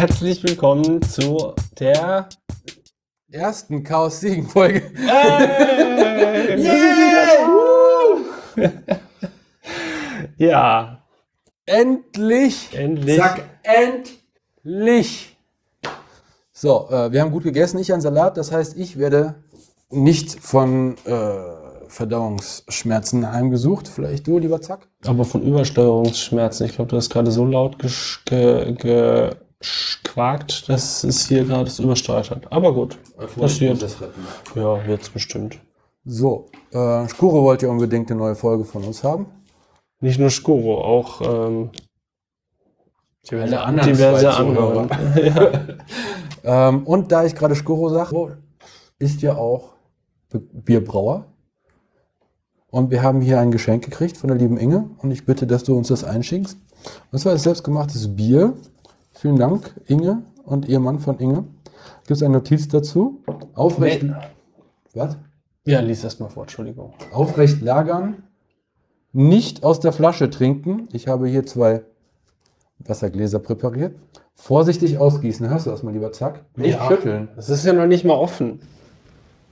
Herzlich willkommen zu der ersten Chaos Siegen Folge. Hey! Yeah! ja, Endlich! endlich. Sag endlich! So, äh, wir haben gut gegessen, ich einen Salat, das heißt, ich werde nicht von äh, Verdauungsschmerzen heimgesucht. Vielleicht du, lieber Zack? Aber von Übersteuerungsschmerzen. Ich glaube, du hast gerade so laut gesch- ge- gequakt, dass es hier gerade das übersteuert hat. Aber gut, passiert. Ja, jetzt bestimmt. So, äh, Skuro wollte ja unbedingt eine neue Folge von uns haben. Nicht nur Skuro, auch ähm, Alle anderen diverse zwei andere. ja. Ähm, und da ich gerade Skuro sage, ist ja auch Bierbrauer. Und wir haben hier ein Geschenk gekriegt von der lieben Inge. Und ich bitte, dass du uns das einschickst. Und zwar ist selbstgemachtes Bier. Vielen Dank, Inge und ihr Mann von Inge. Gibt es eine Notiz dazu? Aufrecht, was? ja, lies erst mal vor, Entschuldigung. Aufrecht lagern. Nicht aus der Flasche trinken. Ich habe hier zwei Wassergläser präpariert. Vorsichtig ausgießen. Hörst du das mal, lieber Zack? Nicht Ja. schütteln. Das ist ja noch nicht mal offen.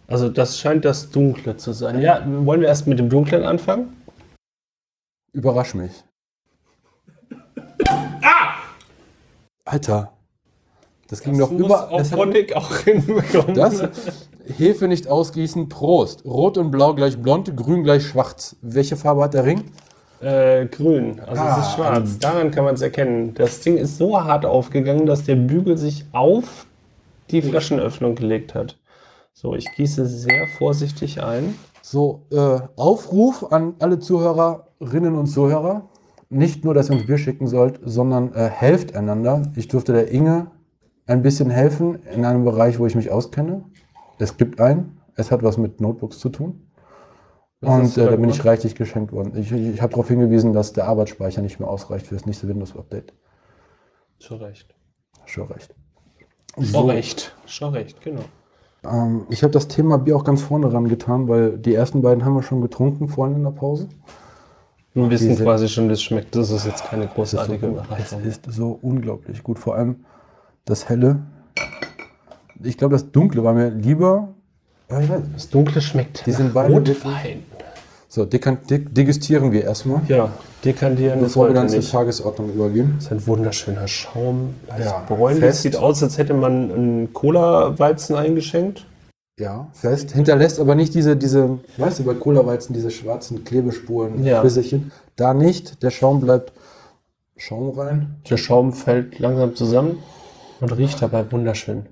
Also das scheint das Dunkle zu sein. Ja, wollen wir erst mit dem Dunklen anfangen? Überrasch mich. Alter. Das ging doch über. Das, hat, Phonic auch hinbekommen. das Hefe nicht ausgießen. Prost. Rot und Blau gleich blond, Grün gleich schwarz. Welche Farbe hat der Ring? Äh, grün, also es Ah, ist schwarz. Daran kann man es erkennen. Das Ding ist so hart aufgegangen, dass der Bügel sich auf die Flaschenöffnung gelegt hat. So, ich gieße sehr vorsichtig ein. So, äh, Aufruf an alle Zuhörerinnen und Zuhörer. Nicht nur, dass ihr uns Bier schicken sollt, sondern äh, helft einander. Ich durfte der Inge ein bisschen helfen in einem Bereich, wo ich mich auskenne. Es gibt einen. Es hat was mit Notebooks zu tun. Was Und äh, da bin ich reichlich geschenkt worden. Ich, ich, ich habe darauf hingewiesen, dass der Arbeitsspeicher nicht mehr ausreicht für das nächste Windows-Update. Schon recht. Schon recht. Schon recht. Schon recht, genau. Ähm, ich habe das Thema Bier auch ganz vorne ran getan, weil die ersten beiden haben wir schon getrunken vorhin in der Pause. Wir wissen Diese- quasi schon, wie es schmeckt. Das ist jetzt keine Das großartige so, Überraschung. es ist so unglaublich gut. Vor allem das Helle. Ich glaube, das Dunkle war mir lieber. Ja, ich weiß. Das Dunkle schmeckt Die sind beide Rotwein. So, degustieren wir erstmal, Ja, dekantieren bevor wir dann zur. Tagesordnung übergehen. Das ist ein wunderschöner Schaum. Leicht Ja, bräunlich. fest. Sieht aus, als hätte man einen Cola-Weizen eingeschenkt. Ja, fest. Hinterlässt aber nicht diese, diese, weißt du, bei Cola-Weizen diese schwarzen Klebespuren, Ja. Da nicht. Der Schaum bleibt Schaum rein. Der Schaum fällt langsam zusammen und riecht dabei wunderschön.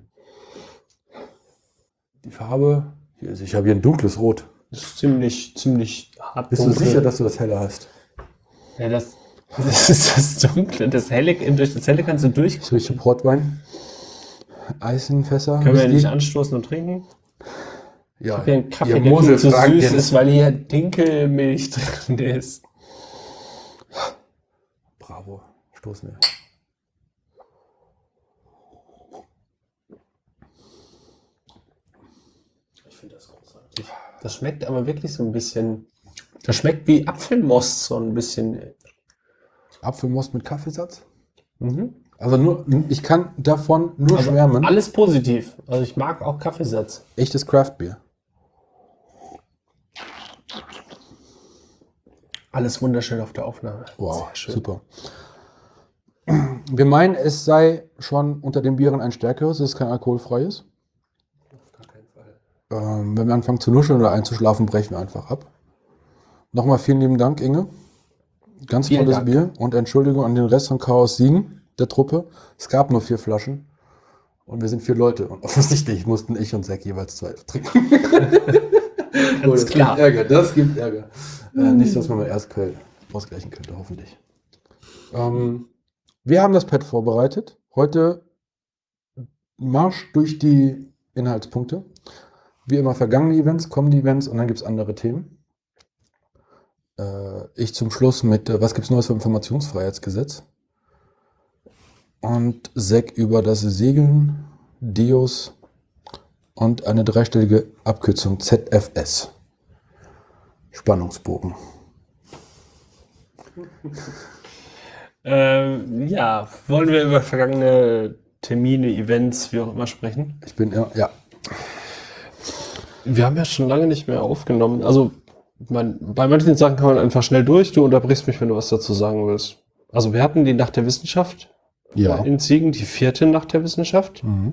Die Farbe, ich habe hier ein dunkles Rot. Ist ziemlich, ziemlich hart. Bist du sicher, dass du das helle hast? Ja, das, das ist das Dunkle. Das Helle, durch das Helle kannst du durch. Rieche Portwein. Eisenfässer. Können wir Whisky. nicht anstoßen und trinken? Ich Ja, habe hier einen Kaffee, ihr der viel zu Moselfranken. süß ist, weil hier Dinkelmilch drin ist. Bravo. Stoßen wir. Ich finde das großartig. Das schmeckt aber wirklich so ein bisschen. Das schmeckt wie Apfelmost, so ein bisschen. Apfelmost mit Kaffeesatz. Mhm. Also nur, ich kann davon nur Also schwärmen. alles positiv. Also ich mag auch Kaffeesatz. Echtes Craftbier. Alles wunderschön auf der Aufnahme. Wow, schön. super. Wir meinen, es sei schon unter den Bieren ein stärkeres, es ist kein alkoholfreies. Ähm, wenn wir anfangen zu nuscheln oder einzuschlafen, brechen wir einfach ab. Nochmal vielen lieben Dank, Inge. Ganz Vielen tolles Dank. Bier und Entschuldigung an den Rest von Chaos Siegen, der Truppe. Es gab nur vier Flaschen und wir sind vier Leute und offensichtlich mussten ich und Zack jeweils zwei trinken. Oh, das klar. gibt Ärger, das gibt Ärger. Äh, nicht, dass man mal erst Köln ausgleichen könnte, hoffentlich. Ähm, wir haben das Pad vorbereitet. Heute Marsch durch die Inhaltspunkte. Wie immer vergangene Events, kommende Events und dann gibt es andere Themen. Äh, ich zum Schluss mit, äh, was gibt es Neues vom Informationsfreiheitsgesetz? Und Zack über das Segeln, Dios und eine dreistellige Abkürzung ZFS. Spannungsbogen. Ähm, ja, wollen wir über vergangene Termine, Events, wie auch immer sprechen. Ich bin, ja, ja. Wir haben ja schon lange nicht mehr aufgenommen. Also man, bei manchen Sachen kann man einfach schnell durch. Du unterbrichst mich, wenn du was dazu sagen willst. Also wir hatten die Nacht der Wissenschaft Ja. in Siegen, die vierte Nacht der Wissenschaft. Mhm.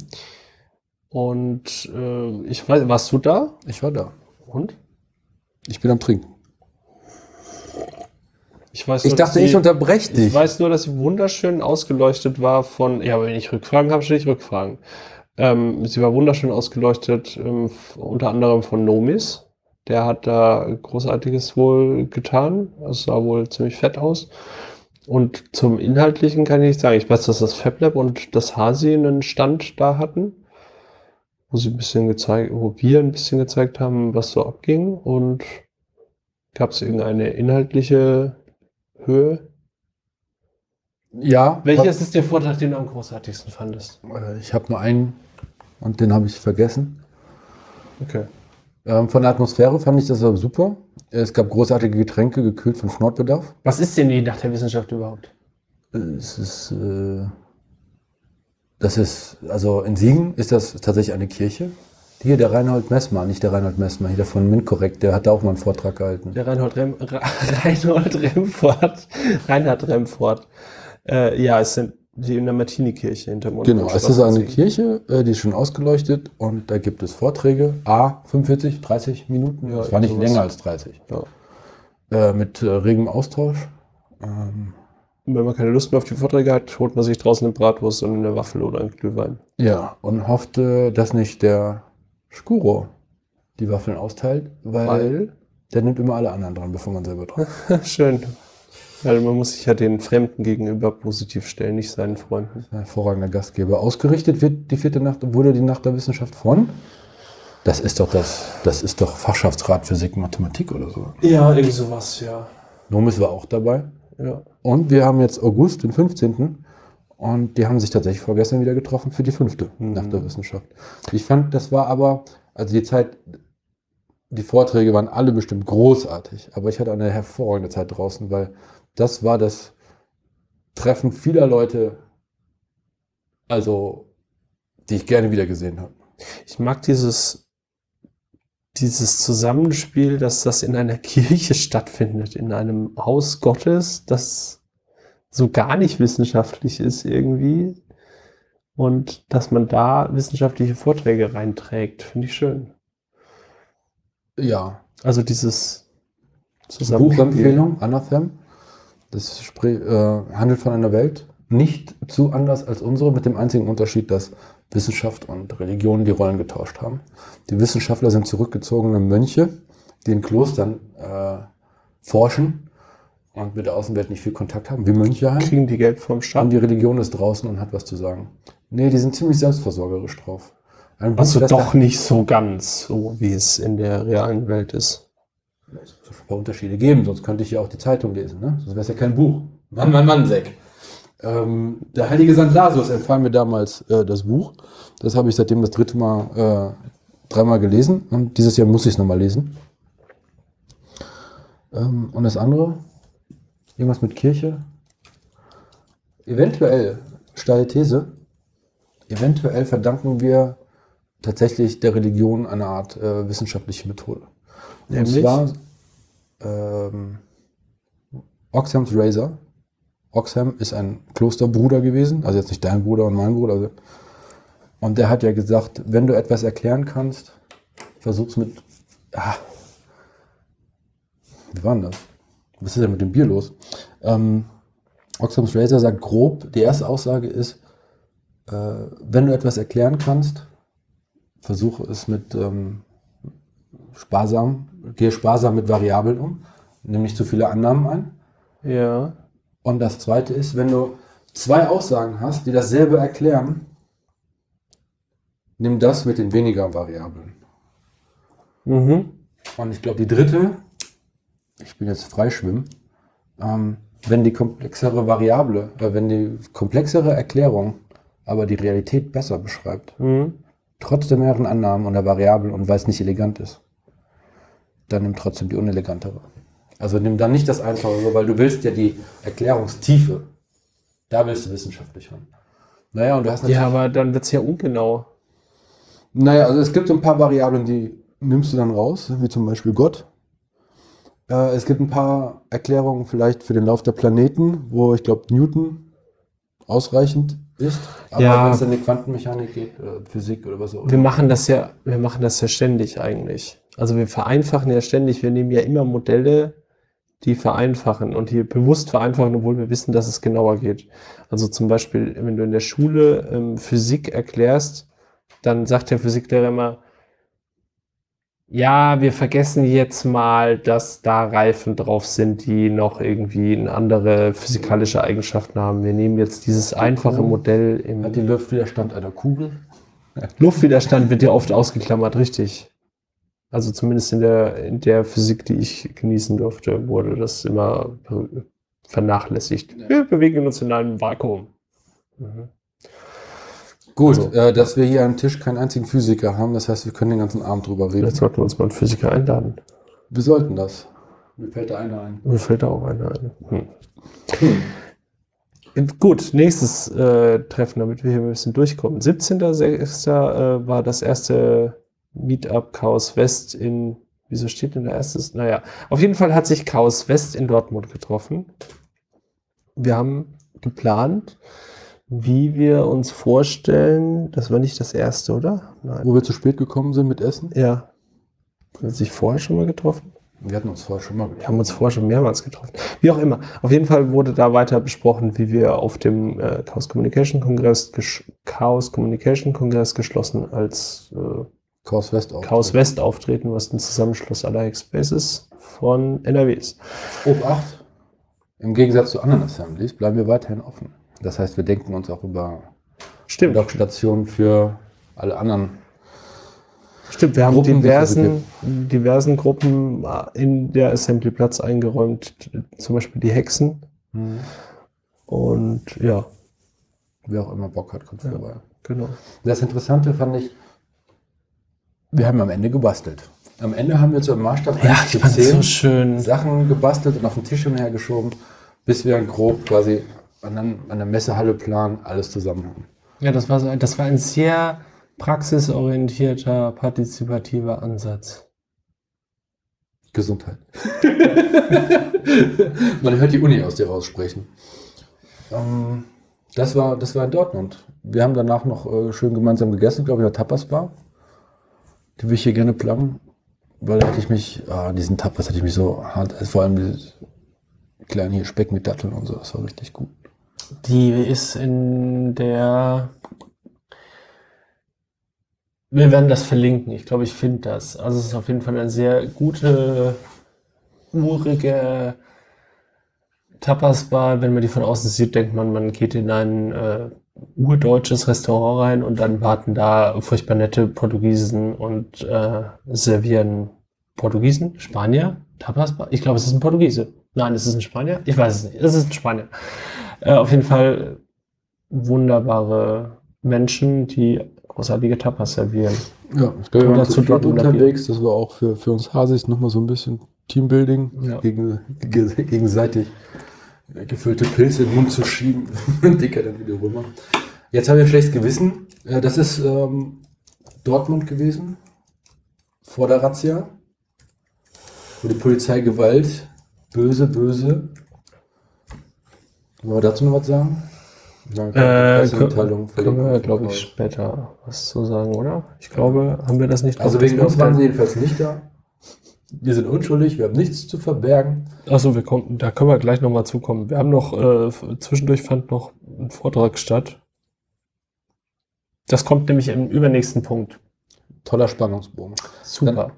Und äh, ich weiß, warst du da? Ich war da. Und? Ich bin am Trinken. Ich weiß Ich nur, dachte, dass ich sie- unterbreche Ich dich. weiß nur, dass sie wunderschön ausgeleuchtet war von, ja, wenn ich Rückfragen habe, stelle ich Rückfragen. Ähm, sie war wunderschön ausgeleuchtet, ähm, unter anderem von Nomis. Der hat da Großartiges wohl getan. Es sah wohl ziemlich fett aus. Und zum Inhaltlichen kann ich nicht sagen. Ich weiß, dass das FabLab und das Hasi einen Stand da hatten, wo sie ein bisschen gezeigt, wo wir ein bisschen gezeigt haben, was so abging. Und gab es irgendeine inhaltliche Höhe? Ja. Welches ist der Vortrag, den du am großartigsten fandest? Äh, Ich habe nur einen und den habe ich vergessen. Okay. Ähm, von der Atmosphäre fand ich das aber super. Es gab großartige Getränke, gekühlt von Schnortbedarf. Was ist denn die Nacht der Wissenschaft überhaupt? Es ist, äh, das ist, also in Siegen ist das tatsächlich eine Kirche. Hier der Reinhold Messmer, nicht der Reinhold Messmer, hier der von MINT-Korrekt, der hat da auch mal einen Vortrag gehalten. Der Reinhold, Rem, Reinhold Remfort. Reinhard Remfort. Äh, ja, es sind die in der Martini-Kirche hinter Genau, es ist eine Kirche, äh, die ist schon ausgeleuchtet und da gibt es Vorträge, A, 45, 30 Minuten, Ja, das war nicht länger als 30, Ja. äh, mit äh, regem Austausch. Ähm, wenn man keine Lust mehr auf die Vorträge hat, holt man sich draußen eine Bratwurst und eine Waffel oder einen Glühwein. ja, und hoffte, dass nicht der Skuro die Waffeln austeilt, weil, Weil? der nimmt immer alle anderen dran, bevor man selber drauf. Schön. Weil man muss sich ja den Fremden gegenüber positiv stellen, nicht seinen Freunden. Hervorragender Gastgeber. Ausgerichtet wird die vierte Nacht, wurde die Nacht der Wissenschaft von? Das ist doch das, das ist doch Fachschaftsrat Physik, Mathematik oder so. Ja, irgendwie sowas, ja. Nomis war auch dabei. Ja. Und wir haben jetzt August, den 15. Und die haben sich tatsächlich vorgestern wieder getroffen für die fünfte Nacht der Wissenschaft. Ich fand, das war aber, also die Zeit, die Vorträge waren alle bestimmt großartig, aber ich hatte eine hervorragende Zeit draußen, weil das war das Treffen vieler Leute, also die ich gerne wieder gesehen habe. Ich mag dieses, dieses Zusammenspiel, dass das in einer Kirche stattfindet, in einem Haus Gottes, das so gar nicht wissenschaftlich ist irgendwie. Und dass man da wissenschaftliche Vorträge reinträgt, finde ich schön. Ja, Also dieses Zusammenspiel. Buchempfehlung, Anathem. Das äh, handelt von einer Welt nicht zu anders als unsere, mit dem einzigen Unterschied, dass Wissenschaft und Religion die Rollen getauscht haben. Die Wissenschaftler sind zurückgezogene Mönche, die in Klostern äh, forschen und mit der Außenwelt nicht viel Kontakt haben, wie Mönche halt. Kriegen die Geld vom Und Staat? die Religion ist draußen und hat was zu sagen. Nee, die sind ziemlich selbstversorgerisch drauf. Ein Also doch nicht so ganz so, wie es in der realen Welt ist. Es muss ein paar Unterschiede geben, sonst könnte ich ja auch die Zeitung lesen. Ne? Sonst wäre es ja kein Buch. Mann, Mann, Mann, Seck. Ähm, der heilige St. Lasius empfahl mir damals äh, das Buch. Das habe ich seitdem das dritte Mal, äh, dreimal gelesen. Und dieses Jahr muss ich es nochmal lesen. Ähm, und das andere? Irgendwas mit Kirche? Eventuell, steile These, eventuell verdanken wir tatsächlich der Religion eine Art äh, wissenschaftliche Methode. Und Nämlich? zwar ähm, Oxham's Razor. Oxham ist ein Klosterbruder gewesen, also jetzt nicht dein Bruder und mein Bruder. Also, und der hat ja gesagt, wenn du etwas erklären kannst, versuch's mit. Ah, wie war denn das? Was ist denn mit dem Bier los? Ähm, Oxham's Razor sagt grob, die erste Aussage ist, äh, wenn du etwas erklären kannst, versuche es mit ähm, sparsam, gehe sparsam mit Variablen um, nimm nicht zu viele Annahmen ein. Ja. Und das zweite ist, wenn du zwei Aussagen hast, die dasselbe erklären, nimm das mit den weniger Variablen. Mhm. Und ich glaube, die dritte, ich bin jetzt freischwimmen, ähm, wenn die komplexere Variable, äh, wenn die komplexere Erklärung aber die Realität besser beschreibt, Mhm. trotz der mehreren Annahmen und der Variablen und weil es nicht elegant ist, dann nimm trotzdem die unelegantere. Also nimm dann nicht das Einfache, weil du willst ja die Erklärungstiefe. Da willst du wissenschaftlich haben. Naja, und du hast Ja, aber dann wird es ja ungenau. Naja, also es gibt so ein paar Variablen, die nimmst du dann raus, wie zum Beispiel Gott. Äh, es gibt ein paar Erklärungen vielleicht für den Lauf der Planeten, wo ich glaube Newton ausreichend ist. Aber Ja. wenn es in die Quantenmechanik geht, äh, Physik oder was auch Wir machen das ja, wir machen das ja ständig eigentlich. Also wir vereinfachen ja ständig, wir nehmen ja immer Modelle, die vereinfachen und hier bewusst vereinfachen, obwohl wir wissen, dass es genauer geht. Also zum Beispiel, wenn du in der Schule ähm, Physik erklärst, dann sagt der Physiklehrer immer, ja, wir vergessen jetzt mal, dass da Reifen drauf sind, die noch irgendwie eine andere physikalische Eigenschaften haben. Wir nehmen jetzt dieses einfache Modell im Hat die Luftwiderstand einer Kugel? Luftwiderstand wird ja oft ausgeklammert, richtig. Also zumindest in der, in der Physik, die ich genießen durfte, wurde das immer vernachlässigt. Wir bewegen uns in einem Vakuum. Mhm. Gut, Also- äh, dass wir hier am Tisch keinen einzigen Physiker haben, das heißt, wir können den ganzen Abend drüber reden. Vielleicht sollten wir uns mal einen Physiker einladen. Wir sollten das. Mir fällt da einer ein. Mir fällt da auch einer ein. Hm. Gut, nächstes äh, Treffen, damit wir hier ein bisschen durchkommen. 17.06. Äh, war das erste Meetup Chaos West in, wieso steht denn da erstes? Naja, auf jeden Fall hat sich Chaos West in Dortmund getroffen. Wir haben geplant, wie wir uns vorstellen, das war nicht das erste, oder? Nein. Wo wir zu spät gekommen sind mit Essen? Ja. Haben sich vorher schon mal getroffen? Wir hatten uns vorher schon mal Wir haben uns vorher schon mehrmals getroffen. Wie auch immer. Auf jeden Fall wurde da weiter besprochen, wie wir auf dem äh, Chaos Communication Kongress, Chaos Communication Kongress geschlossen als äh, Chaos West auch. Chaos West auftreten, was ein Zusammenschluss aller Hackspaces von NRWs. Obacht. Im Gegensatz zu anderen Assemblies bleiben wir weiterhin offen. Das heißt, wir denken uns auch über Stimmt, Stationen für alle anderen. stimmt. Wir haben Gruppen, diversen, diversen Gruppen äh, in der Assembly Platz eingeräumt, zum Beispiel die Hexen. Und ja, Wer auch immer Bock hat, kommt Ja. vorbei. genau. Das Interessante fand ich, wir haben am Ende gebastelt. Am Ende haben wir zu einem Maßstab Ja, 1 ich zu fand es 10 so schön. Sachen gebastelt und auf den Tisch hinher geschoben, bis wir dann grob quasi an, der Messehalle plan alles zusammen haben. Ja, das war, so, das war ein sehr praxisorientierter, partizipativer Ansatz. Gesundheit. Man hört die Uni aus dir raussprechen. Ähm, das, war, das war in Dortmund. Wir haben danach noch äh, schön gemeinsam gegessen, glaube ich, in der Tapas-Bar. Die will ich hier gerne pluggen, weil da hatte ich mich, ah, diesen Tapas hatte ich mich so hart, also vor allem dieses kleine hier Speck mit Datteln und so, das war richtig gut. Die ist in der. Wir werden das verlinken. Ich glaube, ich finde das. Also es ist auf jeden Fall eine sehr gute, urige Tapas-Bar. Wenn man die von außen sieht, denkt man, man geht in ein äh, urdeutsches Restaurant rein und dann warten da furchtbar nette Portugiesen und äh, servieren Portugiesen, Spanier, Tapas-Bar. Ich glaube, es ist ein Portugiese. Nein, es ist ein Spanier. Ich weiß es nicht. Es ist ein Spanier. Äh, auf jeden Fall wunderbare Menschen, die großartige Tapas servieren. Ja, ich glaube, wir waren dazu zu dort unterwegs. Das war auch für, für uns Hasis nochmal so ein bisschen Teambuilding, Ja. gegen, ge- gegenseitig gefüllte Pilze in den Mund zu schieben. Dicker dann wieder rüber. Jetzt habe ich ein schlechtes Gewissen. Äh, Das ist ähm, Dortmund gewesen, vor der Razzia, wo die Polizei Gewalt, böse, böse. Wollen wir dazu noch was sagen? Dann Äh, können wir, glaube ich, später was zu sagen, oder? Ich glaube, haben wir das nicht Also wegen uns wir waren sie jedenfalls nicht da. Wir sind unschuldig, wir haben nichts zu verbergen. Achso, wir kommen, da können wir gleich nochmal zukommen. Wir haben noch, äh, zwischendurch fand noch ein Vortrag statt. Das kommt nämlich im übernächsten Punkt. Toller Spannungsbogen. Super.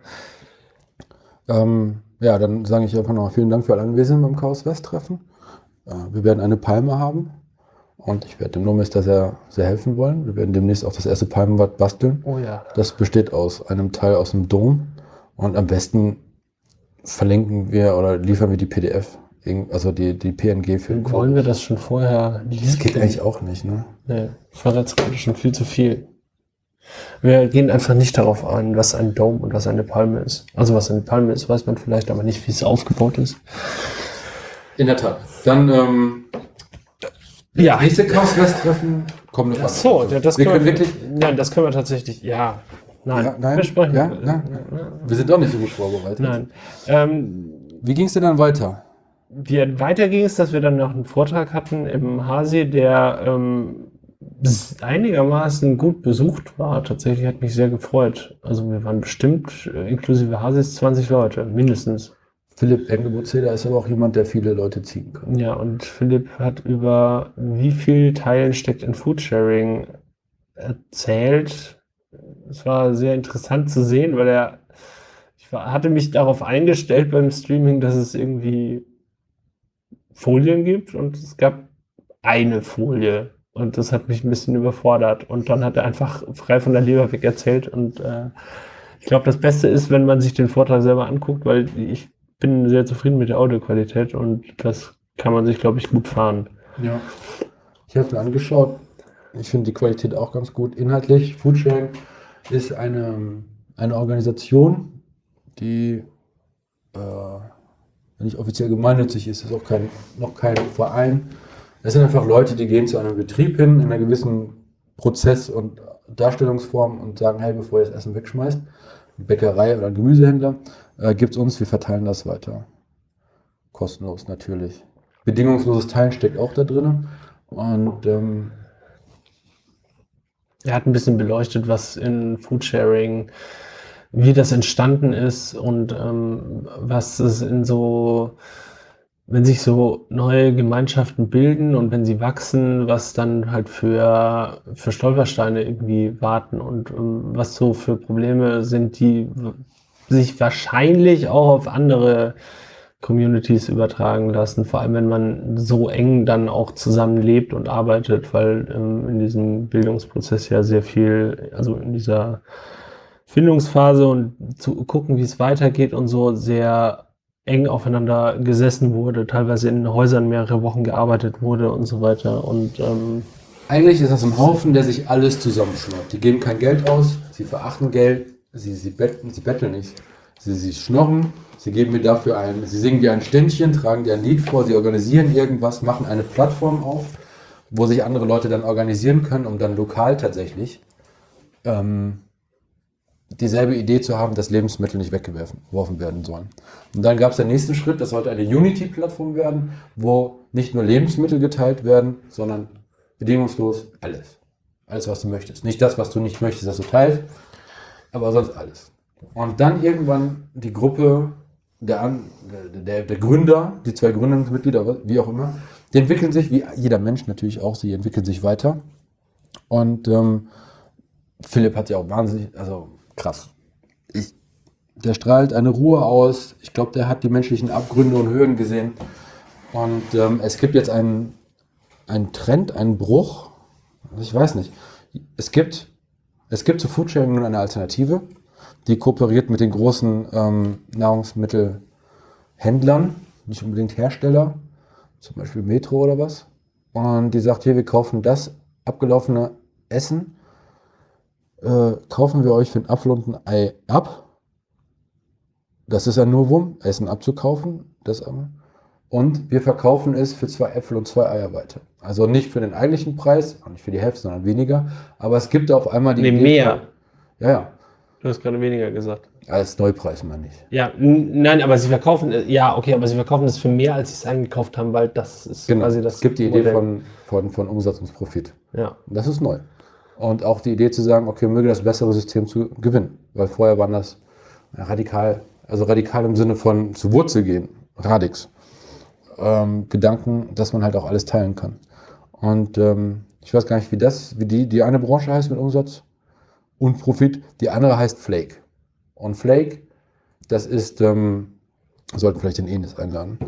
Ähm, ja, dann sage ich einfach noch vielen Dank für alle Anwesenden beim Chaos West Treffen. Äh, wir werden eine Palme haben und ich werde dem Nomis da sehr, sehr helfen wollen. Wir werden demnächst auch das erste Palmenwatt basteln. oh ja. Das besteht aus einem Teil aus dem Dom und am besten verlinken wir oder liefern wir die PDF, also die, die PNG für den Wollen wir das schon vorher? Das geht eigentlich auch nicht, ne? Nee, ich war jetzt gerade schon viel zu viel. Wir gehen einfach nicht darauf ein, was ein Dome und was eine Palme ist. Also was eine Palme ist, weiß man vielleicht, aber nicht, wie es aufgebaut ist. In der Tat. Dann ähm, Ja. Nächste Chaos-West-Treffen kommt noch Ach so, ja, das wir können wir, wirklich. ja, das können wir tatsächlich, ja. Nein, Ja, nein, wir sprechen. ja, nein. Wir sind doch nicht so gut vorbereitet. Nein. Ähm, Wie ging es denn dann weiter? wie weiter ging es, dass wir dann noch einen Vortrag hatten im Hasi, der ähm, einigermaßen gut besucht war. Tatsächlich hat mich sehr gefreut. Also wir waren bestimmt äh, inklusive Hasis 20 Leute, mindestens. Philipp Engelbuzeder ist aber auch jemand, der viele Leute ziehen kann. Ja, und Philipp hat über wie viel Teilen steckt in Foodsharing erzählt. Es war sehr interessant zu sehen, weil er, ich war, hatte mich darauf eingestellt beim Streaming, dass es irgendwie Folien gibt und es gab eine Folie. Und das hat mich ein bisschen überfordert. Und dann hat er einfach frei von der Leber weg erzählt. Und äh, ich glaube, das Beste ist, wenn man sich den Vortrag selber anguckt, weil ich bin sehr zufrieden mit der Audioqualität und das kann man sich, glaube ich, gut fahren. Ja. Ich habe mir angeschaut. Ich finde die Qualität auch ganz gut. Inhaltlich, Foodsharing ist eine, eine Organisation, die äh, nicht offiziell gemeinnützig ist, ist auch kein, noch kein Verein. Es sind einfach Leute, die gehen zu einem Betrieb hin, in einer gewissen Prozess- und Darstellungsform und sagen, hey, bevor ihr das Essen wegschmeißt, eine Bäckerei oder ein Gemüsehändler, äh, gibt es uns, wir verteilen das weiter. Kostenlos natürlich. Bedingungsloses Teilen steckt auch da drin. Und ähm, Er hat ein bisschen beleuchtet, was in Foodsharing, wie das entstanden ist und ähm, was es in so, wenn sich so neue Gemeinschaften bilden und wenn sie wachsen, was dann halt für, für Stolpersteine irgendwie warten und ähm, was so für Probleme sind, die sich wahrscheinlich auch auf andere Communities übertragen lassen, vor allem wenn man so eng dann auch zusammenlebt und arbeitet, weil ähm, in diesem Bildungsprozess ja sehr viel, also in dieser Findungsphase und zu gucken, wie es weitergeht und so sehr eng aufeinander gesessen wurde, teilweise in Häusern mehrere Wochen gearbeitet wurde und so weiter. Und ähm, eigentlich ist das ein Haufen, der sich alles zusammenschnurrt. Die geben kein Geld aus, sie verachten Geld, sie, sie, betteln, sie betteln nicht. Sie, sie schnorren, sie geben mir dafür ein, sie singen dir ein Ständchen, tragen dir ein Lied vor, sie organisieren irgendwas, machen eine Plattform auf, wo sich andere Leute dann organisieren können, um dann lokal tatsächlich ähm, dieselbe Idee zu haben, dass Lebensmittel nicht weggeworfen werden sollen. Und dann gab es den nächsten Schritt, das sollte eine Unity-Plattform werden, wo nicht nur Lebensmittel geteilt werden, sondern bedingungslos alles. Alles, was du möchtest. Nicht das, was du nicht möchtest, dass du teilst, aber sonst alles. Und dann irgendwann die Gruppe der, der, der Gründer, die zwei Gründungsmitglieder, wie auch immer, die entwickeln sich, wie jeder Mensch natürlich auch, sie entwickeln sich weiter. Und ähm, Philipp hat ja auch wahnsinnig, also krass. Ich, der strahlt eine Ruhe aus. Ich glaube, der hat die menschlichen Abgründe und Höhen gesehen. Und ähm, es gibt jetzt einen, einen Trend, einen Bruch. Ich weiß nicht. Es gibt, es gibt zu Foodsharing nun eine Alternative, die kooperiert mit den großen ähm, Nahrungsmittelhändlern, nicht unbedingt Hersteller, zum Beispiel Metro oder was. Und die sagt, hier, wir kaufen das abgelaufene Essen äh, kaufen wir euch für einen Apfel und ein Ei ab. Das ist ein Novum, Essen abzukaufen. Das, und wir verkaufen es für zwei Äpfel und zwei Eier weiter. Also nicht für den eigentlichen Preis, auch nicht für die Hälfte, sondern weniger. Aber es gibt auf einmal die. nee, Idee mehr. Ja, ja. Du hast gerade weniger gesagt. Als Neupreis meine ich. Ja, nein, aber sie verkaufen, äh, ja, okay, aber sie verkaufen es für mehr, als sie es eingekauft haben, weil das ist Genau. quasi das es gibt die Idee Modell. von, von, von Umsatz und Profit. Ja. Und das ist neu. Und auch die Idee zu sagen, okay, möge das bessere System zu gewinnen. Weil vorher waren das radikal, also radikal im Sinne von zu Wurzel gehen, Radix. Ähm, Gedanken, dass man halt auch alles teilen kann. Und ähm, ich weiß gar nicht, wie das, wie die, die eine Branche heißt mit Umsatz und Profit, die andere heißt Flake. Und Flake, das ist, ähm, sollten vielleicht den Enes einladen.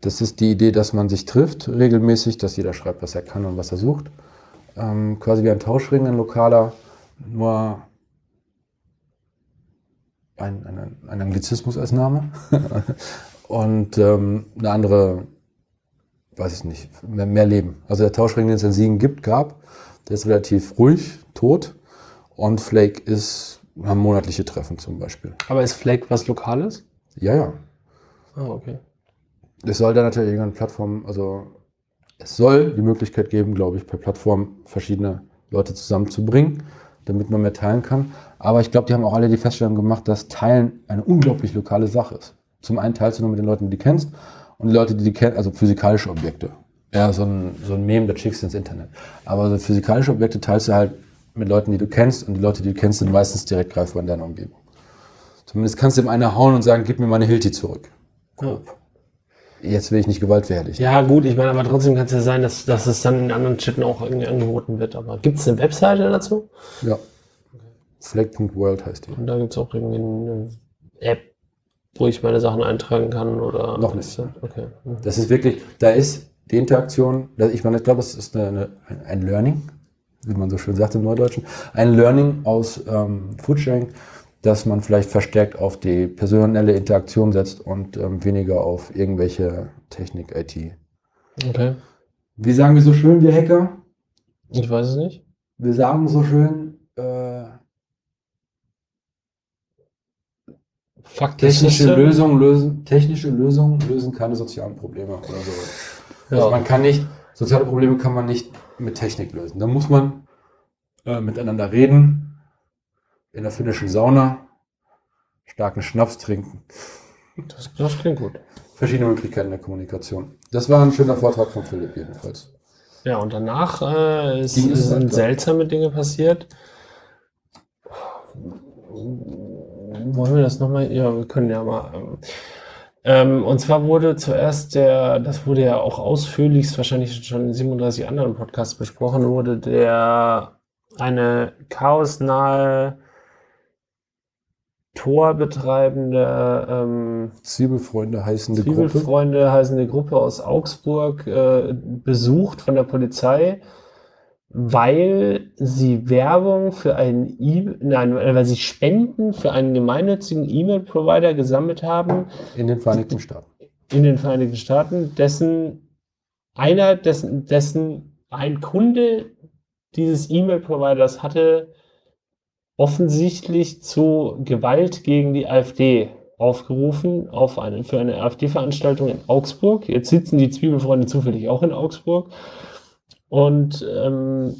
Das ist die Idee, dass man sich trifft regelmäßig, dass jeder schreibt, was er kann und was er sucht ähm, quasi wie ein Tauschring, ein lokaler, nur ein, ein, ein Anglizismus als Name und ähm, eine andere, weiß ich nicht, mehr, mehr Leben. Also der Tauschring, den es in Siegen gibt, gab, der ist relativ ruhig, tot und Flake ist, haben monatliche Treffen zum Beispiel. Aber ist Flake was Lokales? Ja, ja. Ah, okay. Es soll dann natürlich irgendeine Plattform, also es soll die Möglichkeit geben, glaube ich, per Plattform verschiedene Leute zusammenzubringen, damit man mehr teilen kann. Aber ich glaube, die haben auch alle die Feststellung gemacht, dass Teilen eine unglaublich lokale Sache ist. Zum einen teilst du nur mit den Leuten, die du kennst, und die Leute, die du kennst, also physikalische Objekte. Ja, so ein, so ein Meme, das schickst du ins Internet. Aber so physikalische Objekte teilst du halt mit Leuten, die du kennst, und die Leute, die du kennst, sind meistens direkt greifbar in deiner Umgebung. Zumindest kannst du ihm einer hauen und sagen, gib mir meine Hilti zurück. Ja. Jetzt will ich nicht gewaltfertig. Ja, gut, ich meine, aber trotzdem kann es ja sein, dass, dass es dann in anderen Städten auch irgendwie angeboten wird. Aber gibt es eine Webseite dazu? Ja. Flag.world heißt die. Und da gibt es auch irgendwie eine App, wo ich meine Sachen eintragen kann oder. Noch nicht. Okay. Das ist wirklich, da ist die Interaktion, ich meine, ich glaube, es ist eine, eine, ein- ein Learning, wie man so schön sagt im Neudeutschen, ein Learning aus ähm, Foodsharing, dass man vielleicht verstärkt auf die personelle Interaktion setzt und ähm, weniger auf irgendwelche Technik, IT. Okay. Wie sagen wir so schön, wir Hacker? Ich weiß es nicht. Wir sagen so schön, äh, technische Faktische Lösungen lösen, technische Lösungen lösen keine sozialen Probleme oder so. Also Ja. man kann nicht, soziale Probleme kann man nicht mit Technik lösen. Da muss man äh, miteinander reden, in der finnischen Sauna, starken Schnaps trinken. Das, das klingt gut. Verschiedene Möglichkeiten der Kommunikation. Das war ein schöner Vortrag von Philipp jedenfalls. Ja, und danach äh, ist, sind seltsame Dinge passiert. Wollen wir das nochmal? Ja, wir können ja mal. Ähm, ähm, und zwar wurde zuerst der, das wurde ja auch ausführlichst wahrscheinlich schon in 37 anderen Podcasts besprochen, wurde der eine chaosnahe Tor betreibende ähm, Zwiebelfreunde heißende Gruppe. Zwiebelfreunde heißende Gruppe aus Augsburg äh, besucht von der Polizei, weil sie Werbung für einen e nein, weil sie Spenden für einen gemeinnützigen E-Mail-Provider gesammelt haben In den Vereinigten Staaten. in den Vereinigten Staaten, dessen einer dessen, dessen ein Kunde dieses E-Mail-Providers hatte offensichtlich zu Gewalt gegen die AfD aufgerufen auf eine, für eine AfD-Veranstaltung in Augsburg. Jetzt sitzen die Zwiebelfreunde zufällig auch in Augsburg. Und ähm,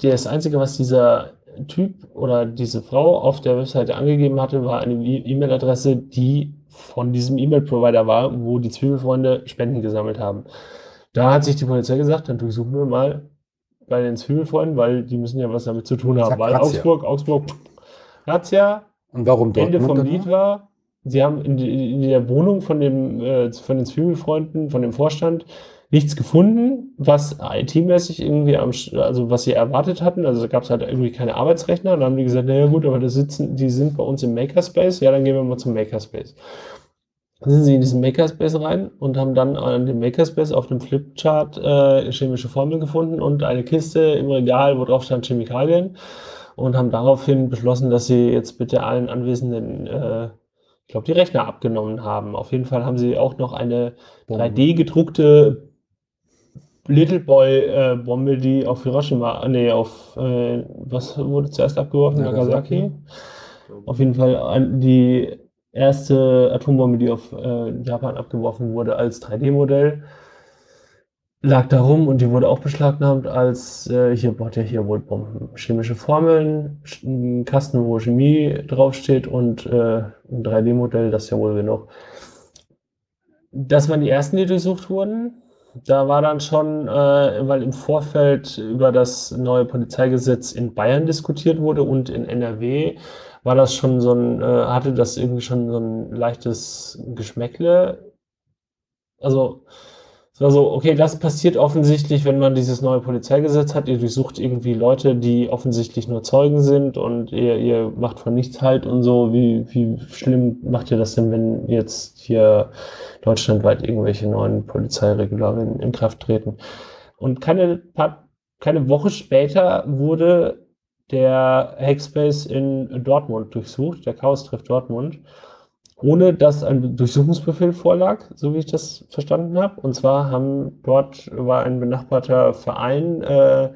das Einzige, was dieser Typ oder diese Frau auf der Webseite angegeben hatte, war eine E- E-Mail-Adresse, die von diesem E-Mail-Provider war, wo die Zwiebelfreunde Spenden gesammelt haben. Da hat sich die Polizei gesagt, dann durchsuchen wir mal bei den Zwiebelfreunden, weil die müssen ja was damit zu tun haben. Zack, weil Razzia. Augsburg, Augsburg, Razzia, Und warum? Ende vom Lied war, sie haben in, in der Wohnung von, dem, äh, von den Zwiebelfreunden, von dem Vorstand, nichts gefunden, was IT-mäßig irgendwie am, also was sie erwartet hatten. Also gab es halt irgendwie keine Arbeitsrechner. Und dann haben die gesagt, naja gut, aber das sitzen, die sind bei uns im Makerspace. Ja, dann gehen wir mal zum Makerspace. Dann sind sie in diesen Makerspace rein und haben dann an dem Makerspace auf dem Flipchart äh, chemische Formeln gefunden und eine Kiste im Regal, wo drauf stand Chemikalien und haben daraufhin beschlossen, dass sie jetzt bitte allen Anwesenden, äh, ich glaube, die Rechner abgenommen haben. Auf jeden Fall haben sie auch noch eine 3D gedruckte Little Boy äh, die auf Hiroshima, nee, auf äh, was wurde zuerst abgeworfen? Nagasaki. Nagasaki. Auf jeden Fall die erste Atombombe, die auf äh, Japan abgeworfen wurde als 3D-Modell, lag da rum und die wurde auch beschlagnahmt als äh, hier baut ja hier wohl Bomben. Chemische Formeln, ein Kasten, wo Chemie draufsteht und äh, ein 3D-Modell, das ja wohl genug. Das waren die ersten, die durchsucht wurden. Da war dann schon, äh, weil im Vorfeld über das neue Polizeigesetz in Bayern diskutiert wurde und in NRW, war das schon so ein, äh, hatte das irgendwie schon so ein leichtes Geschmäckle. Also, es war so, okay, das passiert offensichtlich, wenn man dieses neue Polizeigesetz hat. Ihr durchsucht irgendwie Leute, die offensichtlich nur Zeugen sind und ihr, ihr macht von nichts halt und so. Wie, wie schlimm macht ihr das denn, wenn jetzt hier deutschlandweit irgendwelche neuen Polizeiregularien in Kraft treten? Und keine, keine Woche später wurde der Hackspace in Dortmund durchsucht, der Chaos trifft Dortmund, ohne dass ein Durchsuchungsbefehl vorlag, so wie ich das verstanden habe. Und zwar haben dort war ein benachbarter Verein äh,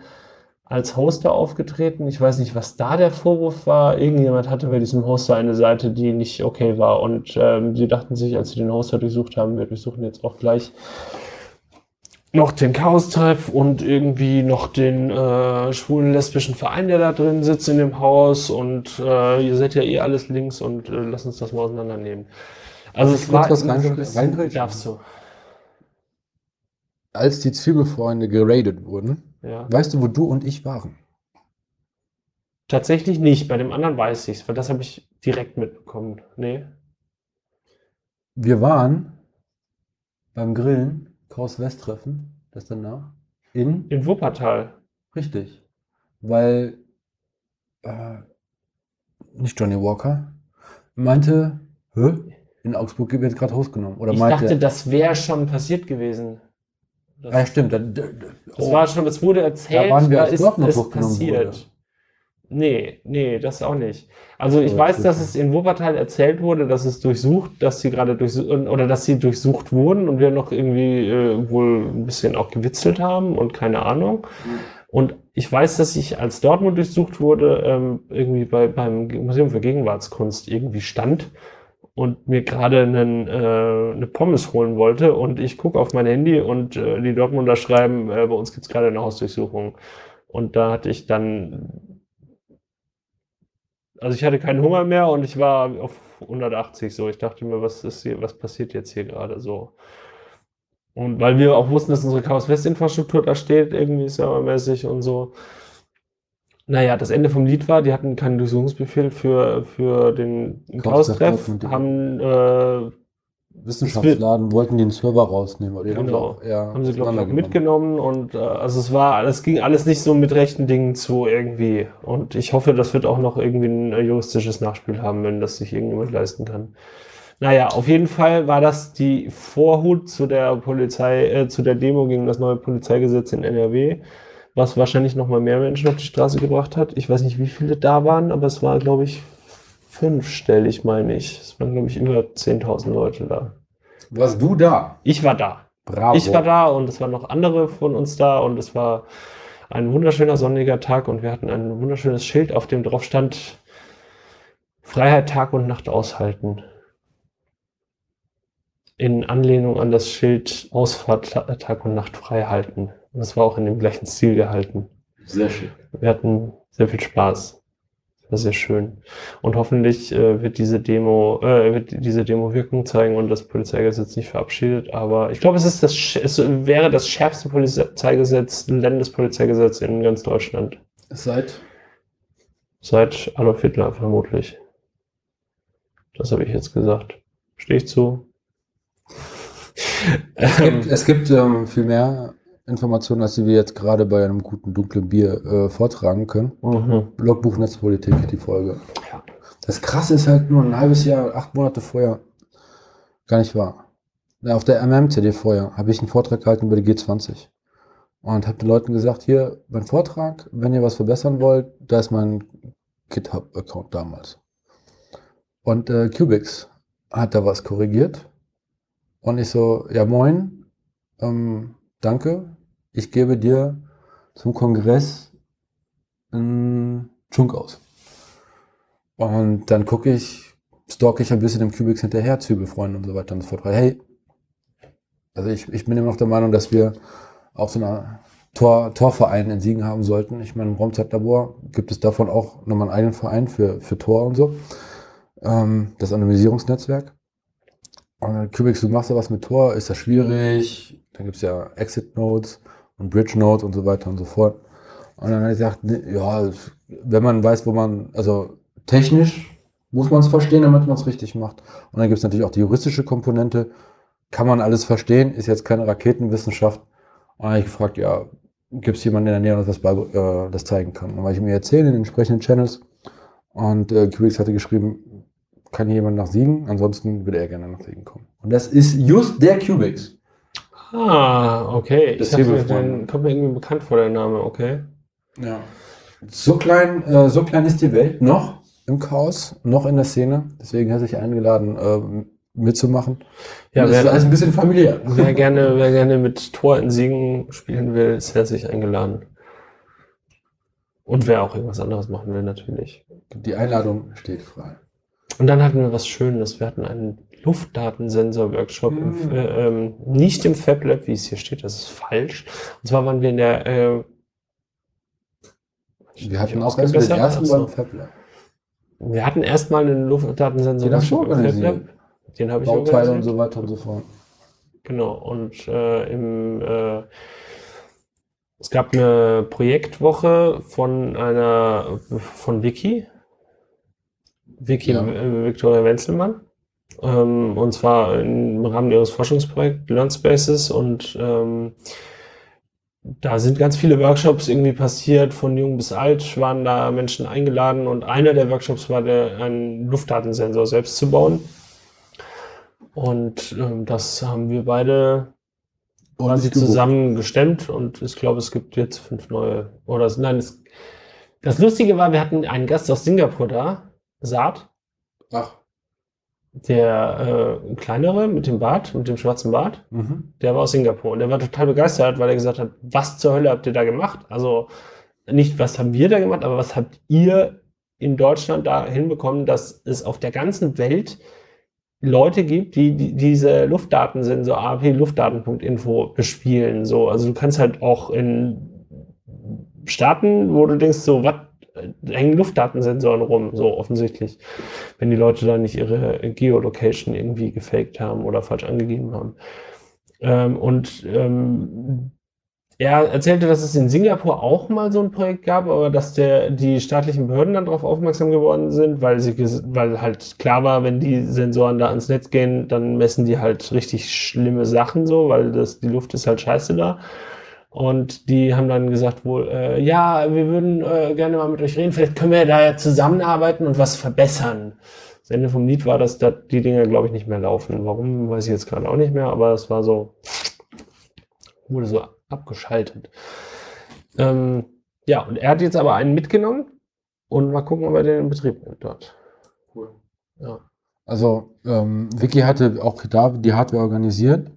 als Hoster aufgetreten. Ich weiß nicht, was da der Vorwurf war. Irgendjemand hatte bei diesem Hoster eine Seite, die nicht okay war. Und ähm, sie dachten sich, als sie den Hoster durchsucht haben, wir durchsuchen jetzt auch gleich noch den Chaos-Treff und irgendwie noch den äh, schwulen lesbischen Verein, der da drin sitzt in dem Haus. Und äh, ihr seid ja eh alles links und äh, lasst uns das mal auseinandernehmen. Also es war... was rein, darfst du. Als die Zwiebelfreunde geradet wurden, Ja. weißt du, wo du und ich waren? Tatsächlich nicht. Bei dem anderen weiß ich's, weil das habe ich direkt mitbekommen. Nee. Wir waren beim Grillen, Kraus West Treffen, das danach, in, In Wuppertal. richtig, weil, äh, nicht Johnny Walker, meinte, Hä? in Augsburg wird gerade hochgenommen. Oder Ich meinte, dachte, das wäre schon passiert gewesen. Das, ja, stimmt, da, da, das oh, war schon, es wurde erzählt, Da waren wir, da ist hochgenommen passiert. wurde. Nee, nee, das auch nicht. Also ich Oh, weiß, das dass es in Wuppertal erzählt wurde, dass es durchsucht, dass sie gerade durchsucht oder dass sie durchsucht wurden und wir noch irgendwie äh, wohl ein bisschen auch gewitzelt haben und keine Ahnung. Und ich weiß, dass ich, als Dortmund durchsucht wurde, ähm, irgendwie bei, beim Museum für Gegenwartskunst irgendwie stand und mir gerade einen, äh, eine Pommes holen wollte und ich gucke auf mein Handy und äh, die Dortmunder schreiben, äh, bei uns gibt's gerade eine Hausdurchsuchung. Und da hatte ich dann also ich hatte keinen Hunger mehr und ich war auf 180 so. Ich dachte mir, was ist hier, was passiert jetzt hier gerade so? Und weil wir auch wussten, dass unsere Chaos West Infrastruktur da steht, irgendwie servermäßig und so. Naja, das Ende vom Lied war, die hatten keinen Durchsuchungsbefehl für, für den Chaos-Treff, haben, äh, Wissenschaftsladen wollten den Server rausnehmen. Oder die haben sie Genau. auch haben sie, glaube ich, auch mitgenommen und äh, also es war, es ging alles nicht so mit rechten Dingen zu irgendwie. Und ich hoffe, das wird auch noch irgendwie ein äh, juristisches Nachspiel haben, wenn das sich irgendjemand leisten kann. Naja, auf jeden Fall war das die Vorhut zu der Polizei, äh, zu der Demo gegen das neue Polizeigesetz in NRW, was wahrscheinlich noch mal mehr Menschen auf die Straße gebracht hat. Ich weiß nicht, wie viele da waren, aber es war, glaube ich, fünfstellig, meine ich. Es waren, glaube ich, über 10.000 Leute da. Warst du da? Ich war da. Bravo. Ich war da und es waren noch andere von uns da und es war ein wunderschöner sonniger Tag und wir hatten ein wunderschönes Schild, auf dem drauf stand Freiheit Tag und Nacht aushalten. In Anlehnung an das Schild Ausfahrt Ta- Tag und Nacht frei halten. Und das war auch in dem gleichen Stil gehalten. Sehr schön. Wir hatten sehr viel Spaß. Das war sehr schön. Und hoffentlich äh, wird diese Demo, äh, wird diese Demo Wirkung zeigen und das Polizeigesetz nicht verabschiedet. Aber ich glaube, es ist das, es wäre das schärfste Polizeigesetz, Landespolizeigesetz in ganz Deutschland. Seit Seit Adolf Hitler vermutlich. Das habe ich jetzt gesagt. Stehe ich zu. Es gibt, es gibt ähm, viel mehr Informationen, als die wir jetzt gerade bei einem guten dunklen Bier äh, vortragen können. Mhm. Logbuch Netzpolitik, die Folge. Ja. Das Krasse ist halt nur ein halbes Jahr, acht Monate vorher gar nicht wahr. Auf der MMCD vorher habe ich einen Vortrag gehalten über die G20 und habe den Leuten gesagt, hier, mein Vortrag, wenn ihr was verbessern wollt, da ist mein GitHub-Account damals. Und äh, Cubix hat da was korrigiert und ich so, ja moin, ähm, danke, ich gebe dir zum Kongress einen Chunk aus. Und dann gucke ich, stalke ich ein bisschen dem Cubix hinterher, Zwiebelfreunde und so weiter und so fort. Hey, also ich, ich bin immer noch der Meinung, dass wir auch so eine Tor, Torverein in Siegen haben sollten. Ich meine, im Raumzeitlabor gibt es davon auch nochmal einen eigenen Verein für, für Tor und so. Ähm, das Anonymisierungsnetzwerk. Und dann, Cubix, du machst ja was mit Tor, ist das schwierig? Dann gibt es ja Exit Nodes und Bridge Nodes und so weiter und so fort. Und dann habe ich gesagt, ne, ja, wenn man weiß, wo man, also technisch muss man es verstehen, damit man es richtig macht. Und dann gibt es natürlich auch die juristische Komponente. Kann man alles verstehen, ist jetzt keine Raketenwissenschaft. Und dann habe ich gefragt, ja, gibt es jemanden in der Nähe, der das, äh, das zeigen kann? Und habe ich mir erzählt in den entsprechenden Channels. Und äh, Cubix hatte geschrieben, kann hier jemand nach Siegen? Ansonsten würde er gerne nach Siegen kommen. Und das ist just der Cubix. Ah, okay. Das Ich dachte, den kommt mir irgendwie bekannt vor, der Name, okay. Ja. So klein, äh, so klein ist die Welt noch im Chaos, noch in der Szene. Deswegen hat er sich eingeladen, ähm, mitzumachen. Ja, das ist wer, alles ein bisschen familiär. wer, gerne, wer gerne mit Tor in Siegen spielen will, ist herzlich eingeladen. Und wer auch irgendwas anderes machen will, natürlich. Die Einladung steht frei. Und dann hatten wir was Schönes. Wir hatten einen Luftdatensensor-Workshop, im Mhm. äh, ähm, nicht im Fab Lab, wie es hier steht, das ist falsch. Und zwar waren wir in der. Äh, Wir hatten Ich auch erst den ersten beim FabLab. wir hatten erstmal einen Luftdatensensor Den hast du im Fab organisiert. Lab. Den habe ich Bauteile und so weiter und so fort. Genau. Und äh, im äh, es gab eine Projektwoche von einer von Vicky. Vicky Ja. äh, Victoria Wenzelmann. Ähm, und zwar im Rahmen ihres Forschungsprojekts LearnSpaces und ähm, da sind ganz viele Workshops irgendwie passiert, von jung bis alt waren da Menschen eingeladen und einer der Workshops war der, einen Luftdatensensor selbst zu bauen. Und ähm, das haben wir beide quasi zusammen gestemmt und ich glaube, es gibt jetzt fünf neue. Oder es- nein, es, das Lustige war, wir hatten einen Gast aus Singapur da, Saad, Ach. der äh, kleinere mit dem Bart, mit dem schwarzen Bart, Mhm. der war aus Singapur und der war total begeistert, weil er gesagt hat, was zur Hölle habt ihr da gemacht? Also nicht, was haben wir da gemacht, aber was habt ihr in Deutschland da hinbekommen, dass es auf der ganzen Welt Leute gibt, die, die diese Luftdatensensor AP Luftdaten.info bespielen. So, also du kannst halt auch in Staaten, wo du denkst, so, was hängen Luftdatensensoren rum, so offensichtlich, wenn die Leute da nicht ihre Geolocation irgendwie gefaked haben oder falsch angegeben haben. Ähm, und ähm, er erzählte, dass es in Singapur auch mal so ein Projekt gab, aber dass der, die staatlichen Behörden dann darauf aufmerksam geworden sind, weil sie, weil halt klar war, wenn die Sensoren da ans Netz gehen, dann messen die halt richtig schlimme Sachen so, weil das, die Luft ist halt scheiße da. Und die haben dann gesagt wohl, äh, ja, wir würden äh, gerne mal mit euch reden, vielleicht können wir da ja zusammenarbeiten und was verbessern. Das Ende vom Lied war, dass da die Dinge, glaube ich, nicht mehr laufen. Warum, weiß ich jetzt gerade auch nicht mehr, aber es war so, wurde so abgeschaltet. Ähm, ja, und er hat jetzt aber einen mitgenommen und mal gucken, ob er den in Betrieb nimmt dort. Cool. Ja. Also, ähm, Vicky hatte auch da die Hardware organisiert.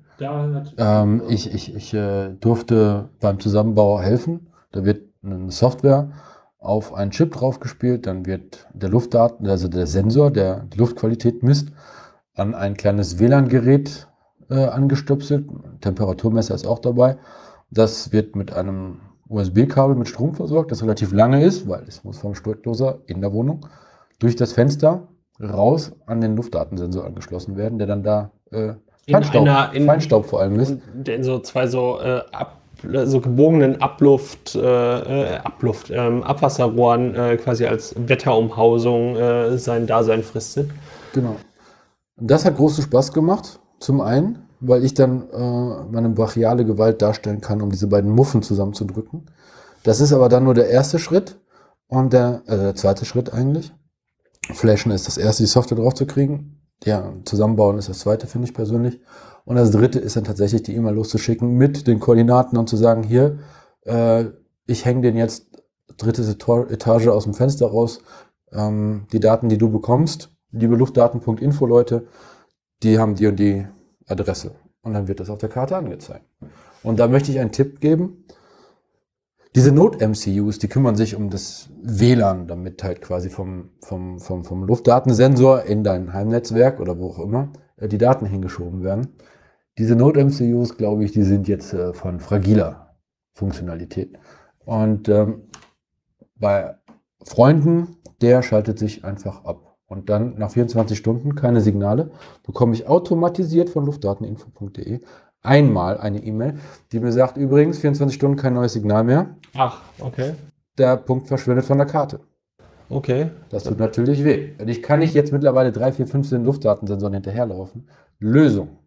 Ähm, ich ich, ich äh, durfte beim Zusammenbau helfen. Da wird eine Software auf einen Chip draufgespielt, dann wird der Luftdaten, also der Sensor, der die Luftqualität misst, an ein kleines WLAN-Gerät äh, angestöpselt. Temperaturmesser ist auch dabei. Das wird mit einem USB-Kabel mit Strom versorgt, das relativ lange ist, weil es muss vom Steckdoser in der Wohnung durch das Fenster raus an den Luftdatensensor angeschlossen werden, der dann da äh, Feinstaub, einer- in- Feinstaub vor allem ist. In so zwei so, äh, ab, so gebogenen Abluft, äh, äh, Abluft, ähm, Abwasserrohren äh, quasi als Wetterumhausung äh, sein Dasein fristet. Genau. Das hat großen Spaß gemacht. Zum einen, weil ich dann äh, meine brachiale Gewalt darstellen kann, um diese beiden Muffen zusammenzudrücken. Das ist aber dann nur der erste Schritt und der, äh, der zweite Schritt eigentlich. Flashen ist das erste, die Software drauf zu kriegen. Ja, zusammenbauen ist das zweite, finde ich persönlich. Und das dritte ist dann tatsächlich die E-Mail loszuschicken mit den Koordinaten und zu sagen, hier, äh, ich hänge den jetzt dritte Etage aus dem Fenster raus. Ähm, die Daten, die du bekommst, liebe Luftdaten.info Leute, die haben die und die Adresse. Und dann wird das auf der Karte angezeigt. Und da möchte ich einen Tipp geben. Diese Not-MCUs, die kümmern sich um das WLAN, damit halt quasi vom, vom, vom, vom Luftdatensensor in dein Heimnetzwerk oder wo auch immer äh, die Daten hingeschoben werden. Diese Node-MCUs, glaube ich, die sind jetzt äh, von fragiler Funktionalität. Und ähm, bei Freunden, der schaltet sich einfach ab. Und dann nach 24 Stunden keine Signale, bekomme ich automatisiert von luftdateninfo.de einmal eine E-Mail, die mir sagt, übrigens 24 Stunden kein neues Signal mehr. Ach, okay. Der Punkt verschwindet von der Karte. Okay. Das tut natürlich weh. Und ich kann nicht jetzt mittlerweile 3, 4, 15 Luftdatensensoren hinterherlaufen. Lösung.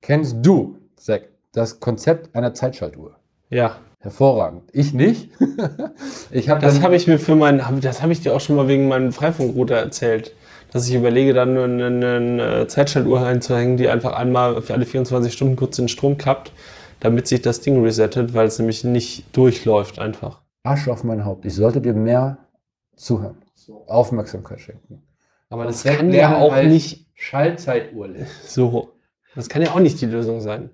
Kennst du, Zack, das Konzept einer Zeitschaltuhr? Ja. Hervorragend. Ich nicht. ich habe Das habe ich mir für meinen, hab- das habe ich dir auch schon mal wegen meinem Freifunkrouter erzählt. Dass ich überlege, dann eine, eine Zeitschaltuhr einzuhängen, die einfach einmal für alle 24 Stunden kurz den Strom kappt, damit sich das Ding resettet, weil es nämlich nicht durchläuft einfach. Arsch auf mein Haupt. Ich sollte dir mehr zuhören. Aufmerksamkeit schenken. Aber das kann ja auch nicht Schallzeituhr. so. Das kann ja auch nicht die Lösung sein.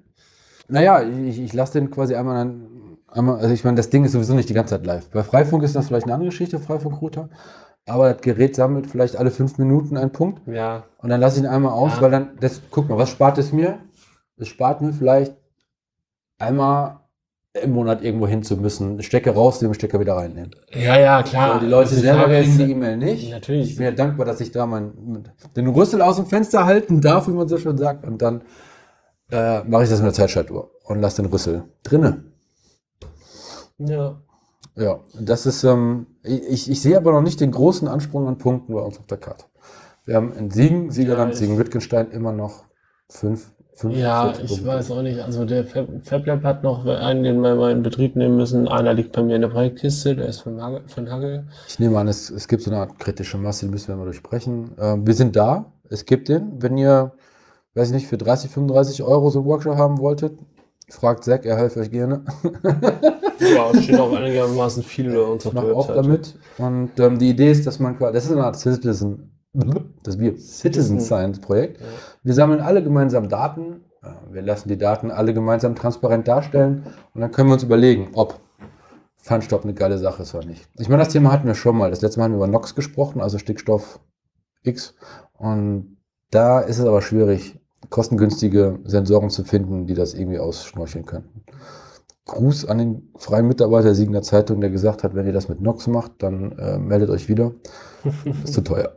Naja, ich, ich lasse den quasi einmal an, einmal, also ich meine, das Ding ist sowieso nicht die ganze Zeit live. Bei Freifunk ist das vielleicht eine andere Geschichte, Freifunk-Router. Aber das Gerät sammelt vielleicht alle fünf Minuten einen Punkt. Ja. Und dann lasse ich ihn einmal aus, Ja. weil dann, das, guck mal, was spart es mir? Es spart mir vielleicht einmal im Monat irgendwo hin zu müssen. Stecker rausnehmen, Stecker wieder reinnehmen. Ja, ja, klar. So, die Leute selber kriegen ist- die E-Mail nicht. Ich Natürlich. bin ja dankbar, dass ich da mein, den Rüssel aus dem Fenster halten darf, wie man so schön sagt. Und dann äh, mache ich das mit der Zeitschaltuhr und lasse den Rüssel drinne. Ja. Ja, das ist, ähm, ich, ich sehe aber noch nicht den großen Ansprung an Punkten bei uns auf der Karte. Wir haben in Siegen, Siegerland, Ja, ich- Siegen-Wittgenstein immer noch fünf, fünf Ja, 40 ich Punkte. weiß auch nicht. Also der Fab FabLab hat noch einen, den wir mal in Betrieb nehmen müssen. Einer liegt bei mir in der Projektkiste, der ist von, Hagel, von Hagel. Ich nehme an, es, es gibt so eine Art kritische Masse, die müssen wir mal durchsprechen. Ähm, wir sind da, es gibt den. Wenn ihr, weiß ich nicht, für 30, 35 Euro so einen Workshop haben wolltet, fragt Zack, er hilft euch gerne. Ja, es stehen auch einigermaßen viele bei uns auf Ich der mache auch Webseite. damit. Und ähm, die Idee ist, dass man quasi, das ist eine Art Citizen, das Bier, Citizen Science Projekt. Ja. Wir sammeln alle gemeinsam Daten. äh, Wir lassen die Daten alle gemeinsam transparent darstellen und dann können wir uns überlegen, ob Feinstaub eine geile Sache ist oder nicht. Ich meine, das Thema hatten wir schon mal. Das letzte Mal haben wir über NOx gesprochen, also Stickstoff X. Und da ist es aber schwierig, kostengünstige Sensoren zu finden, die das irgendwie ausschnorcheln könnten. Gruß an den freien Mitarbeiter der Siegener Zeitung, der gesagt hat, wenn ihr das mit NOx macht, dann äh, meldet euch wieder. Ist zu teuer.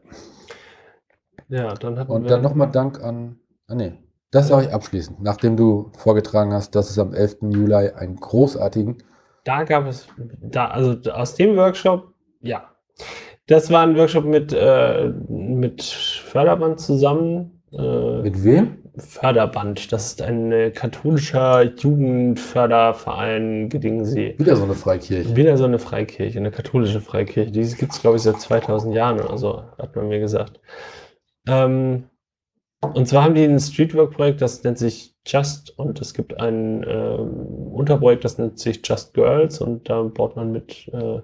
Ja, dann hatten Und dann nochmal Dank an. Ah, nee. Das sage ich abschließend, nachdem du vorgetragen hast, dass es am 11. Juli einen großartigen. Da gab es, da, also aus dem Workshop, ja. Das war ein Workshop mit, äh, mit Förderband zusammen. Äh, Mit wem? Förderband, das ist ein äh, katholischer Jugendförderverein Gedingsee. Wieder so eine Freikirche. Wieder so eine Freikirche, eine katholische Freikirche. Die gibt es, glaube ich, seit 2000 Jahren oder so, hat man mir gesagt. Ähm, und zwar haben die ein Streetwork-Projekt, das nennt sich Just und es gibt ein ähm, Unterprojekt, das nennt sich Just Girls und da baut man mit, äh,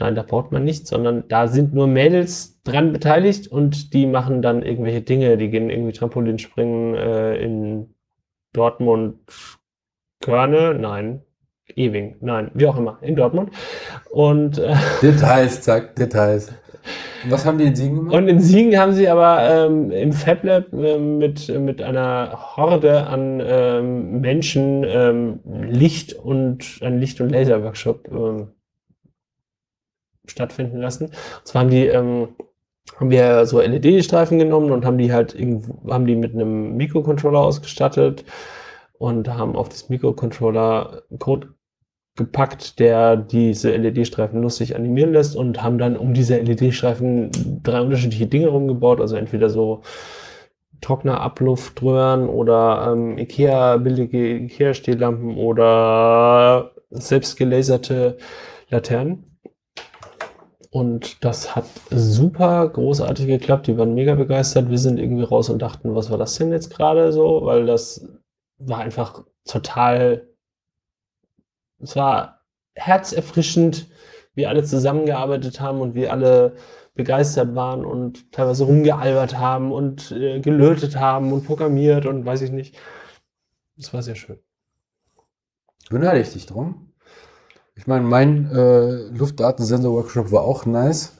nein, da baut man nicht, sondern da sind nur Mädels dran beteiligt und die machen dann irgendwelche Dinge, die gehen irgendwie Trampolinspringen äh, in Dortmund, Körne, nein, Ewing, nein, wie auch immer, in Dortmund. Und äh, Details, zack, Details. Was haben die in Siegen gemacht? Und in Siegen haben sie aber ähm, im FabLab ähm, mit, mit einer Horde an ähm, Menschen ähm, Licht und einen Licht- und Laser-Workshop ähm, stattfinden lassen. Und zwar haben die ähm, haben wir so LED-Streifen genommen und haben die halt irgendwo, haben die mit einem Mikrocontroller ausgestattet und haben auf das Mikrocontroller Code gepackt, der diese LED-Streifen lustig animieren lässt und haben dann um diese LED-Streifen drei unterschiedliche Dinge rumgebaut, also entweder so trockner Abluftröhren oder ähm, Ikea, billige Ikea-Stehlampen oder selbst gelaserte Laternen. Und das hat super großartig geklappt. Die waren mega begeistert. Wir sind irgendwie raus und dachten, was war das denn jetzt gerade so? Weil das war einfach total es war herzerfrischend, wie alle zusammengearbeitet haben und wie alle begeistert waren und teilweise rumgealbert haben und äh, gelötet haben und programmiert und weiß ich nicht. Das war sehr schön. Ich dich drum. Ich meine, mein äh, Luftdatensensor-Workshop war auch nice,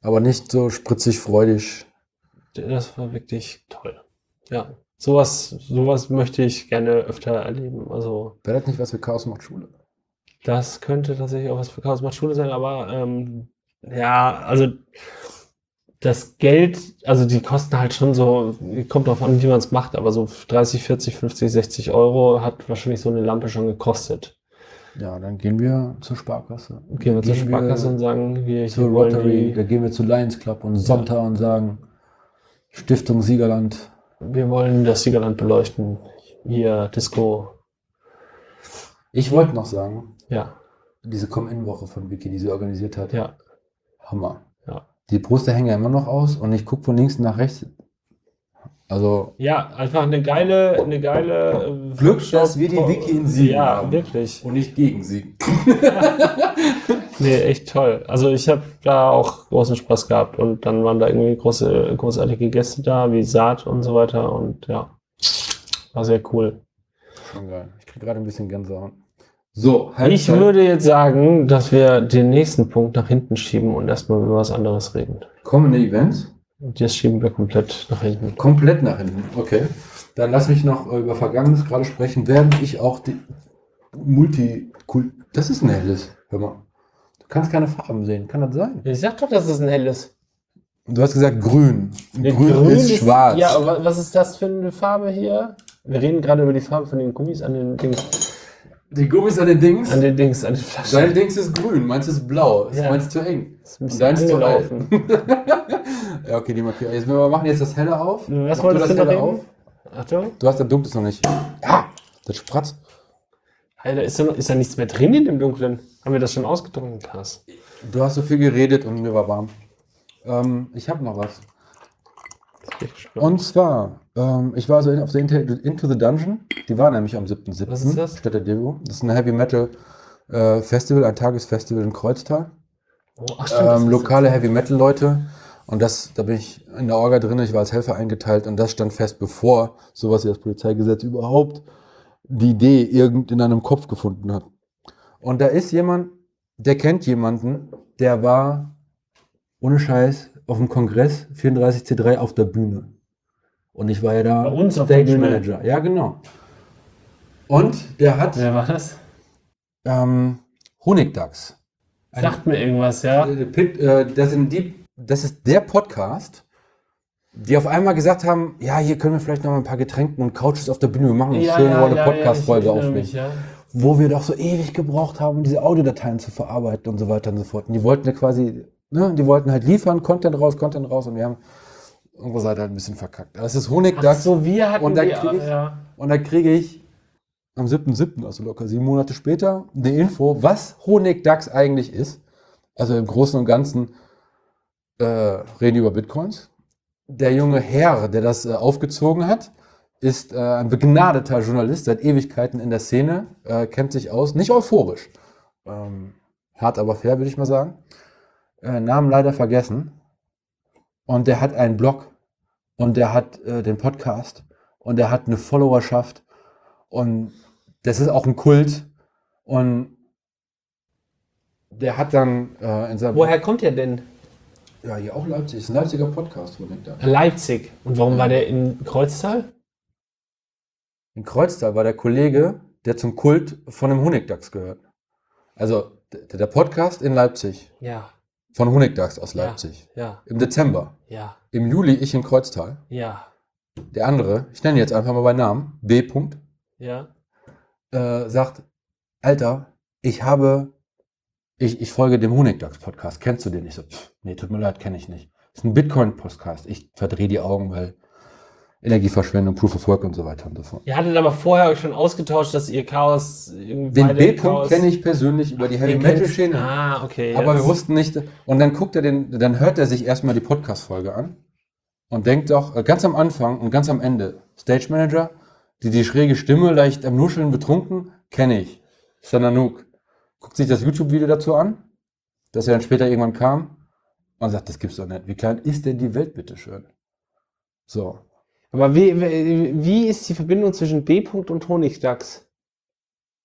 aber nicht so spritzig freudig. Das war wirklich toll. Ja, sowas, sowas möchte ich gerne öfter erleben. Also Wäre das nicht was für Chaos macht Schule? Das könnte tatsächlich auch was für Chaos macht Schule sein, aber ähm, ja, also das Geld, also die kosten halt schon so, kommt drauf an, wie man es macht, aber so 30, 40, 50, 60 Euro hat wahrscheinlich so eine Lampe schon gekostet. Ja, dann gehen wir zur Sparkasse. Gehen wir zur Gehen Sparkasse und sagen, wir zur Rotary, da gehen wir zu Lions Club und Sonntag und sagen Stiftung Siegerland. wir wollen das Siegerland beleuchten. Hier, Disco. Ich wollte noch sagen, Ja, diese Come-In-Woche von Vicky, die sie organisiert hat, ja, Hammer. Ja. Die Brüste hängen ja immer noch aus und ich gucke von links nach rechts. Also ja, einfach eine geile, eine geile äh, Glück, Workshop- dass wir die Wiki in Siegen Ja, haben. wirklich. und nicht gegen sie. Nee, echt toll. Also ich habe da auch großen Spaß gehabt und dann waren da irgendwie große, großartige Gäste da, wie Saat und so weiter und ja, war sehr cool. Schon geil. Ich kriege gerade ein bisschen Gänsehaut. So, Ich würde jetzt sagen, dass wir den nächsten Punkt nach hinten schieben und erstmal über was anderes reden. kommende Events Und das schieben wir komplett nach hinten. komplett nach hinten. Okay. Dann lass mich noch äh, über Vergangenes gerade sprechen, während ich auch die Multikult. Das ist ein helles. Hör mal. Du kannst keine Farben sehen. Kann das sein? Ich sag doch, dass es ein helles. Du hast gesagt grün. Grün, ist, schwarz. Ja, aber was ist das für eine Farbe hier? Wir reden gerade über die Farbe von den Gummis an den Dings. Die Gummis an den Dings. An den Dings, an den Flaschen. Dein Dings ist grün, meins ist blau. Ist Ja. meins zu eng. ist ein deins zu angelaufen. Ja, okay, die markieren. Jetzt wir machen jetzt das helle auf. Was Mach du das helle reden? Achtung. Du hast das dunkles noch nicht. Ja, das spratzt. Alter, ist da, noch, ist da nichts mehr drin in dem Dunklen? Haben wir das schon ausgetrunken, Krass. Du hast so viel geredet und mir war warm. Ähm, ich habe noch was. Das bin ich gespannt. Und zwar, ähm, ich war so in, auf der Into, Into the Dungeon. Die war nämlich am 7.7. Was ist das? Stadt der. Das ist ein Heavy Metal äh, Festival, ein Tagesfestival in Kreuztal. Oh, ach, stimmt, Ähm, lokale Heavy Metal Leute. Und das, da bin ich in der Orga drin, ich war als Helfer eingeteilt und das stand fest, bevor sowas wie das Polizeigesetz überhaupt die Idee irgend in einem Kopf gefunden hat. Und da ist jemand, der kennt jemanden, der war ohne Scheiß auf dem Kongress 34C3 auf der Bühne. Und ich war ja da Bei uns Stage? Manager. Ja, genau. Und der hat Wer war das? ähm, Honigdachs. Sagt mir irgendwas, ja? Äh, äh, das, sind die, das ist der Podcast, die auf einmal gesagt haben, ja, hier können wir vielleicht noch mal ein paar Getränken und Couches auf der Bühne, wir machen eine schöne rolle Podcast-Folge ich aufnehmen. mich, ja. Wo wir doch so ewig gebraucht haben, um diese Audiodateien zu verarbeiten und so weiter und so fort. Und die wollten ja quasi, ne, die wollten halt liefern, Content raus, Content raus und wir haben unsere Seite halt ein bisschen verkackt. Das ist Ach Honigdachs so, wir hatten Und dann die, krieg ich- ja. und dann kriege ich am 7.7., also locker sieben Monate später, eine Info, was Honigdachs eigentlich ist. Also im Großen und Ganzen äh, reden die über Bitcoins. Der junge Herr, der das äh, aufgezogen hat, ist äh, ein begnadeter Journalist, seit Ewigkeiten in der Szene, äh, kennt sich aus, nicht euphorisch. Ähm, hart aber fair, würde ich mal sagen. Äh, Namen leider vergessen. Und der hat einen Blog. Und der hat äh, den Podcast. Und der hat eine Followerschaft. Und das ist auch ein Kult. Und der hat dann äh, in seinem Woher kommt der denn? ja hier auch Leipzig. Ist ein Leipziger Podcast wo denkt er Leipzig. Und warum war der in Kreuztal? in Kreuztal war der Kollege der zum Kult von dem Honigdachs gehört. Also der, der Podcast in Leipzig. Ja, von Honigdachs aus. Leipzig ja, im Dezember ja, im Juli ich in Kreuztal ja, der andere ich nenne ihn jetzt einfach mal bei Namen B. Punkt, ja. äh, sagt, Alter, ich habe, ich, ich folge dem Honigdachs-Podcast. Kennst du den? Ich so, pff, nee, tut mir leid, kenne ich nicht. Das ist ein Bitcoin-Podcast. Ich verdrehe die Augen, weil Energieverschwendung, Proof of Work und so weiter und so fort. Ihr hattet aber vorher euch schon ausgetauscht, dass ihr Chaos irgendwie Den B-Punkt kenne ich persönlich über die Heavy Metal Szene. Ah, okay. Aber wir jetzt- wussten nicht, und dann guckt er den, dann hört er sich erstmal die Podcast-Folge an und denkt doch, äh, ganz am Anfang und ganz am Ende, Stage Manager, die, die schräge Stimme, leicht am Nuscheln betrunken, kenne ich. Ist der Nanook. Guckt sich das YouTube-Video dazu an, das er dann später irgendwann kam und sagt, das gibt's doch nicht. Wie klein ist denn die Welt, bitteschön? So. Aber wie, wie, ist die Verbindung zwischen B-Punkt und Honigdachs?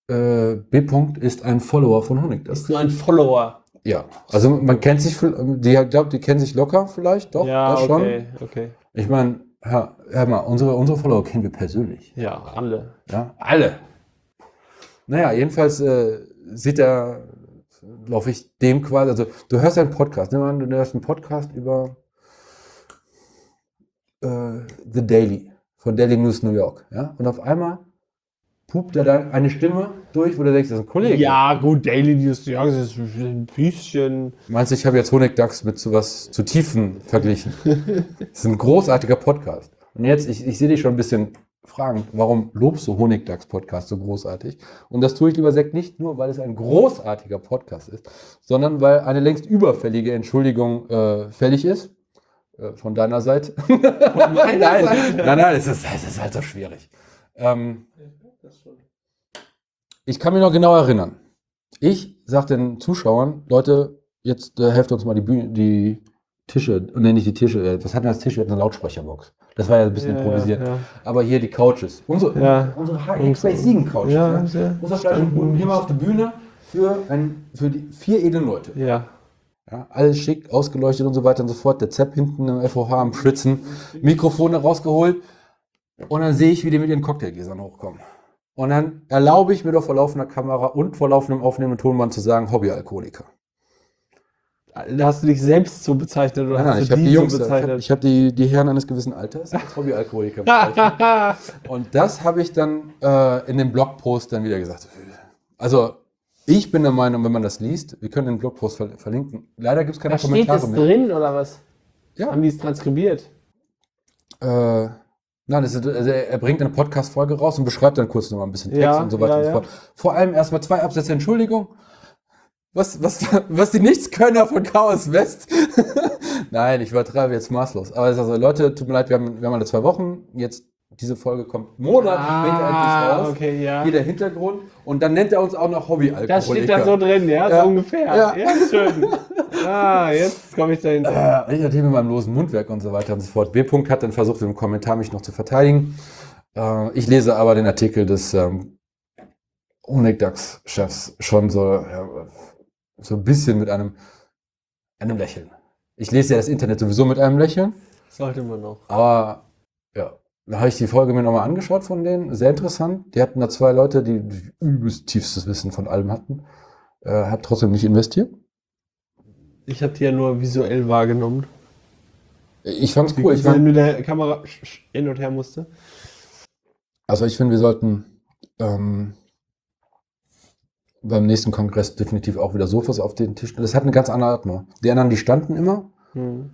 Äh, B-Punkt ist ein Follower von Honigdachs. Ist nur ein Follower. Ja. Also man kennt sich, die, ich glaube, die kennen sich locker vielleicht, doch, ja, das schon. okay, okay. Ich meine, hör, hör mal, unsere, unsere Follower kennen wir persönlich. Ja, alle. Ja, alle. Naja, jedenfalls äh, sieht er, laufe ich dem quasi, also du hörst einen Podcast, nimm an, du hörst einen Podcast über äh, The Daily von Daily News New York, ja, und auf einmal pupt er da eine Stimme durch, wo du denkst, das ist ein Kollege. Ja, gut, Daily News, ja, das ist ein bisschen. Meinst du, ich habe jetzt Honigdachs mit sowas zu Tiefen verglichen? das ist ein großartiger Podcast. Und jetzt, ich, ich sehe dich schon ein bisschen fragend, warum lobst du Honigdachs-Podcast so großartig? Und das tue ich lieber Sekt nicht nur, weil es ein großartiger Podcast ist, sondern weil eine längst überfällige Entschuldigung äh, fällig ist. Äh, von deiner Seite. nein, nein, nein, nein, es ist, es ist halt so schwierig. Ähm, ich kann mich noch genau erinnern. Ich sag den Zuschauern, Leute, jetzt äh, helft uns mal die, Bühne, die Tische, nenne ich die Tische, äh, was hatten wir als Tisch? Wir hatten eine Lautsprecherbox. Das war ja ein bisschen Ja, improvisiert. ja. Aber hier die Couches. Unsere, Ja. unsere X-Base Siegen Couches. Ja, Ja, Unser Fleischboden hier mal auf der Bühne für, ein, für die vier edlen Leute. Ja. Ja, alles schick, ausgeleuchtet und so weiter und so fort. Der Zepp hinten im FOH am Schwitzen, Mikrofone rausgeholt. Und dann sehe ich, wie die mit ihren Cocktailgläsern hochkommen. Und dann erlaube ich mir doch vor laufender Kamera und vor laufendem aufnehmenden Tonband zu sagen, Hobbyalkoholiker. Hast du dich selbst so bezeichnet oder Nein, nein, hast ich du habe die, die Jungs, so ich habe bezeichnet? hab die, die Herren eines gewissen Alters als Hobbyalkoholiker bezeichnet. Und das habe ich dann äh, in dem Blogpost dann wieder gesagt. Also, ich bin der Meinung, wenn man das liest, wir können den Blogpost ver verlinken. Leider gibt es keine da steht Kommentare es mehr. drin oder was? Ja. Haben die es transkribiert? Äh, nein, das ist, also er bringt eine Podcast-Folge raus und beschreibt dann kurz nochmal ein bisschen Text Ja, und so weiter ja, und so fort. Vor allem erstmal zwei Absätze Entschuldigung. Was, was, was die Nichtskönner von Chaos West. Nein, ich übertreibe jetzt maßlos. Aber es ist also, Leute, tut mir leid, wir haben, wir haben alle zwei Wochen. Jetzt, diese Folge kommt Monate später endlich raus. Ah, okay, ja. Hier der Hintergrund. Und dann nennt er uns auch noch Hobbyalkoholiker. Das steht da so drin, ja, Ja. so ungefähr. Ja. Ja, schön. ah, jetzt komme ich dahin. Äh, ich hatte mit meinem losen Mundwerk und so weiter und so fort. B. -Punkt hat dann versucht, im Kommentar mich noch zu verteidigen. Äh, ich lese aber den Artikel des ähm, Honigdachs-Chefs schon so, ja, so ein bisschen mit einem, einem Lächeln. Ich lese ja das Internet sowieso mit einem Lächeln, Sollte man noch. aber ja, da habe ich die Folge mir nochmal angeschaut von denen. Sehr interessant. Die hatten da zwei Leute, die, übelst tiefstes Wissen von allem hatten. Äh, hat trotzdem nicht investiert. Ich habe die ja nur visuell wahrgenommen. Ich fand's cool. Ich Weil fand, mit der Kamera hin und her musste. Also ich finde, wir sollten ähm, beim nächsten Kongress definitiv auch wieder Sofas auf den Tisch. Das hat eine ganz andere Atmung. Die anderen, die standen immer, Hm.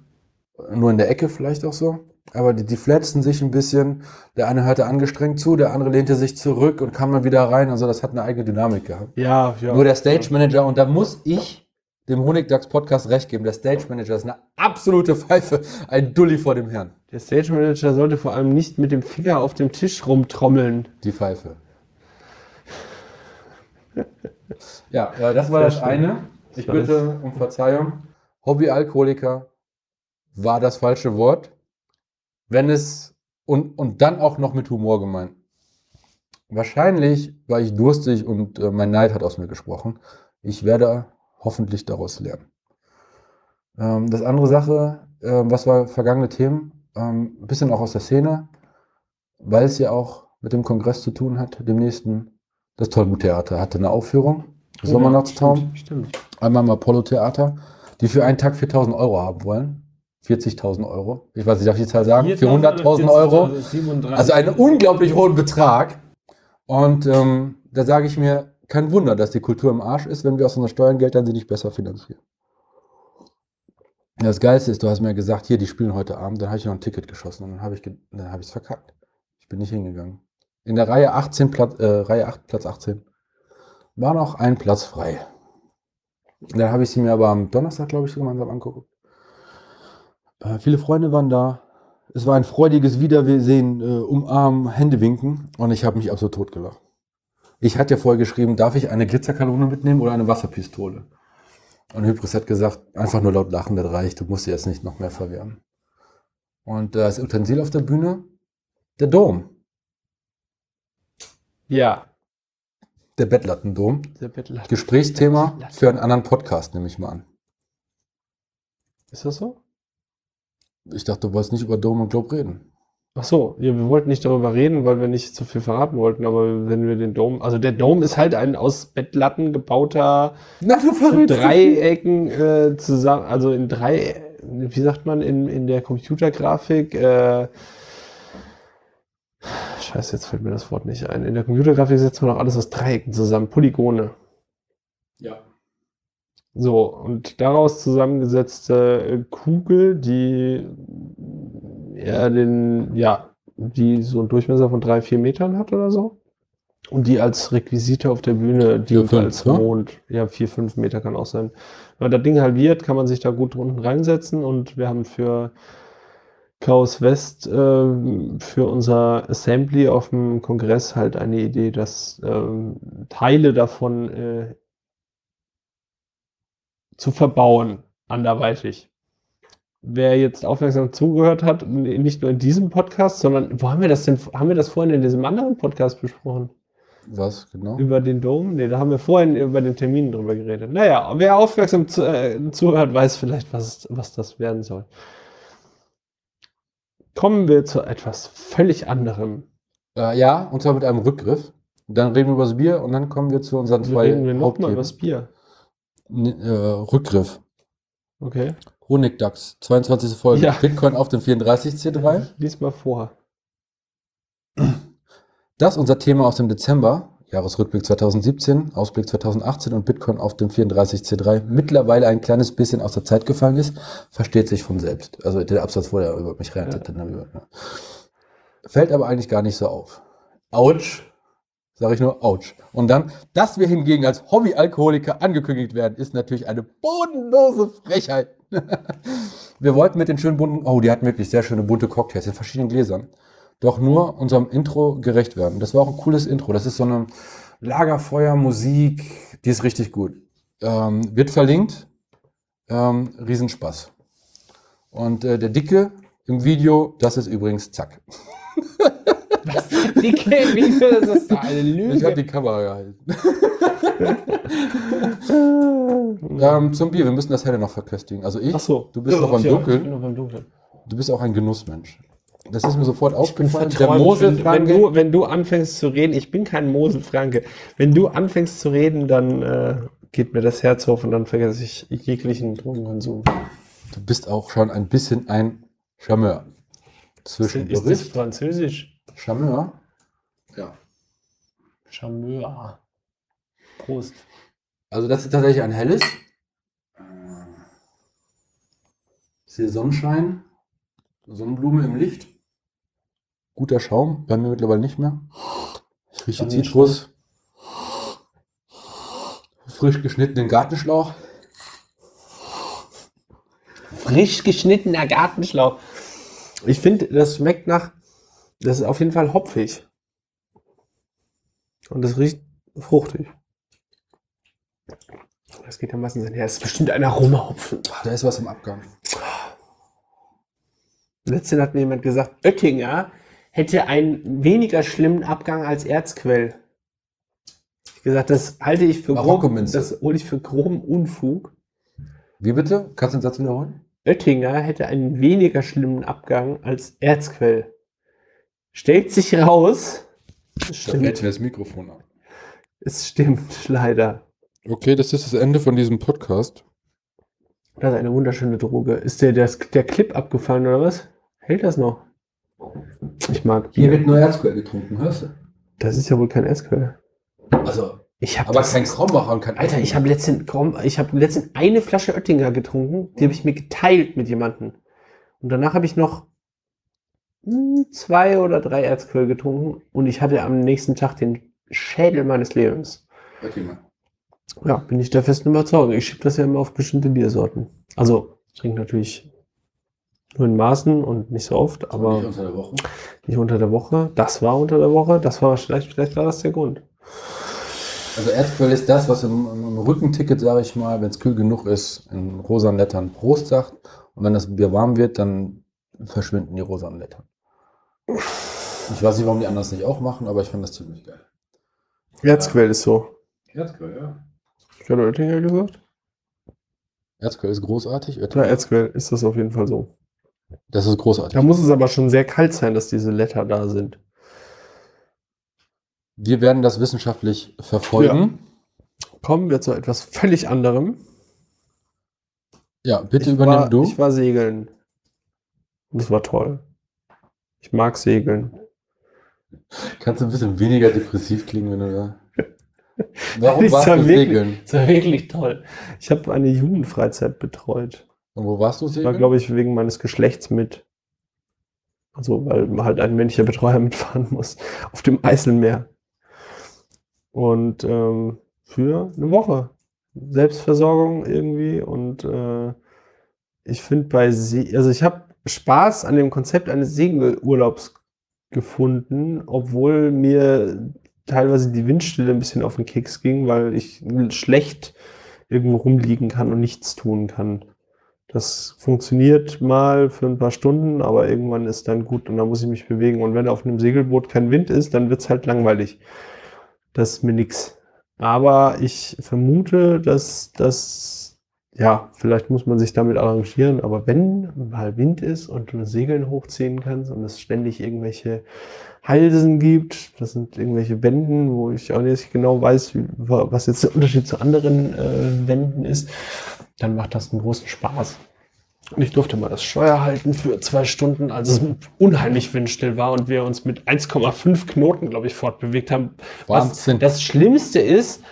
nur in der Ecke vielleicht auch so. Aber die, die flatzten sich ein bisschen. Der eine hörte angestrengt zu, der andere lehnte sich zurück und kam dann wieder rein. Also das hat eine eigene Dynamik gehabt. Ja, ja. Nur der Stage Manager, und da muss ich dem Honigdachs Podcast recht geben, der Stage Manager ist eine absolute Pfeife, ein Dulli vor dem Herrn. Der Stage Manager sollte vor allem nicht mit dem Finger auf dem Tisch rumtrommeln. Die Pfeife. ja, äh, das war Sehr das schön. eine. Ich bitte um Verzeihung. Hobbyalkoholiker war das falsche Wort. Wenn es und, und dann auch noch mit Humor gemeint. Wahrscheinlich war ich durstig und äh, mein Neid hat aus mir gesprochen. Ich werde hoffentlich daraus lernen. Ähm, das andere Sache, äh, was war vergangene Themen? Ähm, ein bisschen auch aus der Szene, weil es ja auch mit dem Kongress zu tun hat, dem nächsten. Das Tollmut-Theater hatte eine Aufführung. Sommernachtstraum. Stimmt. stimmt. Einmal im Apollo-Theater, die für einen Tag 4000 Euro haben wollen. 40.000 Euro. Ich weiß nicht, darf ich die Zahl sagen? 400.000 Euro. 37. Also einen unglaublich hohen Betrag. Und ähm, da sage ich mir, kein Wunder, dass die Kultur im Arsch ist, wenn wir aus unseren Steuergeldern sie nicht besser finanzieren. Das Geilste ist, du hast mir gesagt, hier, die spielen heute Abend, dann habe ich noch ein Ticket geschossen und dann habe ich es verkackt. Ich bin nicht hingegangen. In der Reihe 18, Platz, äh, Reihe 8, Platz 18, war noch ein Platz frei. Dann habe ich sie mir aber am Donnerstag, glaube ich, gemeinsam angeguckt. Äh, viele Freunde waren da. Es war ein freudiges Wiedersehen, äh, umarmen, Hände winken und ich habe mich absolut totgelacht. Ich hatte ja vorher geschrieben, darf ich eine Glitzerkanone mitnehmen oder eine Wasserpistole? Und Hybris hat gesagt, einfach nur laut lachen, das reicht, du musst sie jetzt nicht noch mehr verwehren. Und äh, das Utensil auf der Bühne, der Dom, Ja, der Bettlattendom. der Bettler. Gesprächsthema für einen anderen Podcast, nehme ich mal an. Ist das so? Ich dachte, du wolltest nicht über Dom und Globe reden. Ach so, ja, wir wollten nicht darüber reden, weil wir nicht zu viel verraten wollten, aber wenn wir den Dom, also der Dom ist halt ein aus Bettlatten gebauter Na, du zu Dreiecken äh, zusammen, also in drei, wie sagt man in, in der Computergrafik, äh, scheiße, jetzt fällt mir das Wort nicht ein. In der Computergrafik setzt man auch alles aus Dreiecken zusammen, Polygone. Ja. So, und daraus zusammengesetzte äh, Kugel, die ja den, ja, die so einen Durchmesser von drei, vier Metern hat oder so. Und die als Requisite auf der Bühne dient fünf, als ne? Mond. Ja, vier, fünf Meter kann auch sein. Wenn man das Ding halbiert, kann man sich da gut unten reinsetzen und wir haben für Chaos West äh, für unser Assembly auf dem Kongress halt eine Idee, dass ähm, Teile davon äh, zu verbauen, anderweitig. wer jetzt aufmerksam zugehört hat, nicht nur in diesem Podcast, sondern wo haben wir das denn? Haben wir das vorhin in diesem anderen Podcast besprochen? Was, genau? Über den Dom? Nee, da haben wir vorhin über den Termin drüber geredet. Naja, wer aufmerksam zu, äh, zuhört, weiß vielleicht, was, was das werden soll. Kommen wir zu etwas völlig anderem. Äh, ja, und zwar mit einem Rückgriff. Dann reden wir über das Bier und dann kommen wir zu unseren Wir zwei reden wir nochmal über das Bier. Äh, Rückgriff. Okay. Honigdachs, 22. Folge. Ja. Bitcoin auf dem 34C3. Lies mal vor. Das unser Thema aus dem Dezember. Jahresrückblick 2017, Ausblick 2018 und Bitcoin auf dem 34C3 mittlerweile ein kleines bisschen aus der Zeit gefallen ist, versteht sich von selbst. Also der Absatz wurde ja über mich dann über- Fällt aber eigentlich gar nicht so auf. Autsch. Sage ich nur, ouch. Und dann, dass wir hingegen als Hobbyalkoholiker angekündigt werden, ist natürlich eine bodenlose Frechheit. wir wollten mit den schönen bunten, oh, die hatten wirklich sehr schöne bunte Cocktails in verschiedenen Gläsern. Doch nur unserem Intro gerecht werden. Das war auch ein cooles Intro. Das ist so eine Lagerfeuermusik, die ist richtig gut. Ähm, wird verlinkt. Ähm, Riesenspaß. Und äh, der Dicke im Video, das ist übrigens Zack. Dicke Video, das ist eine Ich habe die Kamera gehalten. ähm, zum Bier, wir müssen das helle noch verköstigen. Also ich, Ach so. du bist Ja, noch beim ja, Ich bin Dunkeln. noch beim Dunkeln. Du bist auch ein Genussmensch. Das ist mir sofort Ich bin aufgefallen. Der verträumt, wenn, Moselfranke, du, wenn du anfängst zu reden, ich bin kein Moselfranke, wenn du anfängst zu reden, dann äh, geht mir das Herz auf und dann vergesse ich jeglichen Drogenkonsum. du bist auch schon ein bisschen ein Charmeur. Zwischen Ist das Bericht, französisch? Charmeur. Ja. Charmeur. Prost. Also das ist tatsächlich ein helles. Ich sehe Sonnenschein, Sonnenblume im Licht. Guter Schaum, bei mir mittlerweile nicht mehr. Ich rieche. Zitrus. Frisch geschnittenen Gartenschlauch. Frisch geschnittener Gartenschlauch. Ich finde, das schmeckt nach, das ist auf jeden Fall hopfig. Und das riecht fruchtig. Das geht ja meistens. Ja, das ist bestimmt ein Aromahopfen. Ah, Da ist was im Abgang. Letztens hat mir jemand gesagt, Oettinger hätte einen weniger schlimmen Abgang als Erzquell. Ich gesagt, das halte ich für grob, Marokko-Minze. das hole ich für groben Unfug. Wie bitte? Kannst du den Satz wiederholen? Oettinger hätte einen weniger schlimmen Abgang als Erzquell. Stellt sich raus, Da stimmt, fällt das Mikrofon ab. es stimmt leider. Okay, das ist das Ende von diesem Podcast. Das ist eine wunderschöne Droge. Ist der, der, der Clip abgefallen oder was? Hält das noch? Ich mag Hier Bier. wird nur Erzquell getrunken, hörst du? Das ist ja wohl kein Erzquell. Also, Ich habe aber kein Krombacher und kein Alter, ich habe letztens, ich habe letztens eine Flasche Oettinger getrunken, die habe ich mir geteilt mit jemandem. Und danach habe ich noch zwei oder drei Erzquell getrunken und ich hatte am nächsten Tag den Schädel meines Lebens. Ja, bin ich der festen Überzeugung. Ich schiebe das ja immer auf bestimmte Biersorten. Also, ich trinke natürlich nur in Maßen und nicht so oft, Aber aber nicht unter der Woche. nicht unter der Woche. Das war unter der Woche. Das war vielleicht, vielleicht war das der Grund. Also Erzquell ist das, was im, im Rückenticket, sage ich mal, wenn es kühl genug ist, in rosanen Lettern Prost sagt. Und wenn das Bier warm wird, dann verschwinden die rosanen Lettern. Ich weiß nicht, warum die anders nicht auch machen, aber ich fand das ziemlich geil. Erzquell ist so. Erzquell, ja. Ich hatte Oettinger gesagt. Erzquell ist großartig. Na, Oettinger. Erzquell ist das auf jeden Fall so. Das ist großartig. Da muss es aber schon sehr kalt sein, dass diese Letter da sind. Wir werden das wissenschaftlich verfolgen. Kommen wir zu etwas völlig anderem. Ja, bitte ich übernimm war, du. Ich war segeln. Das war toll. Ich mag segeln. Kannst du ein bisschen weniger depressiv klingen, wenn du da. Warum Das warst war du wirklich- segeln? Das war wirklich toll. Ich habe eine Jugendfreizeit betreut. Und wo warst du Das war, segeln? glaube ich, wegen meines Geschlechts mit. Also, weil halt ein männlicher Betreuer mitfahren muss. Auf dem Eiselmeer. Und ähm, für eine Woche. Selbstversorgung irgendwie. Und äh, ich finde bei See, also ich habe Spaß an dem Konzept eines Segelurlaubs gefunden, obwohl mir teilweise die Windstille ein bisschen auf den Keks ging, weil ich schlecht irgendwo rumliegen kann und nichts tun kann. Das funktioniert mal für ein paar Stunden, aber irgendwann ist dann gut und dann muss ich mich bewegen. Und wenn auf einem Segelboot kein Wind ist, dann wird's halt langweilig. Das ist mir nix. Aber ich vermute, dass das, ja, vielleicht muss man sich damit arrangieren, aber wenn mal Wind ist und du Segeln hochziehen kannst und es ständig irgendwelche Halsen gibt, das sind irgendwelche Wänden, wo ich auch nicht genau weiß, wie, was jetzt der Unterschied zu anderen äh, Wänden ist, dann macht das einen großen Spaß. Und ich durfte mal das Steuer halten für zwei Stunden, als es unheimlich windstill war und wir uns mit 1,5 Knoten, glaube ich, fortbewegt haben. Was Wahnsinn. das Schlimmste ist,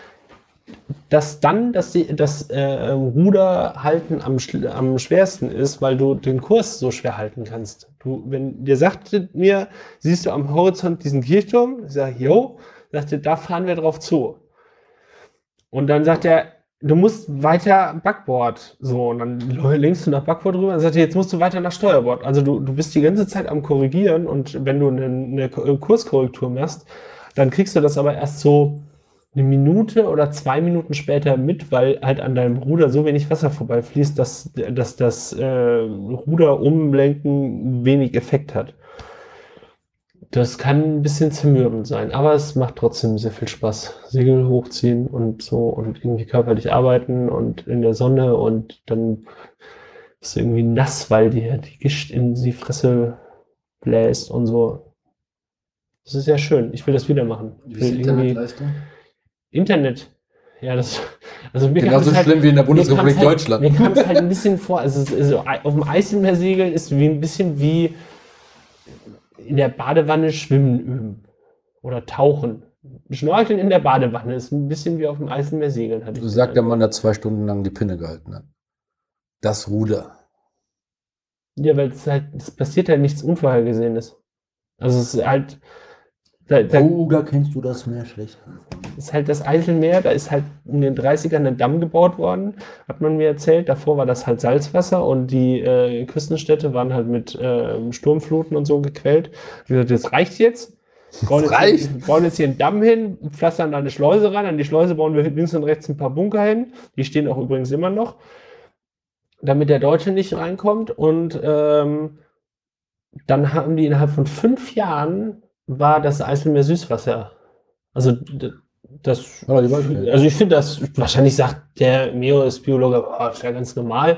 dass dann das, das äh, Ruderhalten am, am schwersten ist, weil du den Kurs so schwer halten kannst. Du, wenn dir sagte mir, siehst du am Horizont diesen Kirchturm, ich sage, yo, sagte, da fahren wir drauf zu. Und dann sagt er, du musst weiter Backbord. So, und dann lenkst du nach Backbord rüber und sagt er, jetzt musst du weiter nach Steuerbord. Also du, du bist die ganze Zeit am Korrigieren und wenn du eine, eine Kurskorrektur machst, dann kriegst du das aber erst so eine Minute oder zwei Minuten später mit, weil halt an deinem Ruder so wenig Wasser vorbeifließt, dass, dass das äh, Ruder umlenken wenig Effekt hat. Das kann ein bisschen zermürbend sein, aber es macht trotzdem sehr viel Spaß. Segel hochziehen und so und irgendwie körperlich arbeiten und in der Sonne und dann ist irgendwie nass, weil dir die Gischt in die Fresse bläst und so. Das ist sehr schön. Ich will das wieder machen. Ich will irgendwie- Internet. Ja, das. Also mir Genauso kam's schlimm wie in der Bundesrepublik mir kam's Deutschland. Halt, mir kam es halt ein bisschen vor, also, es ist so, auf dem Eiselmeer segeln ist wie ein bisschen wie in der Badewanne schwimmen üben oder tauchen. Schnorcheln in der Badewanne ist ein bisschen wie auf dem Eiselmeer segeln. hatte So sagt der. Mann, der zwei Stunden lang die Pinne gehalten hat. Das Ruder. Ja, weil es halt, es passiert halt nichts Unvorhergesehenes. Also es ist halt, da, da Oh, da kennst du das Meer schlecht. ist halt das Eiselmeer, da ist halt in den 30ern ein Damm gebaut worden, hat man mir erzählt. Davor war das halt Salzwasser und die äh, Küstenstädte waren halt mit ähm, Sturmfluten und so gequält. Wie gesagt, das reicht jetzt. Wir Bauen, Das jetzt, reicht. bauen jetzt hier einen Damm hin, pflastern da eine Schleuse ran. An die Schleuse bauen wir links und rechts ein paar Bunker hin. Die stehen auch übrigens immer noch, damit der Deutsche nicht reinkommt. Und ähm, dann haben die innerhalb von fünf Jahren war das Eiselmeer Süßwasser. Also das, also ich finde das, wahrscheinlich sagt der Mio ist Biologe, oh, das wäre ganz normal.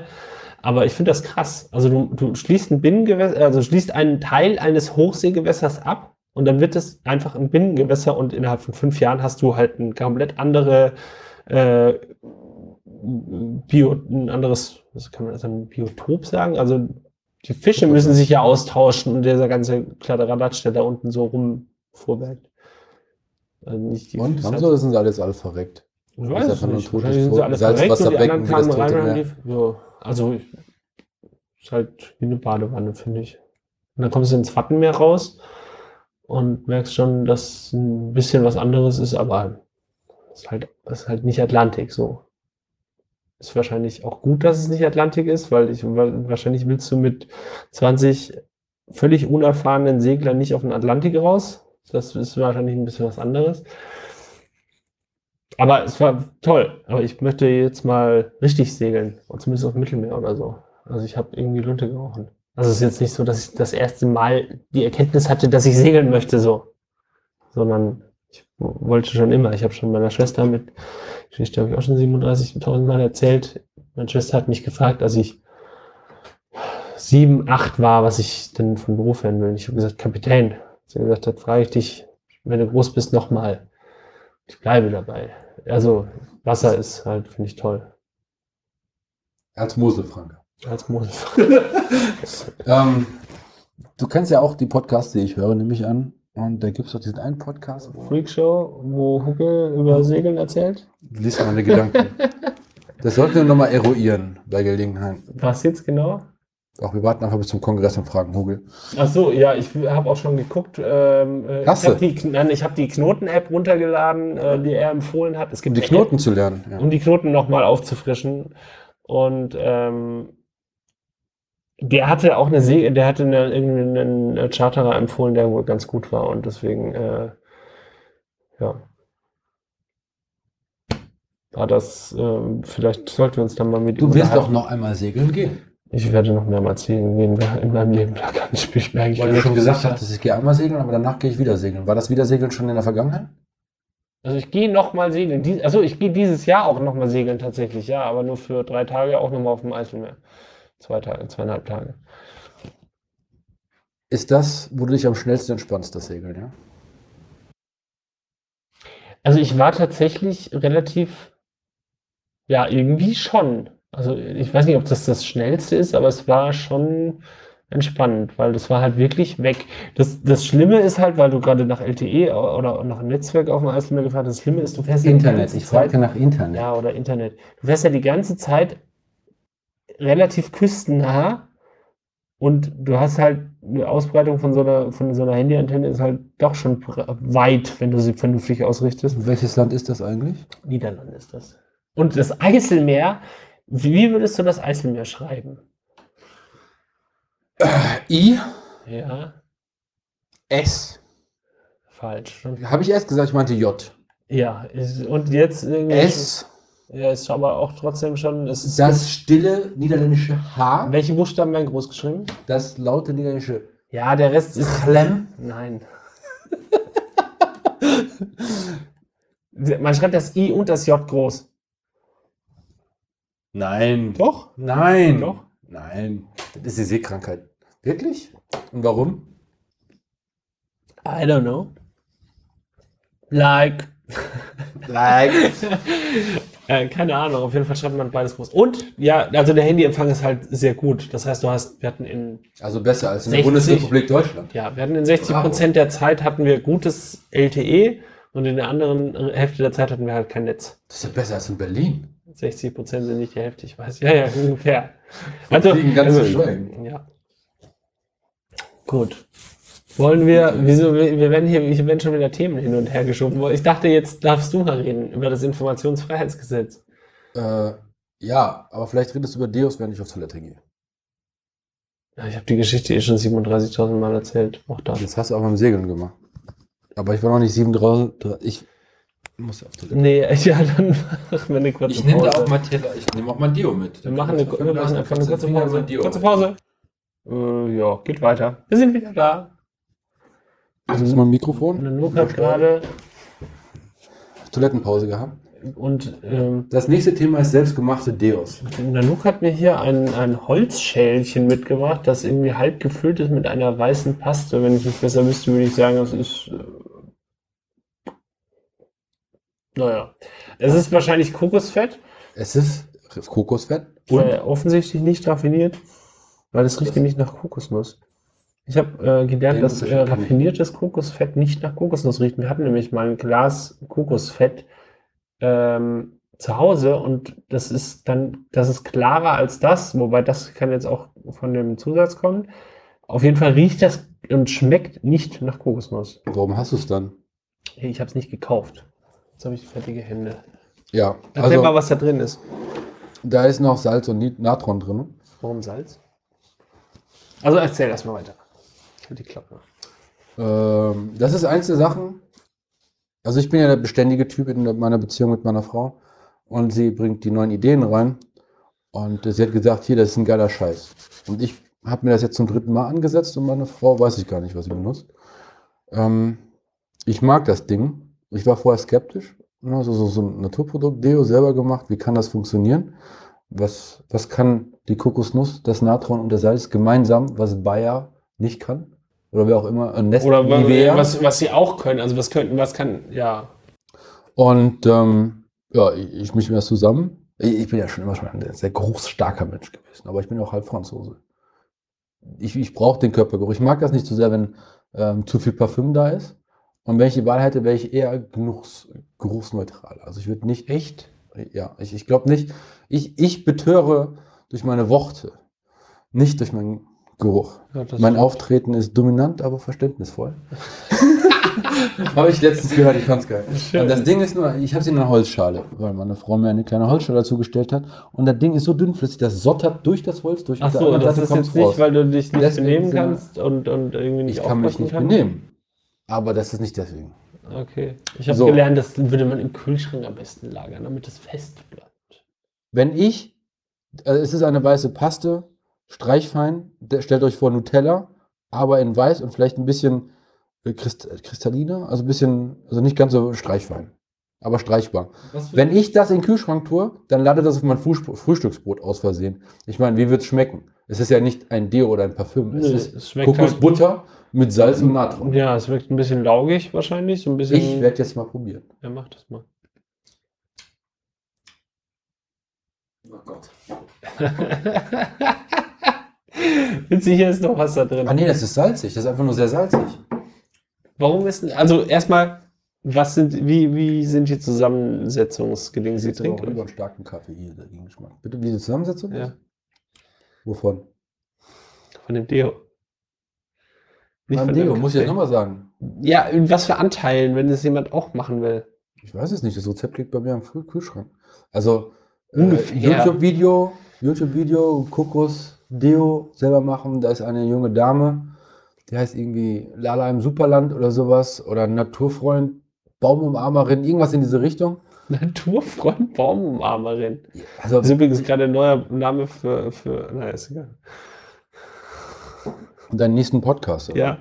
Aber ich finde das krass. Also du, du schließt ein Binnengewässer, also schließt einen Teil eines Hochseegewässers ab und dann wird es einfach ein Binnengewässer und innerhalb von fünf Jahren hast du halt ein komplett andere äh, Bio, ein anderes, was kann man das ein Biotop sagen? Also die Fische müssen sich ja austauschen und dieser ganze Kladderadatsch, der da unten so rumfuhrwerkt. Also Und haben sie sind sie alles alle verreckt? ich weiß es nicht. Wahrscheinlich sind sie alle verreckt und die anderen kamen rein und die, ja, also ich- ist halt wie eine Badewanne, finde ich. Und dann kommst du ins Wattenmeer raus und merkst schon, dass ein bisschen was anderes ist, aber es ist halt, es ist halt nicht Atlantik so. Ist wahrscheinlich auch gut, dass es nicht Atlantik ist, weil ich wahrscheinlich willst du mit 20 völlig unerfahrenen Seglern nicht auf den Atlantik raus. Das ist wahrscheinlich ein bisschen was anderes. Aber es war toll. Aber ich möchte jetzt mal richtig segeln. Und zumindest auf dem Mittelmeer oder so. Also ich habe irgendwie Lunte gerochen. Also es ist jetzt nicht so, dass ich das erste Mal die Erkenntnis hatte, dass ich segeln möchte, so. Sondern ich wollte schon immer. Ich habe schon meiner Schwester mit, Geschichte habe ich auch schon 37.000 Mal erzählt. Meine Schwester hat mich gefragt, als ich sieben, acht war, was ich denn von Beruf werden will. Ich habe gesagt, Kapitän. Sie hat gesagt, das frage ich dich, wenn du groß bist, nochmal. Ich bleibe dabei. Also Wasser ist halt, finde ich toll. Als Moselfranke. Als Moses. Ähm, du kennst ja auch die Podcasts, die ich höre, nehme ich an. Und da gibt es doch diesen einen Podcast, Freakshow, wo Hucke über Segeln erzählt. du liest meine Gedanken. Das sollten wir nochmal eruieren bei Gelegenheit. Was jetzt genau? Auch wir warten einfach bis zum Kongress und fragen Hugel. Ach so, ja, ich habe auch schon geguckt. Ähm, äh, Hast ich habe die, Kn- nein, ich hab die Knoten-App runtergeladen, äh, die er empfohlen hat. Es Um gibt die eine Knoten zu lernen. Ja. um die Knoten nochmal aufzufrischen. Und ähm, der hatte auch eine See, der hatte eine, irgendwie einen Charterer empfohlen, der wohl ganz gut war und deswegen, äh, ja. War das, ähm, vielleicht sollten wir uns dann mal mit Du wirst doch noch einmal segeln gehen. Ich werde noch mehrmals segeln gehen in meinem Leben. Da kann ich mich merke ich Weil du schon gesagt hast, ich gehe einmal segeln, aber danach gehe ich wieder segeln. War das Wiedersegeln schon in der Vergangenheit? Also ich gehe noch mal segeln. Dies, also ich gehe dieses Jahr auch noch mal segeln tatsächlich, ja, aber nur für drei Tage auch noch mal auf dem Eiselmeer. Zwei Tage, zweieinhalb Tage. Ist das, wo du dich am schnellsten entspannst, das Segeln, ja? Also ich war tatsächlich relativ, ja, irgendwie schon. Also ich weiß nicht, ob das das Schnellste ist, aber es war schon entspannend, weil das war halt wirklich weg. Das, das Schlimme ist halt, weil du gerade nach LTE oder nach einem Netzwerk auf dem Eiselmeer gefahren hast, das Schlimme ist, du fährst ja die ganze Zeit, nach Internet. ja, oder Internet. Du fährst ja die ganze Zeit relativ küstennah und du hast halt eine Ausbreitung von so einer, von so einer Handyantenne ist halt doch schon weit, wenn du sie vernünftig ausrichtest. Welches Land ist das eigentlich? Niederlande ist das. Und das Eiselmeer, wie würdest du das Eiselmeer schreiben? I, Ja, S. falsch. Habe ich erst gesagt, ich meinte J. Ja, und jetzt irgendwie. S, Ja, ist aber auch trotzdem schon. Es ist das stille niederländische H, welche Buchstaben werden groß geschrieben? das laute niederländische Ja, der Rest ist. Clem. Nein. Man schreibt das I und das J groß. Nein. Doch? Nein. Doch? Nein. Das ist die Seekrankheit. Wirklich? Und warum? I don't know. Like. Like. Äh, keine Ahnung, auf jeden Fall schreibt man beides groß. Und ja, also der Handyempfang ist halt sehr gut. Das heißt, du hast, wir hatten in, Also besser als in der 60. Bundesrepublik Deutschland. ja, wir hatten in 60 Prozent der Zeit hatten wir gutes LTE und in der anderen Hälfte der Zeit hatten wir halt kein Netz. Das ist ja besser als in Berlin. 60 Prozent sind nicht die Hälfte, ich weiß. Ja, ja, ungefähr. Also, ganze also ja. Gut. Wollen wir, wieso, wir werden hier, hier werden schon wieder Themen hin und her geschoben. Ich dachte, jetzt darfst du mal reden über das Informationsfreiheitsgesetz. Äh, ja, aber vielleicht redest du über Deus, wenn ich auf Toilette gehe. Ja, ich habe die Geschichte eh schon 37.000 Mal erzählt. Auch da. Das hast du auch beim Segeln gemacht. Aber ich war noch nicht sieben draußen. Ich muss auf Toilette. Nee, ja, dann machen wir eine kurze Ich nehme da Pause. auch mal Teller, ich nehme auch mein Deo mit. wir machen, eine, wir machen einfach eine kurze Pause. Kurze Pause. Äh, ja, geht weiter. Wir sind wieder da. Das ist mein Mikrofon. Nanook hat gerade Toilettenpause gehabt. und ähm, Das nächste Thema ist selbstgemachte Deos. Nanook hat mir hier ein, ein Holzschälchen mitgebracht, das irgendwie halb gefüllt ist mit einer weißen Paste. Wenn ich nicht besser wüsste, würde ich sagen, das ist. Äh, naja. Es ist wahrscheinlich Kokosfett, Es ist Kokosfett. äh, offensichtlich nicht raffiniert, weil es riecht nämlich nach Kokosnuss. Ich habe äh, gelernt, dass äh, raffiniertes Kokosfett nicht nach Kokosnuss riecht. Wir hatten nämlich mal ein Glas Kokosfett ähm, zu Hause und das ist dann, das ist klarer als das, wobei das kann jetzt auch von dem Zusatz kommen. Auf jeden Fall riecht das und schmeckt nicht nach Kokosnuss. Warum hast du es dann? Ich habe es nicht gekauft. Jetzt habe ich fettige Hände. Ja, Erzähl mal, also was da drin ist. da ist noch Salz und Natron drin. Warum Salz? Also erzähl erst mal weiter. Ich halte die Klappe. Ähm, das ist eins der Sachen. Also ich bin ja der beständige Typ in der- meiner Beziehung mit meiner Frau und sie bringt die neuen Ideen rein und sie hat gesagt, hier, das ist ein geiler Scheiß. Und ich habe mir das jetzt zum dritten Mal angesetzt und meine Frau weiß ich gar nicht, was sie benutzt. Ähm, ich mag das Ding. Ich war vorher skeptisch. Also so, so ein Naturprodukt, Deo selber gemacht. Wie kann das funktionieren? Was, was kann die Kokosnuss, das Natron und das Salz gemeinsam, was Bayer nicht kann? Oder wer auch immer. äh, Nest- Oder Nivea. was, was sie auch können. Also was könnten, was kann, ja. Und ähm, ja, ich, ich mische mir das zusammen. Ich, ich bin ja schon immer schon ein sehr geruchsstarker Mensch gewesen, aber ich bin auch halb Franzose. Ich, ich brauche den Körpergeruch. Ich mag das nicht so sehr, wenn ähm, zu viel Parfüm da ist. Und wenn ich die Wahl hätte, wäre ich eher geruchs, geruchsneutral. Also ich würde nicht, Echt? ja, ich, ich glaube nicht, ich, ich betöre durch meine Worte, nicht durch meinen Geruch. Ja, Mein. Auftreten ist dominant, aber verständnisvoll. Habe ich letztens gehört, ich fand's geil. Schön. Und das Ding ist nur, ich habe sie in einer Holzschale, weil meine Frau mir eine kleine Holzschale dazu gestellt hat. Und das Ding ist so dünnflüssig, das sottert durch das Holz durch. Ach so, anderen das ist jetzt nicht, weil du dich nicht Deswegen benehmen kannst und, und irgendwie nicht Ich kann mich nicht kannst? benehmen. Aber das ist nicht deswegen. Okay. Ich habe So. gelernt, das würde man im Kühlschrank am besten lagern, damit es fest bleibt. Wenn ich, also es ist eine weiße Paste, Streichfein. Stellt euch vor Nutella, aber in weiß und vielleicht ein bisschen äh, Christ kristalliner, also ein bisschen, also nicht ganz so streichfein, aber streichbar. Wenn ich das in den Kühlschrank tue, dann landet das auf mein Frühstücksbrot aus Versehen. Ich meine, wie wird es schmecken? Es ist ja nicht ein Deo oder ein Parfüm. Es Nö, ist es schmeckt halt- Kokosbutter mit Salz und Natron. Ja, es wirkt ein bisschen laugig wahrscheinlich, so ein bisschen. Ich werde jetzt mal probieren. Ja, mach das mal. Oh Gott. Witzig, hier ist noch Wasser drin. Ah nee, das ist salzig. Das ist einfach nur sehr salzig. Warum ist denn, also erstmal, was sind, wie, wie sind die Zusammensetzungsgedinge, Sie Ich trinke trinken? lieber einen starken Kaffee hier, der Geschmack. Bitte, wie die Zusammensetzung ist? Ja, Wovon? von dem Deo. Nicht Beim von Deo, muss ich jetzt nochmal sagen. Ja, in was für Anteilen, wenn es jemand auch machen will. Ich weiß es nicht, das Rezept liegt bei mir am Kühl- Kühlschrank. Also. YouTube-Video, YouTube-Video, Kokos, Deo selber machen. Da ist eine junge Dame, die heißt irgendwie Lala im Superland oder sowas. Oder Naturfreund, Baumumarmerin, irgendwas in diese Richtung. Naturfreund Baumumarmerin. Also, Das ist übrigens gerade ein neuer Name für, für, naja, ist egal. deinen nächsten Podcast. oder? Ja.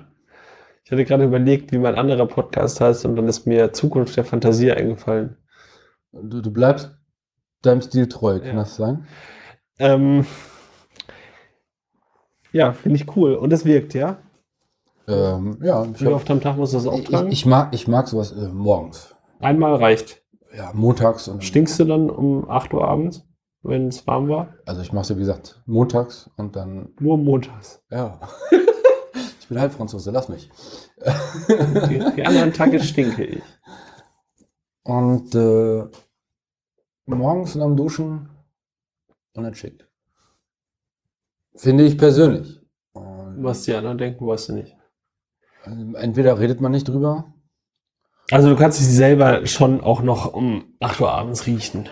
Ich hatte gerade überlegt, wie mein anderer Podcast heißt und dann ist mir Zukunft der Fantasie eingefallen. Du, du bleibst deinem Stil treu, kann Ja. das sein? Ähm, ja, finde ich cool. Und es wirkt, ja? Ähm, ja, ich, Wie hab, oft am Tag musst du das ich, auftragen? ich, mag, ich mag sowas äh, morgens. Einmal reicht. Ja, montags. Und, Stinkst du dann um 8 Uhr abends, wenn es warm war? Also ich mache es, wie gesagt, montags und dann, Nur montags. ja. ich bin Halbfranzose, lass mich. Die, die anderen Tage stinke ich. Und äh, morgens und am Duschen unentschickt. Finde ich persönlich. Und, Was die anderen denken, weißt du nicht. ähm, Entweder redet man nicht drüber. Also du kannst dich selber schon auch noch um 8 Uhr abends riechen.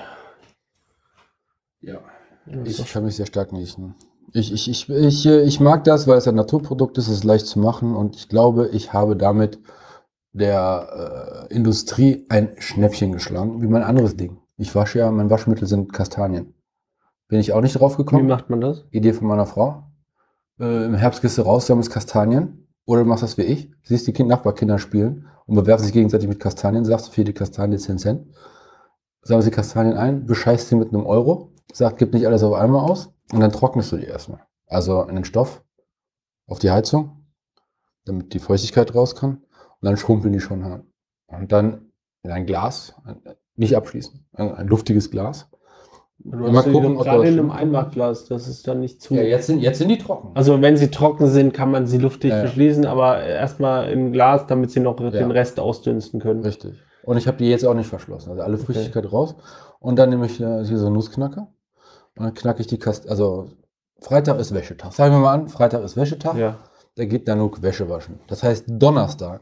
Ja. Ich kann mich sehr stark riechen. Ich, ich, ich, ich, ich mag das, weil es ein Naturprodukt ist, es ist leicht zu machen und ich glaube, ich habe damit der äh, Industrie ein Schnäppchen geschlagen, wie mein anderes Ding. Ich wasche ja, mein Waschmittel sind Kastanien. Bin ich auch nicht drauf Wie gekommen. macht man das? Idee von meiner Frau. Äh, Im Herbst gehst du raus, sammelst Kastanien. Oder du machst das wie ich, siehst die kind Nachbarkinder spielen und bewerfen sich gegenseitig mit Kastanien, sagst du für die Kastanie 10 Cent. Sammelst die Kastanien ein, bescheißt sie mit einem Euro, sagt, gib nicht alles auf einmal aus und dann trocknest du die erstmal. Also in den Stoff, auf die Heizung, damit die Feuchtigkeit raus kann und dann schrumpeln die schon. Und dann in ein Glas, nicht abschließen, ein, ein luftiges Glas. Du hast gucken, gerade das in einem. Einmachglas, das ist dann nicht zu. Ja, jetzt sind, jetzt sind die trocken. Also wenn sie trocken sind, kann man sie luftig Ja, ja. verschließen, aber erstmal im Glas, damit sie noch den Rest ausdünsten können. Richtig. Und ich habe die jetzt auch nicht verschlossen. Also alle Flüssigkeit raus. Und dann nehme ich äh, hier so einen Nussknacker. Und dann knacke ich die Kast. Also Freitag ist Wäschetag. Sagen wir mal an, Freitag ist Wäschetag. Ja. Da geht Nanook Wäsche waschen. Das heißt, Donnerstag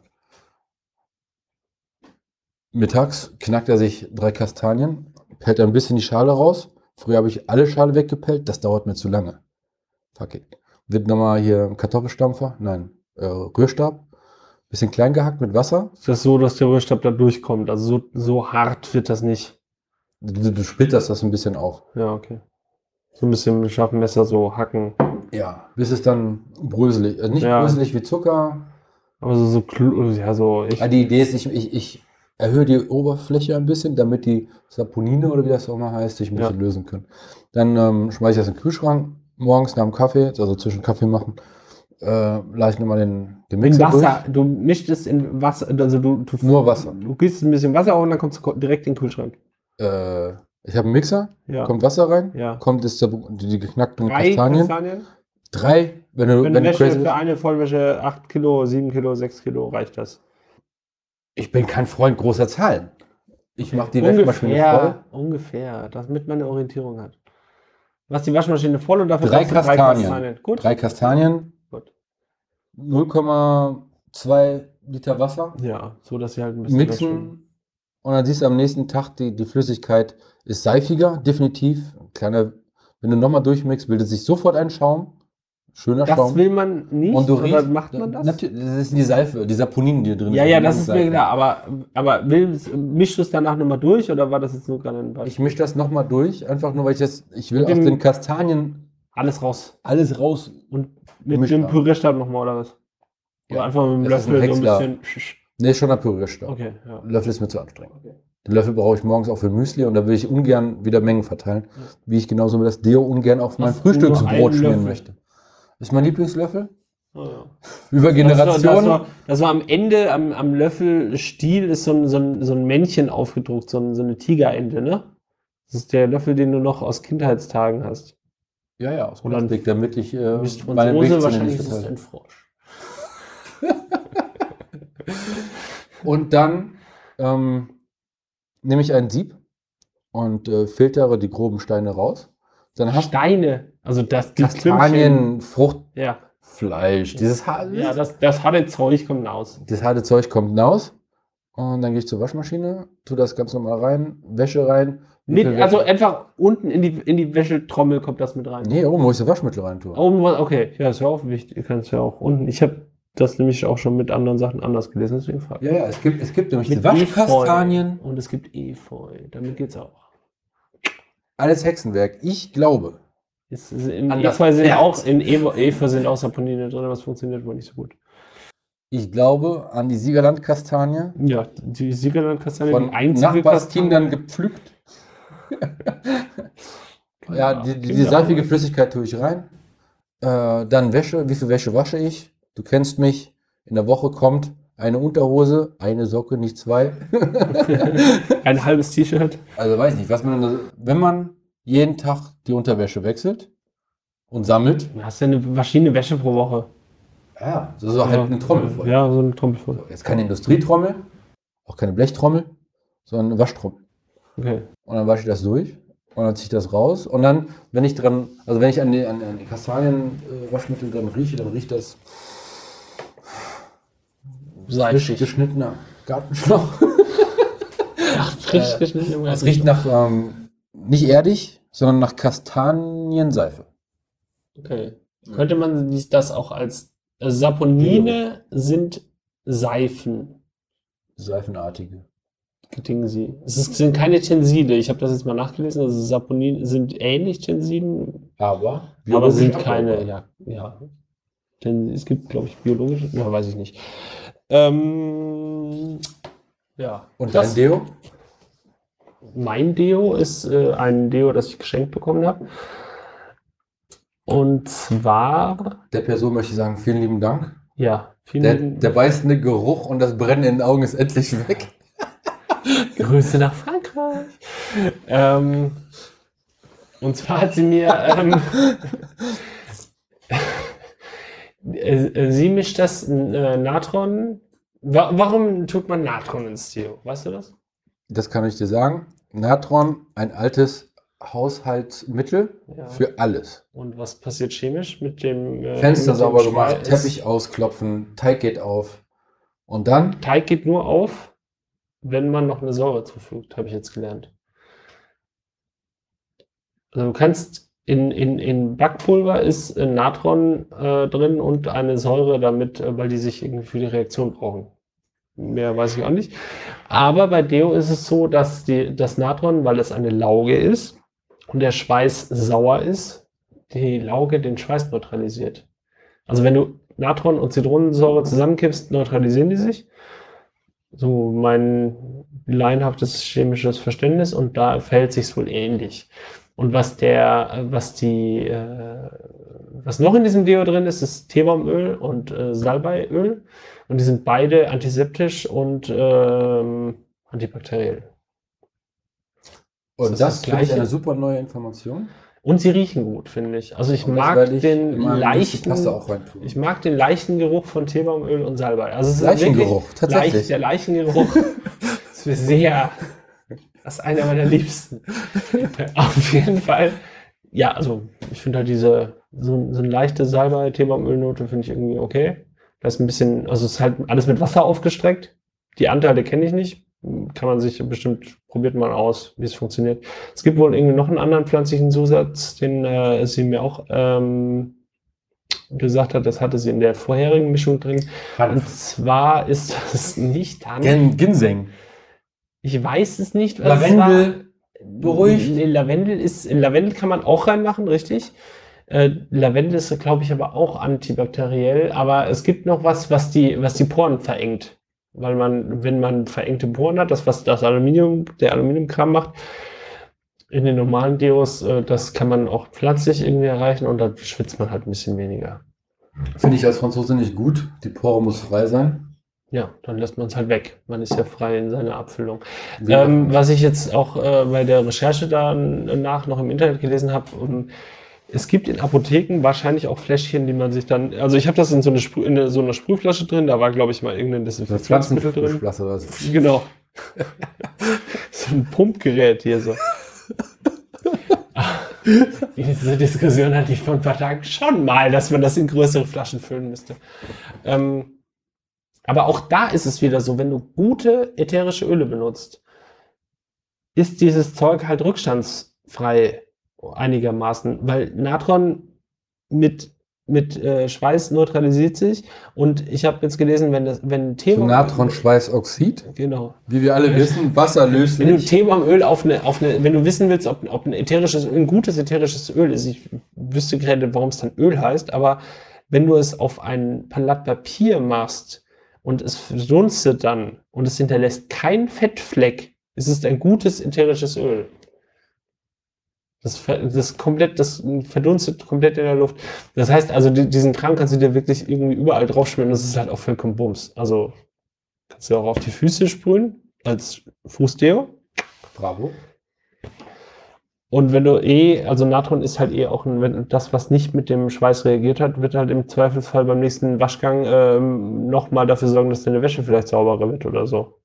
mittags knackt er sich drei Kastanien, pellt ein bisschen die Schale raus. Früher habe ich alle Schale weggepellt. Das dauert mir zu lange. Fuck it. Wird nochmal hier Kartoffelstampfer, nein, äh, Rührstab. Bisschen klein gehackt mit Wasser. Ist das so, dass der Rührstab da durchkommt? Also so, so hart wird das nicht. Du, du splitterst das ein bisschen auf. Ja, okay. So ein bisschen mit scharfem Messer so hacken. Ja. Bis es dann bröselig, also nicht Ja. bröselig wie Zucker. Aber so, so, ja, so, ich, Ja, die Idee ist, ich, ich, ich erhöhe die Oberfläche ein bisschen, damit die Saponine oder wie das auch mal heißt, sich ein Ja. bisschen lösen können. Dann ähm, schmeiße ich das in den Kühlschrank, morgens nach dem Kaffee, also zwischen Kaffee machen, äh, lasse ich nochmal den, den in Mixer Wasser. Du mischst es in Wasser, also du, du Nur Wasser. Du gießt ein bisschen Wasser auf und dann kommst du direkt in den Kühlschrank. durch. Äh, ich habe einen Mixer, Ja. kommt Wasser rein, ja. kommt das, die, die geknackten Drei Kastanien. Kastanien. Drei, wenn du, Wenn wenn du Wäsche crazy für eine Vollwäsche 8 Kilo, 7 Kilo, 6 Kilo reicht das. Ich bin kein Freund großer Zahlen. Ich mache die ungefähr, Waschmaschine voll. Ungefähr, damit man eine Orientierung hat. Was die Waschmaschine voll und dafür Drei kaufst du Kastanien. Gut. Drei Kastanien, Gut. 0,2 Liter Wasser, Ja, so dass sie halt ein bisschen mixen und dann siehst du am nächsten Tag, die, die Flüssigkeit ist seifiger, definitiv. Kleiner, wenn du nochmal durchmixst, bildet sich sofort ein Schaum. Schöner Das Schaum. will man nicht. und du riechst, macht man das? Natürlich, das ist die Seife, die Saponinen, die drin Ja, sind. ja, Die das ist mir klar. Aber, aber mischst du es danach nochmal durch oder war das jetzt nur gerade ein Beispiel? Ich mische das nochmal durch, einfach nur, weil ich das, ich will aus den Kastanien Alles raus. alles raus. Und mit dem. Pürierstab nochmal oder was? Oder Ja, einfach mit dem das ist ein Löffel so ein bisschen. sch- sch- Nee, schon ein Pürierstab. Okay, ja. Löffel ist mir zu anstrengend. Okay. Den Löffel brauche ich morgens auch für Müsli und da will ich ungern wieder Mengen verteilen, wie ich genauso mit das Deo ungern auf mein Frühstücksbrot schmieren Löffel? möchte. Das ist mein Lieblingslöffel. Oh, ja. Über Das war, Generationen. das, war, das war am Ende, am, am Löffelstiel ist so ein, so, ein, so ein Männchen aufgedruckt, so, ein, so eine Tigerente, ne? Das ist der Löffel, den du noch aus Kindheitstagen hast. ja, ja, aus Plastik, damit ich äh, meine Milchzähne wahrscheinlich ist es ein Frosch. Und dann ähm, nehme ich ein Sieb und äh, filtere die groben Steine raus. Dann hast Steine. Also das, die Klümpchen. Kastanien, Fruchtfleisch, Ja, dieses, ha ja das, das harte Zeug kommt raus. das harte Zeug kommt hinaus. Und dann gehe ich zur Waschmaschine, tue das ganz normal rein, Wäsche rein. Nee, also Wäsche- einfach unten in die, in die Wäschetrommel kommt das mit rein. nee, oben, wo ich das Waschmittel rein tue. Oben okay, ja, ist ja auch wichtig. Du kannst ja auch unten. Ich habe das nämlich auch schon mit anderen Sachen anders gelesen, deswegen frage ich. Ja, ja, es gibt, es gibt nämlich Mit die Waschkastanien. Efeu. Und es gibt Efeu. Damit geht's auch. Alles Hexenwerk. Ich glaube, Es, ist in An das Efeu sind Pferd. auch, in Efeu sind auch Saponine drin, aber es funktioniert wohl nicht so gut. ich glaube an die Siegerlandkastanie. Ja, die Siegerlandkastanie, Von die einzige Nachbarskindern gepflückt. Ja, die, die, die seifige Flüssigkeit tue ich rein. Äh, dann Wäsche. Wie viel Wäsche wasche ich? Du kennst mich. In der Woche kommt eine Unterhose, eine Socke, nicht zwei. Ein halbes T-Shirt. Also weiß nicht, was man, dann- wenn man jeden Tag die Unterwäsche wechselt und sammelt. Du hast ja eine verschiedene Wäsche pro Woche. Ja, so, so halt eine Trommel voll. Ja, so eine Trommel voll. Jetzt keine Industrietrommel, auch keine Blechtrommel, sondern eine Waschtrommel. Okay. Und dann wasche ich das durch und dann ziehe ich das raus. Und dann, wenn ich dran, also wenn ich an die, an, an die Kastanien-Waschmittel dran rieche, dann riecht das frisch Seifig. geschnittener Gartenschlauch. Ach, frisch geschnitten im Es Garten. riecht nach, ähm, nicht erdig, sondern nach Kastanienseife. Okay. Könnte man das auch als also Saponine sind Seifen. Seifenartige. Gedingen sie. Es ist, sind keine Tenside. Ich habe das jetzt mal nachgelesen. Also Saponine sind ähnlich Tensiden, Aber, aber sind keine. Ja, ja. Denn es gibt, glaube ich, biologische. Ja, weiß ich nicht. Ähm, ja. Und das, dein Deo? Mein Deo ist äh, ein Deo, das ich geschenkt bekommen habe. Und zwar, Der Person möchte ich sagen, vielen lieben Dank. ja, vielen Der, lieben- der beißende Geruch und das Brennen in den Augen ist endlich weg. Grüße nach Frankreich. Ähm, und zwar hat sie mir. Ähm, äh, äh, sie mischt das äh, Natron. Wa warum tut man Natron ins Deo? Weißt du das? Das kann ich dir sagen. Natron, ein altes Haushaltsmittel Ja. für alles. Und was passiert chemisch mit dem äh, Fenster mit dem sauber gemacht, Schweiß? Teppich ausklopfen, Teig geht auf. Und dann, Teig geht nur auf, wenn man noch eine Säure zufügt, habe ich jetzt gelernt. Also du kannst in, in, in Backpulver ist Natron äh, drin und eine Säure damit, äh, weil die sich irgendwie für die Reaktion brauchen. Mehr weiß ich auch nicht. Aber bei Deo ist es so, dass die, das Natron, weil es eine Lauge ist und der Schweiß sauer ist, die Lauge den Schweiß neutralisiert. Also wenn du Natron und Zitronensäure zusammenkippst, neutralisieren die sich. So mein laienhaftes chemisches Verständnis und da verhält sich wohl ähnlich. Und was der, was die, äh, was noch in diesem Deo drin ist, ist Teebaumöl und äh, Salbeiöl. Und die sind beide antiseptisch und ähm, antibakteriell. und das das, das eine super neue Information. Und sie riechen gut, finde ich. Also ich Und mag ich den leichten, ich mag den leichten Geruch von Teebaumöl und Salbei. Also es ist Leichengeruch, wirklich tatsächlich. Leicht, der Leichengeruch ist mir sehr, das ist einer meiner liebsten. Auf jeden Fall. Ja, also ich finde halt diese, so, so eine leichte Salbei, Teebaumölnote finde ich irgendwie okay. Da ist ein bisschen, also es ist halt alles mit Wasser aufgestreckt. Die Anteile kenne ich nicht. Kann man sich bestimmt, probiert mal aus, wie es funktioniert. Es gibt wohl irgendwie noch einen anderen pflanzlichen Zusatz, den äh, sie mir auch ähm, gesagt hat, das hatte sie in der vorherigen Mischung drin. Und zwar ist das nicht Hanf. Gen Ginseng. Ich weiß es nicht. was es Lavendel war. beruhigt. Lavendel ist, Lavendel kann man auch reinmachen, richtig. Äh, Lavendel ist, glaube ich, aber auch antibakteriell. Aber es gibt noch was, was die, was die Poren verengt. Weil man, wenn man verengte Poren hat, das, was das Aluminium, der Aluminiumkram macht, in den normalen Deos, äh, das kann man auch pflanzlich irgendwie erreichen und dann schwitzt man halt ein bisschen weniger. Finde ich als Franzose nicht gut. Die Pore muss frei sein. Ja, dann lässt man es halt weg. Man ist ja frei in seiner Abfüllung. Ähm, was ich jetzt auch äh, bei der Recherche danach noch im Internet gelesen habe, um, es gibt in Apotheken wahrscheinlich auch Fläschchen, die man sich dann, also ich habe das in so, eine Sprüh, in so einer Sprühflasche drin, da war glaube ich mal irgendein Desinfektionsmittel drin. was? Genau. so ein Pumpgerät hier so. Diese Diskussion hatte ich vor ein paar Tagen schon mal, dass man das in größere Flaschen füllen müsste. Ähm, aber auch da ist es wieder so, wenn du gute ätherische Öle benutzt, ist dieses Zeug halt rückstandsfrei einigermaßen, weil Natron mit mit äh, Schweiß neutralisiert sich und ich habe jetzt gelesen, wenn das wenn Thema Natronschweißoxid, genau, wie wir alle wissen, wasserlöslich. Wenn du Themenöl auf eine auf eine wenn du wissen willst, ob, ob ein ätherisches ein gutes ätherisches Öl ist, ich wüsste gerade, warum es dann Öl heißt, aber wenn du es auf ein Blatt Papier machst, und es verdunstet dann und es hinterlässt kein Fettfleck, ist es ein gutes ätherisches Öl. Das, das komplett, das verdunstet komplett in der Luft. Das heißt also, die, diesen Trank kannst du dir wirklich irgendwie überall draufschmieren. Das ist halt auch vollkommen Bums. Also kannst du auch auf die Füße sprühen als Fußdeo. Bravo. Und wenn du eh, also Natron ist halt eh auch ein, wenn das, was nicht mit dem Schweiß reagiert hat, wird halt im Zweifelsfall beim nächsten Waschgang ähm, nochmal dafür sorgen, dass deine Wäsche vielleicht sauberer wird oder so.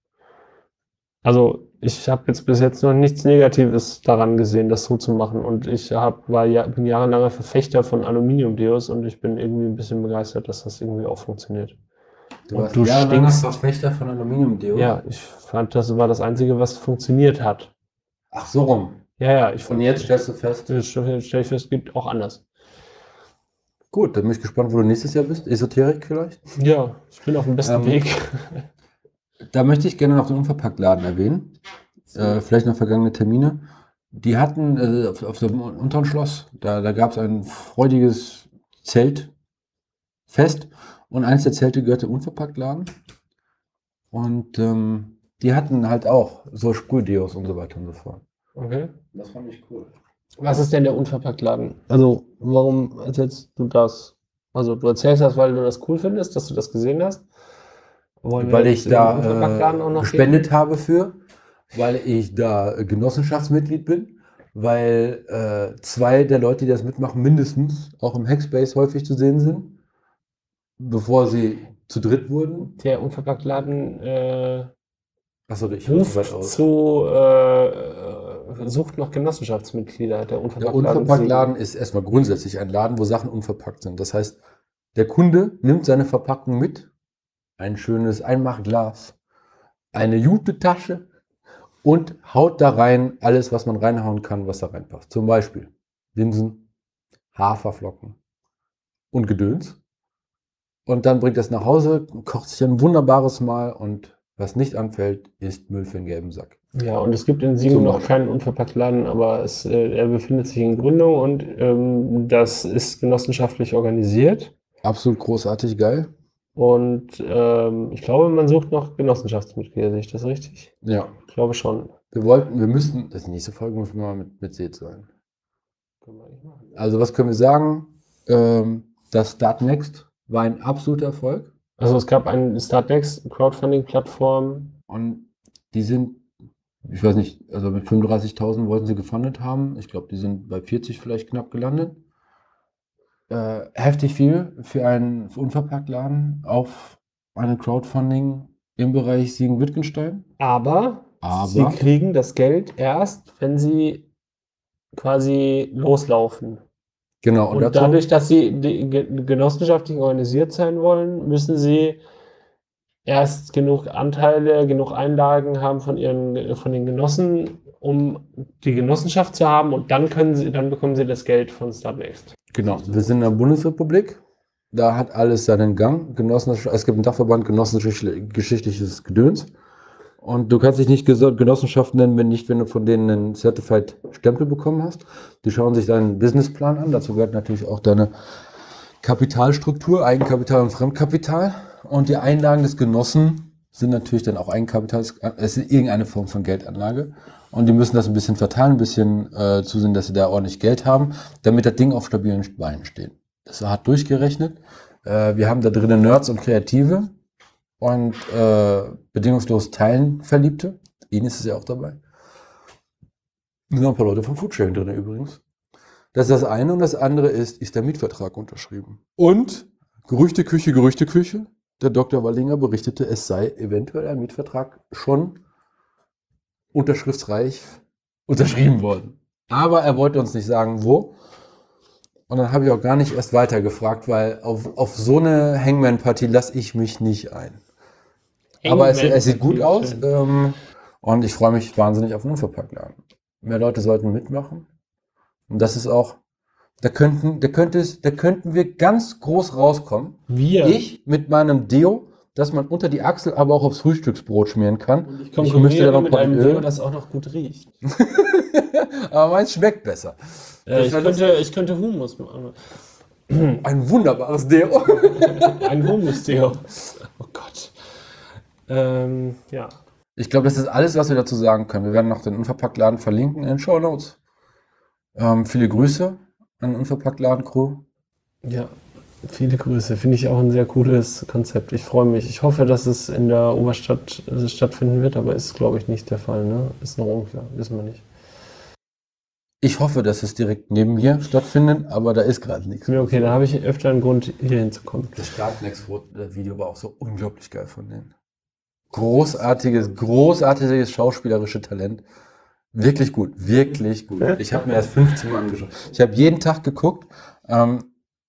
Also ich habe jetzt bis jetzt noch nichts Negatives daran gesehen, das so zu machen. Und ich hab, war ja, bin jahrelanger Verfechter von Aluminium-Deos und ich bin irgendwie ein bisschen begeistert, dass das irgendwie auch funktioniert. Du und warst du jahrelanger Verfechter von Aluminium-Deos? Ja, ich fand, das war das Einzige, was funktioniert hat. Ach so rum. Ja, ja. Ich Und jetzt stellst du fest? Jetzt stelle ich fest, gibt auch anders. Gut, dann bin ich gespannt, wo du nächstes Jahr bist. Esoterik vielleicht? Ja, ich bin auf dem besten ähm, Weg. Da möchte ich gerne noch den Unverpacktladen erwähnen. Äh, vielleicht noch vergangene Termine. Die hatten äh, auf, auf, dem unteren Schloss, da, da gab es ein freudiges Zeltfest und eins der Zelte gehörte Unverpacktladen. Und ähm, die hatten halt auch so Sprühdeos und so weiter und so fort. Okay. Das fand ich cool. Was ist denn der Unverpacktladen? Also, warum erzählst du das? Also, du erzählst das, weil du das cool findest, dass du das gesehen hast? Wollen weil ich da äh, gespendet geben? habe für, weil ich da Genossenschaftsmitglied bin, weil äh, zwei der Leute, die das mitmachen, mindestens auch im Hackspace häufig zu sehen sind, bevor sie zu dritt wurden. Der Unverpacktladen äh, Achso, ich ruft zu äh, sucht noch Genossenschaftsmitglieder. Der Unverpacktladen, der Unverpacktladen ist erstmal grundsätzlich ein Laden, wo Sachen unverpackt sind. Das heißt, der Kunde nimmt seine Verpackung mit, ein schönes Einmachglas, eine Jute-Tasche und haut da rein alles, was man reinhauen kann, was da reinpasst. Zum Beispiel Linsen, Haferflocken und Gedöns. Und dann bringt das nach Hause, kocht sich ein wunderbares Mahl und was nicht anfällt, ist Müll für den gelben Sack. Ja, und es gibt in Siegen noch keinen Unverpacktladen, aber es, äh, er befindet sich in Gründung und ähm, das ist genossenschaftlich organisiert. Absolut großartig geil. Und ähm, ich glaube, man sucht noch Genossenschaftsmitglieder, sehe ich das richtig? Ja. Ich glaube schon. Wir wollten, wir müssten, das nächste Folge muss mal mit, mit Seed sein. Also was können wir sagen? Ähm, das Start Next war ein absoluter Erfolg. Also es gab eine Startnext Crowdfunding-Plattform. Und die sind, ich weiß nicht, also mit 35.000 wollten sie gefundet haben. Ich glaube, die sind bei 40 vielleicht knapp gelandet. Äh, heftig viel für einen Unverpacktladen auf eine Crowdfunding im Bereich Siegen-Wittgenstein. Aber, Aber sie kriegen das Geld erst, wenn sie quasi loslaufen. Genau. Und, und dadurch, dass sie genossenschaftlich organisiert sein wollen, müssen sie erst genug Anteile, genug Einlagen haben von ihren, von den Genossen, um die Genossenschaft zu haben und dann können sie, dann bekommen sie das Geld von Startnext. Genau. Wir sind in der Bundesrepublik. Da hat alles seinen Gang. Genossenschaft, es gibt einen Dachverband Genossenschaftliches Gedöns. Und du kannst dich nicht Genossenschaft nennen, wenn nicht, wenn du von denen einen Certified Stempel bekommen hast. Die schauen sich deinen Businessplan an. Dazu gehört natürlich auch deine Kapitalstruktur, Eigenkapital und Fremdkapital. Und die Einlagen des Genossen sind natürlich dann auch Eigenkapital. Es ist irgendeine Form von Geldanlage. Und die müssen das ein bisschen verteilen, ein bisschen äh, zusehen, dass sie da ordentlich Geld haben, damit das Ding auf stabilen Beinen steht. Das hat durchgerechnet. Äh, wir haben da drinnen Nerds und Kreative und äh, bedingungslos Teilen Verliebte. Ines ist ja auch dabei. Da sind noch ein paar Leute vom Foodsharing drin übrigens. Das ist das eine und das andere ist, ist der Mietvertrag unterschrieben. Und Gerüchteküche, Gerüchteküche. Der Dr. Wallinger berichtete, es sei eventuell ein Mietvertrag schon unterschriftsreich unterschrieben worden. Aber er wollte uns nicht sagen, wo. Und dann habe ich auch gar nicht erst weiter gefragt, weil auf, auf so eine Hangman-Partie lasse ich mich nicht ein. Aber es, es sieht gut aus ähm, und ich freue mich wahnsinnig auf den Unverpacktladen. Mehr Leute sollten mitmachen. Und das ist auch, da könnten, da könnte es, da könnten wir ganz groß rauskommen. Wir. Ich mit meinem Deo, das man unter die Achsel, aber auch aufs Frühstücksbrot schmieren kann. Und ich Ich müsste da noch mit ein einem Öl. Deo, das auch noch gut riecht. aber meins schmeckt besser. Äh, ich, könnte, ich könnte Hummus machen. Ein wunderbares Deo. Ein Hummus-Deo. Oh Gott. Ähm, ja. Ich glaube, das ist alles, was wir dazu sagen können. Wir werden noch den Unverpacktladen verlinken in den Show Notes. Ähm, viele Grüße an den Unverpacktladen-Crew. Ja, viele Grüße. Finde ich auch ein sehr cooles Konzept. Ich freue mich. Ich hoffe, dass es in der Oberstadt äh, stattfinden wird, aber ist, glaube ich, nicht der Fall. Ne? Ist noch unklar. Wissen wir nicht. Ich hoffe, dass es direkt neben mir stattfindet, aber da ist gerade nichts. Ja, okay, da habe ich öfter einen Grund, hier hinzukommen. Das Startnext-Video war auch so unglaublich geil von denen. Großartiges, großartiges schauspielerische Talent. Wirklich gut, wirklich gut. Ich habe mir das 15 Mal angeschaut. Ich habe jeden Tag geguckt. Ähm,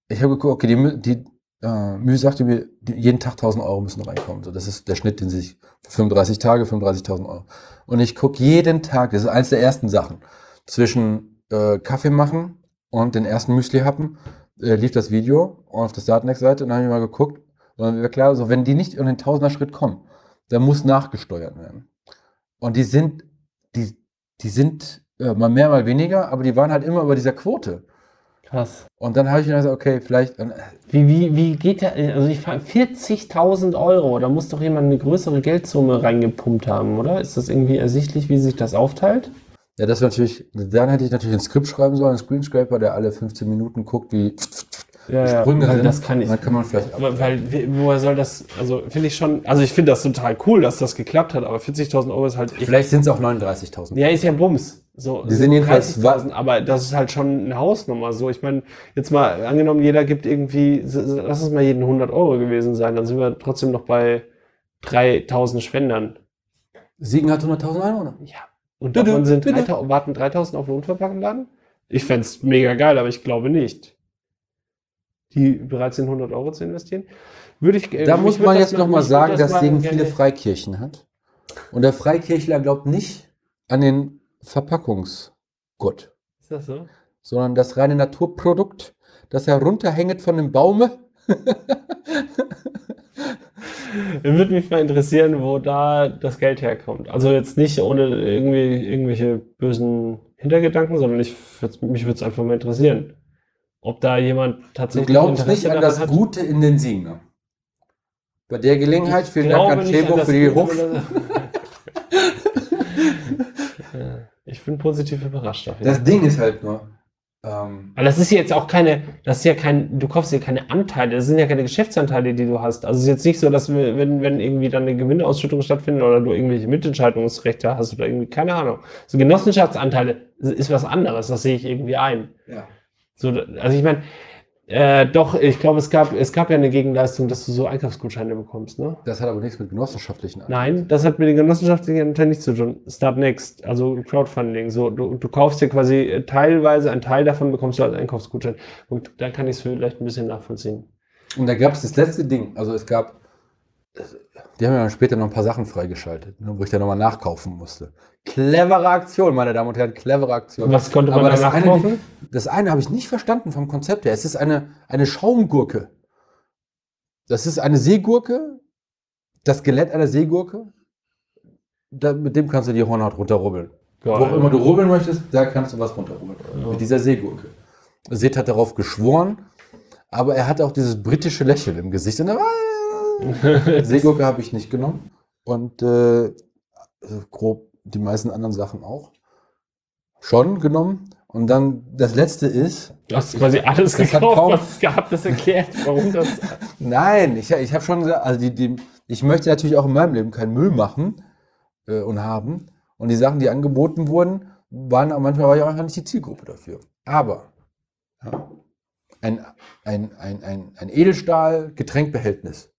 ich habe geguckt, okay, die, die äh, Mühe sagte mir, jeden Tag 1000 Euro müssen reinkommen. So, das ist der Schnitt, den sie sich für 35 Tage, 35.000 Euro. Und ich gucke jeden Tag, das ist eins der ersten Sachen, zwischen äh, Kaffee machen und den ersten Müsli happen, äh, lief das Video auf der Startnext-Seite und dann habe ich mal geguckt. Und dann war klar, so, wenn die nicht in den Tausender-Schritt kommen, dann muss nachgesteuert werden. Und die sind, die, die sind äh, mal mehr, mal weniger, aber die waren halt immer über dieser Quote. Krass. Und dann habe ich mir gesagt, okay, vielleicht, Wie, wie, wie geht der? Also ich frage 40.000 Euro. Da muss doch jemand eine größere Geldsumme reingepumpt haben, oder? Ist das irgendwie ersichtlich, wie sich das aufteilt? ja, das wäre natürlich, dann hätte ich natürlich ein Skript schreiben sollen, einen Screenscraper, der alle 15 Minuten guckt, wie Ja, ja, Sprünge sind. das kann ich. Dann kann man vielleicht Aber weil, woher soll das, also finde ich schon, also ich finde das total cool, dass das geklappt hat, aber 40.000 Euro ist halt Vielleicht sind es auch 39.000. ja, ist ja Bums. So, Die sind jedenfalls 30.000, aber das ist halt schon eine Hausnummer. So, ich meine, jetzt mal angenommen, jeder gibt irgendwie, lass es mal jeden 100 Euro gewesen sein, dann sind wir trotzdem noch bei 3.000 Spendern. Siegen hat 100.000 Einwohner. Ja. Und Bitte, davon sind bitte. 3.000, warten 3.000 auf den Unverpacktladen? Ich fände es mega geil, aber ich glaube nicht. Die bereit sind, 100 Euro zu investieren. Würde ich, äh, Da muss man jetzt mal- noch mal mich würd sagen, das dass Siegen viele Freikirchen hat. Und der Freikirchler glaubt nicht an den Verpackungsgott, Ist das so? sondern das reine Naturprodukt, das herunterhängt von dem Baume. Würde mich mal interessieren, wo da das Geld herkommt. Also jetzt nicht ohne irgendwie irgendwelche bösen Hintergedanken, sondern ich mich würde es einfach mal interessieren, ob da jemand Du tatsächlich glaubst Interesse nicht an das hat. Gute in den Siegner. Bei der Gelegenheit, vielen Dank an Chebo für die Gute, Hoch. oder- Ja, ich bin positiv überrascht. Das. Ding ist halt nur, ähm, Aber das ist jetzt auch keine, das ist ja kein, du kaufst ja keine Anteile, das sind ja keine Geschäftsanteile, die du hast. Also es ist jetzt nicht so, dass wir, wenn, wenn irgendwie dann eine Gewinnausschüttung stattfindet oder du irgendwelche Mitentscheidungsrechte hast oder irgendwie, keine Ahnung. So Genossenschaftsanteile ist was anderes, das sehe ich irgendwie ein. ja. So, also ich meine, äh, doch, ich glaube, es gab, es gab ja eine Gegenleistung, dass du so Einkaufsgutscheine bekommst, ne? das hat aber nichts mit genossenschaftlichen Nein, das hat mit den genossenschaftlichen Anteilen nichts zu tun. Start Next, also Crowdfunding. So, du, du kaufst dir quasi äh, teilweise, einen Teil davon bekommst du als Einkaufsgutschein. Und dann kann ich es vielleicht ein bisschen nachvollziehen. Und da gab es das letzte Ding. Also es gab, die haben ja dann später noch ein paar Sachen freigeschaltet, ne, wo ich dann nochmal nachkaufen musste. Clevere Aktion, meine Damen und Herren, clevere Aktion. Was konnte man Aber da das eine, nachkaufen? das eine habe ich nicht verstanden vom Konzept her. Es ist eine, eine Schaumgurke. Das ist eine Seegurke, das Skelett einer Seegurke. da, mit dem kannst du die Hornhaut runterrubbeln. Geil. Wo auch immer du rubbeln möchtest, da kannst du was runterrubbeln. Mit dieser Seegurke. Seth hat darauf geschworen, aber er hatte auch dieses britische Lächeln im Gesicht. Und er war, Seegurke habe ich nicht genommen. Und äh, grob die meisten anderen Sachen auch. Schon genommen. Und dann das letzte ist, Du hast quasi alles Das hat gekauft, kaum- was es gab. Das erklärt, warum das. Nein, ich, ich habe schon gesagt, also die, die, ich möchte natürlich auch in meinem Leben keinen Müll machen äh, und haben. Und die Sachen, die angeboten wurden, waren manchmal war ich auch einfach nicht die Zielgruppe dafür. Aber ja, ein, ein, ein, ein, ein Edelstahl-Getränkbehältnis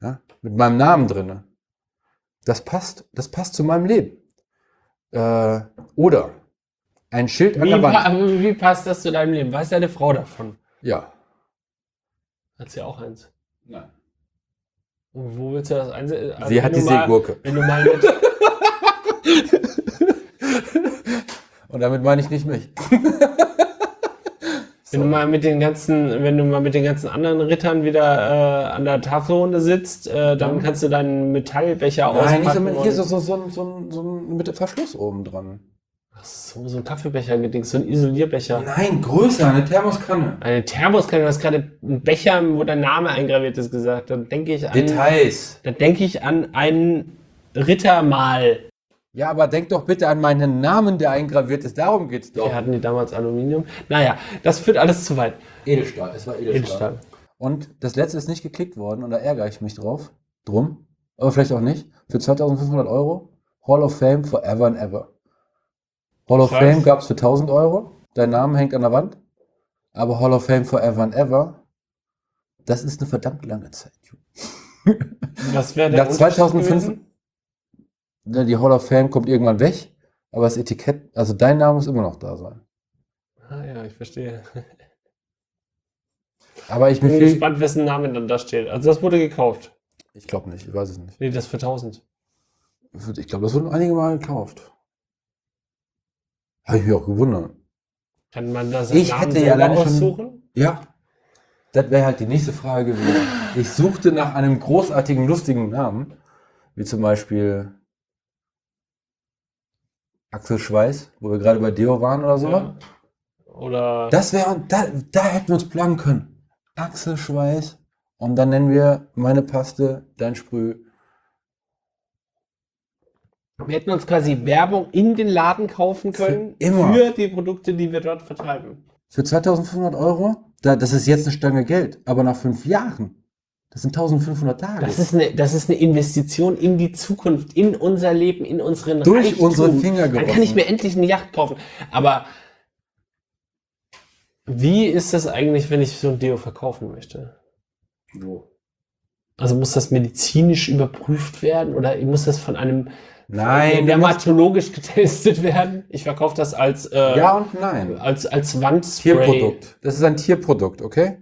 ja, mit meinem Namen drin, das passt, das passt zu meinem Leben. Äh, oder ein Schild an Wie, der pa Wand. wie passt das zu deinem Leben? Weiß deine Frau davon? Ja. Hat sie auch eins. Nein. Und wo willst du das einsetzen? Also Sie hat die Seegurke. Wenn du mal mit, Und damit meine ich nicht mich. wenn du mal mit den ganzen, wenn du mal mit den ganzen anderen Rittern wieder äh, an der Tafelrunde sitzt, äh, dann kannst du deinen Metallbecher Nein, auspacken. mit- hier und- so, so, so, ein- so, so ein mit Verschluss oben dran. Ach so, so ein Kaffeebecher gedingt, so ein Isolierbecher. Nein, größer, eine Thermoskanne. Eine Thermoskanne, du hast gerade einen Becher, wo dein Name eingraviert ist, gesagt. Dann denke ich an, Details. dann denke ich an einen Rittermahl. Ja, aber denk doch bitte an meinen Namen, der eingraviert ist. Darum geht's doch. Wir hatten die damals Aluminium. Naja, das führt alles zu weit. Edelstahl, es war Edelstahl. Edelstahl. Und das letzte ist nicht geklickt worden und da ärgere ich mich drauf. Drum. Aber vielleicht auch nicht. Für 2500 Euro. Hall of Fame forever and ever. Hall of Krass. Fame gab es für 1000 Euro. Dein Name hängt an der Wand. Aber Hall of Fame forever and ever, das ist eine verdammt lange Zeit. Was wäre der Nach Unterschied 2005, gewesen? Ne, die Hall of Fame kommt irgendwann weg, aber das Etikett, also dein Name muss immer noch da sein. Ah ja, ich verstehe. Aber ich Ich bin viel, gespannt, wessen Name dann da steht. Also das wurde gekauft. ich glaube nicht, ich weiß es nicht. Nee, das für 1000. Ich glaube, das wurden einige Mal gekauft. Habe ich mich auch gewundert. Kann man das Ich hätte ja schon- aussuchen? Ja. Das wäre halt die nächste Frage gewesen. Ich suchte nach einem großartigen, lustigen Namen, wie zum Beispiel Axel Schweiß, wo wir gerade bei Deo waren oder so. Ja. Oder Das wäre, da, da hätten wir uns planen können. Axel Schweiß und dann nennen wir meine Paste, dein Sprüh. wir hätten uns quasi Werbung in den Laden kaufen können Für immer. für die Produkte, die wir dort vertreiben. Für 2500 Euro, da, das ist jetzt eine Stange Geld, aber nach fünf Jahren, das sind 1500 Tage. Das ist, eine, das ist eine Investition in die Zukunft, in unser Leben, in unseren Durch Reichtum. unsere Finger Dann kann gerochen. ich mir endlich eine Yacht kaufen. Aber wie ist das eigentlich, wenn ich so ein Deo verkaufen möchte? so. Also muss das medizinisch überprüft werden oder muss das von einem Nein, dermatologisch getestet werden? Ich verkaufe das als, äh, ja und nein. als, als Wandspray. Tierprodukt. Das ist ein Tierprodukt, okay?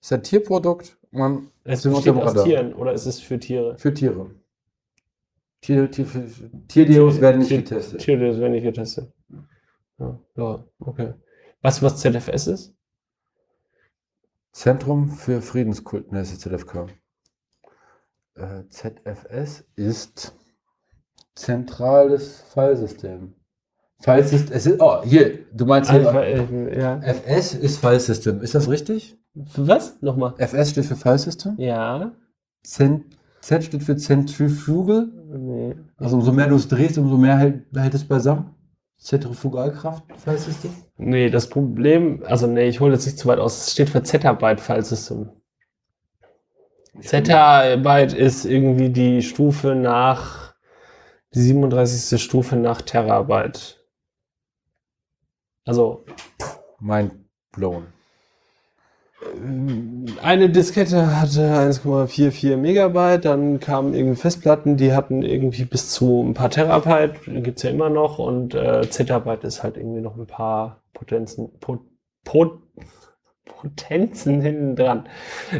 Das ist ein Tierprodukt. Man Es sind besteht aus Radar. Tieren oder ist es für Tiere? Für Tiere. Tier, Tier, Tierdeos werden nicht Tier- getestet. Tierdeos werden nicht getestet. Ja, ja, okay. Weißt du, was ZFS ist? Zentrum für Friedenskult, ne, ist ZFK. Äh, ZFS ist zentrales Filesystem. Filesystem, es ist, oh, hier, du meinst hier, Also, äh, ja. FS ist Filesystem, ist das richtig? Für was? Nochmal. FS steht für Filesystem. Ja. Cent, Z steht für Zentrifugal. Nee. Also umso mehr du es drehst, umso mehr hält, hält es beisammen. Zentrifugalkraft, Filesystem. Nee, das Problem, also nee, ich hole jetzt nicht zu weit aus. Es steht für Zettabyte File System. Zettabyte ist irgendwie die Stufe nach, die 37. Stufe nach Terabyte. Also, Mind blown. eine Diskette hatte 1,44 Megabyte, dann kamen irgendwie Festplatten, die hatten irgendwie bis zu ein paar Terabyte, gibt's ja immer noch, und äh, Zettabyte ist halt irgendwie noch ein paar Potenzen, Pot, Pot, Potenzen hinten dran.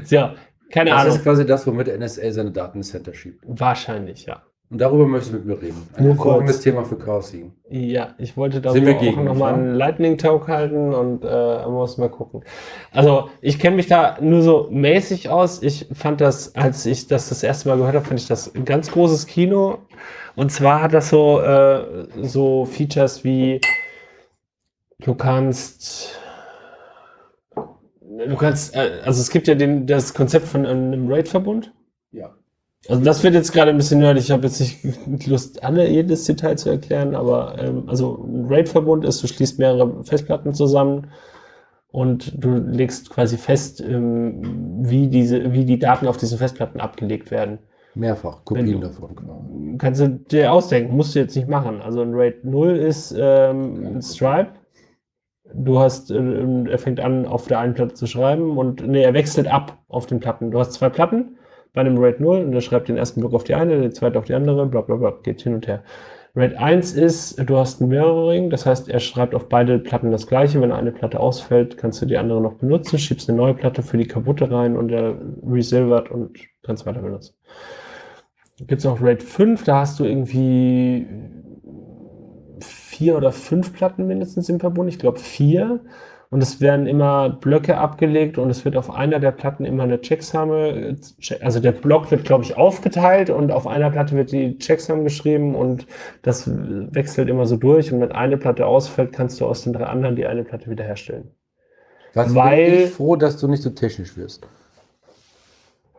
Ja, keine Das Ahnung. ist quasi das, womit der NSA seine Datencenter schiebt. Wahrscheinlich, ja. Und darüber möchtest du mit mir reden. Ein hervorragendes. Thema für Chaos 7. Ja, ich wollte darüber wir auch gegen, nochmal einen Lightning Talk halten und äh, muss mal gucken. Also ich kenne mich da nur so mäßig aus. Ich fand das, als ich das das erste Mal gehört habe, fand ich das ein ganz großes Kino. Und zwar hat das so äh, so Features wie du kannst du kannst äh, also es gibt ja den das Konzept von einem RAID-Verbund. Ja. Also das wird jetzt gerade ein bisschen nerdig. Ich habe jetzt nicht Lust, alle jedes Detail zu erklären, aber ähm, also ein RAID-Verbund ist, du schließt mehrere Festplatten zusammen und du legst quasi fest, ähm, wie diese, wie die Daten auf diesen Festplatten abgelegt werden. Mehrfach Kopien davon. Genau. Kannst du dir ausdenken, musst du jetzt nicht machen. Also ein RAID 0 ist ähm, ein Stripe. Du hast, äh, er fängt an, auf der einen Platte zu schreiben und nee, er wechselt ab auf den Platten. Du hast zwei Platten bei einem RAID 0 und er schreibt den ersten Block auf die eine, den zweiten auf die andere, bla bla bla, geht hin und her. RAID 1 ist, du hast ein Mirroring, das heißt, er schreibt auf beide Platten das gleiche. Wenn eine Platte ausfällt, kannst du die andere noch benutzen, schiebst eine neue Platte für die kaputte rein und er resilvert und kannst weiter benutzen. Gibt es noch RAID 5, da hast du irgendwie vier oder fünf Platten mindestens im Verbund. Ich glaube vier. Und es werden immer Blöcke abgelegt und es wird auf einer der Platten immer eine Checksame, äh, che- also der Block wird, glaube ich, aufgeteilt und auf einer Platte wird die Checksame geschrieben und das wechselt immer so durch. Und wenn eine Platte ausfällt, kannst du aus den drei anderen die eine Platte wiederherstellen. Was Weil- bin ich froh, dass du nicht so technisch wirst.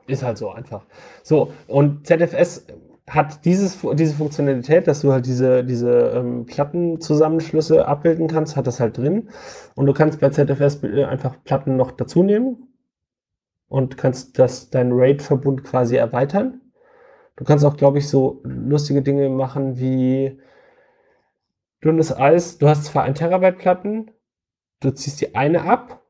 Ist halt so einfach. So, und ZFS hat dieses, diese Funktionalität, dass du halt diese, diese ähm, Plattenzusammenschlüsse abbilden kannst, hat das halt drin. Und du kannst bei ZFS äh, einfach Platten noch dazu nehmen und kannst das, deinen RAID-Verbund quasi erweitern. Du kannst auch, glaube ich, so lustige Dinge machen wie dünnes Eis. Du hast zwar ein Terabyte Platten, du ziehst die eine ab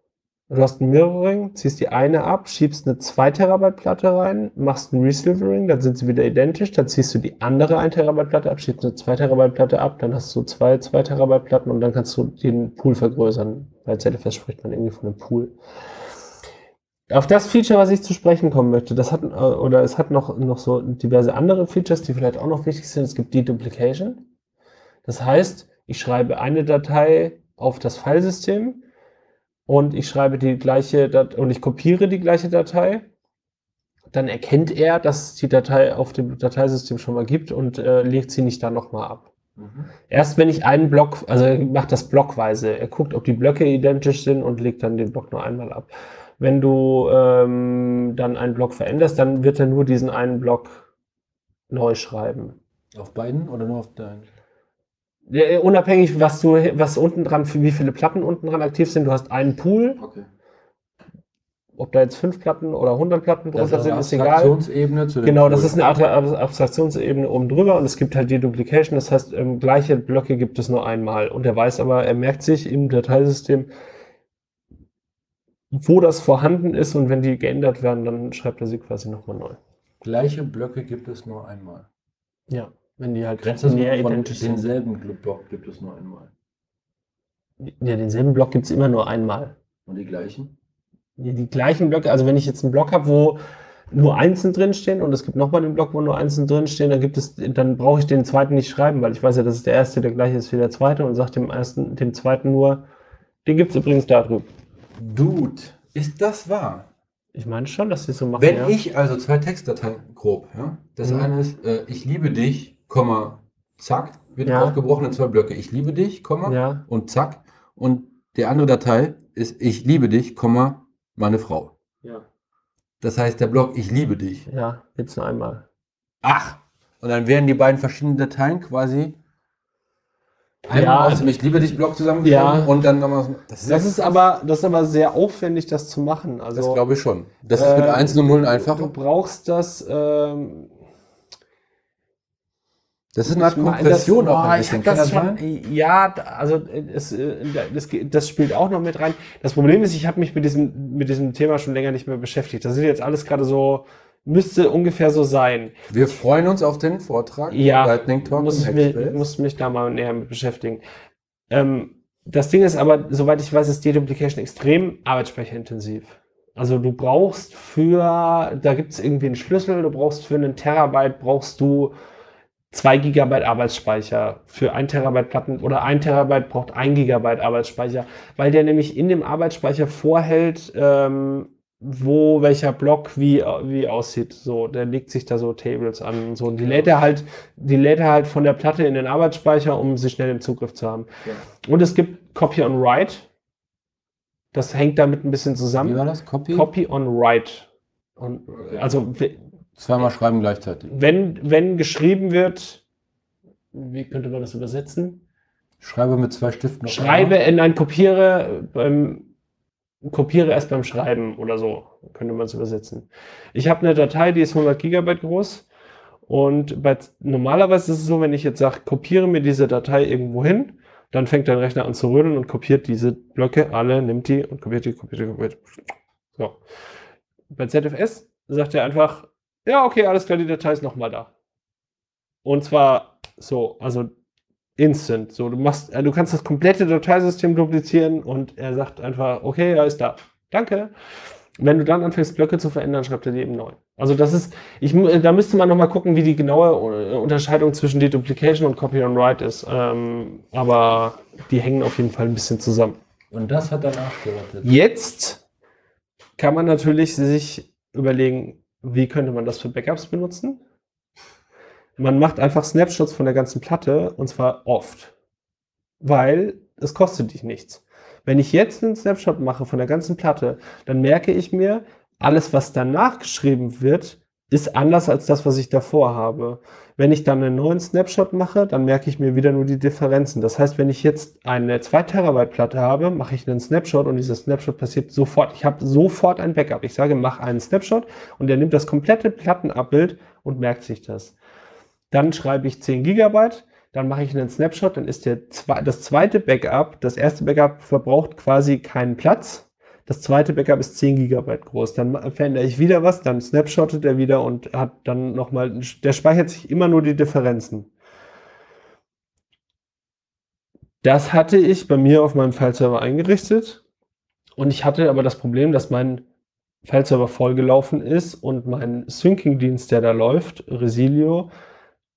Du hast ein Mirroring, ziehst die eine ab, schiebst eine 2 Terabyte Platte rein, machst ein Resilvering, dann sind sie wieder identisch, dann ziehst du die andere 1 Terabyte Platte ab, schiebst eine 2 Terabyte Platte ab, dann hast du zwei 2 Terabyte Platten und dann kannst du den Pool vergrößern. Bei ZFS spricht man irgendwie von einem Pool. Auf das Feature, was ich zu sprechen kommen möchte, das hat, äh, oder es hat noch, noch so diverse andere Features, die vielleicht auch noch wichtig sind. Es gibt Deduplication. Das heißt, ich schreibe eine Datei auf das Filesystem und ich schreibe die gleiche Dat und ich kopiere die gleiche Datei, dann erkennt er, dass es die Datei auf dem Dateisystem schon mal gibt und äh, legt sie nicht da nochmal ab. Erst wenn ich einen Block, also er macht das blockweise, er guckt, ob die Blöcke identisch sind und legt dann den Block nur einmal ab. Wenn du ähm, dann einen Block veränderst, dann wird er nur diesen einen Block neu schreiben. Auf beiden oder nur auf deinen? Ja, unabhängig, was du, was unten dran, wie viele Platten unten dran aktiv sind, du hast einen Pool, Okay. ob da jetzt fünf Platten oder 100 Platten drunter ist sind, ist egal. Abstraktionsebene zu Genau, das Pool. ist eine Art Abstraktionsebene oben drüber und es gibt halt die Duplication, das heißt, ähm, gleiche Blöcke gibt es nur einmal. Und er weiß aber, er merkt sich im Dateisystem, wo das vorhanden ist und wenn die geändert werden, dann schreibt er sie quasi nochmal neu. Gleiche Blöcke gibt es nur einmal. Ja, wenn die halt näher von identisch sind. denselben Block gibt es nur einmal. Ja, denselben Block gibt es immer nur einmal. Und die gleichen? Ja, die gleichen Blöcke, also wenn ich jetzt einen Block habe, wo nur Einsen drinstehen und es gibt nochmal den Block, wo nur Einsen drinstehen, dann gibt es, dann brauche ich den zweiten nicht schreiben, weil ich weiß ja, dass der erste der gleiche ist wie der zweite und sage dem ersten, dem zweiten nur, den gibt es übrigens da drüben. Dude, ist das wahr? Ich meine schon, dass sie so machen. Wenn ja. ich also zwei Textdateien grob, ja, das Mhm. eine ist, äh, ich liebe dich, Komma, zack, wird Ja. aufgebrochen in zwei Blöcke. Ich liebe dich, Komma, Ja, und zack. Und die andere Datei ist, ich liebe dich, Komma, meine Frau. ja, Das heißt, der Block, ich liebe dich. ja, jetzt nur einmal. Ach! Und dann werden die beiden verschiedenen Dateien quasi einmal Ja. aus dem Ich liebe dich Block zusammengeschrieben Ja. und dann nochmal. Das, Das ist aber, das ist aber sehr aufwendig, das zu machen. das Also glaube ich schon. Das ist mit Ähm, 1 und 0 du einfacher. brauchst das. Ähm, Das ist eine Art Kompression auch ein bisschen. das schon, ja, also äh, es, äh, das, das spielt auch noch mit rein. Das Problem ist, ich habe mich mit diesem, mit diesem Thema schon länger nicht mehr beschäftigt. Das sind jetzt alles gerade so, müsste ungefähr so sein. Wir freuen uns auf den Vortrag. Ja, Lightning Talk muss mich, muss mich da mal näher mit beschäftigen. Ähm, das Ding ist aber, soweit ich weiß, ist Deduplication extrem arbeitsspeicherintensiv. Also du brauchst für, da gibt es irgendwie einen Schlüssel, du brauchst für einen Terabyte, brauchst du 2 Gigabyte Arbeitsspeicher für 1 Terabyte Platten oder 1 Terabyte braucht 1 Gigabyte Arbeitsspeicher, weil der nämlich in dem Arbeitsspeicher vorhält, ähm, wo welcher Block wie, wie aussieht. So, der legt sich da so Tables an. So, und die lädt er halt, die lädt er halt von der Platte in den Arbeitsspeicher, um sie schnell im Zugriff zu haben. Ja. Und es gibt Copy on Write. Das hängt damit ein bisschen zusammen. Wie war das? Copy? Copy on Write. Und, also, Zweimal schreiben gleichzeitig. Wenn, wenn geschrieben wird, wie könnte man das übersetzen? Schreibe mit zwei Stiften. Schreibe in ein Kopiere beim kopiere erst beim Schreiben oder so, könnte man es übersetzen. Ich habe eine Datei, die ist 100 Gigabyte groß und bei, normalerweise ist es so, wenn ich jetzt sage, kopiere mir diese Datei irgendwo hin, dann fängt dein Rechner an zu rödeln und kopiert diese Blöcke alle, nimmt die und kopiert die, kopiert die, kopiert. So. Bei ZFS sagt er einfach, ja, okay, alles klar, die Datei ist nochmal da. Und zwar so, also instant. So, du machst, äh, du kannst das komplette Dateisystem duplizieren und er sagt einfach, okay, er ist da. Danke. Wenn du dann anfängst, Blöcke zu verändern, schreibt er die eben neu. Also das ist, ich, da müsste man nochmal gucken, wie die genaue äh, Unterscheidung zwischen Deduplication und Copy on Write ist. Ähm, aber die hängen auf jeden Fall ein bisschen zusammen. Und das hat er nachgerettet. Jetzt kann man natürlich sich überlegen, wie könnte man das für Backups benutzen? Man macht einfach Snapshots von der ganzen Platte und zwar oft, weil es kostet dich nichts. Wenn ich jetzt einen Snapshot mache von der ganzen Platte, dann merke ich mir, alles, was danach geschrieben wird, ist anders als das, was ich davor habe. Wenn ich dann einen neuen Snapshot mache, dann merke ich mir wieder nur die Differenzen. Das heißt, wenn ich jetzt eine 2 Terabyte Platte habe, mache ich einen Snapshot und dieser Snapshot passiert sofort. Ich habe sofort ein Backup. Ich sage, mach einen Snapshot und er nimmt das komplette Plattenabbild und merkt sich das. Dann schreibe ich 10 Gigabyte, dann mache ich einen Snapshot, dann ist der, das zweite Backup, das erste Backup verbraucht quasi keinen Platz. Das zweite Backup ist 10 Gigabyte groß. Dann verändere ich wieder was, dann snapshottet er wieder und hat dann nochmal, der speichert sich immer nur die Differenzen. Das hatte ich bei mir auf meinem File-Server eingerichtet. Und ich hatte aber das Problem, dass mein File-Server vollgelaufen ist und mein Syncing-Dienst, der da läuft, Resilio,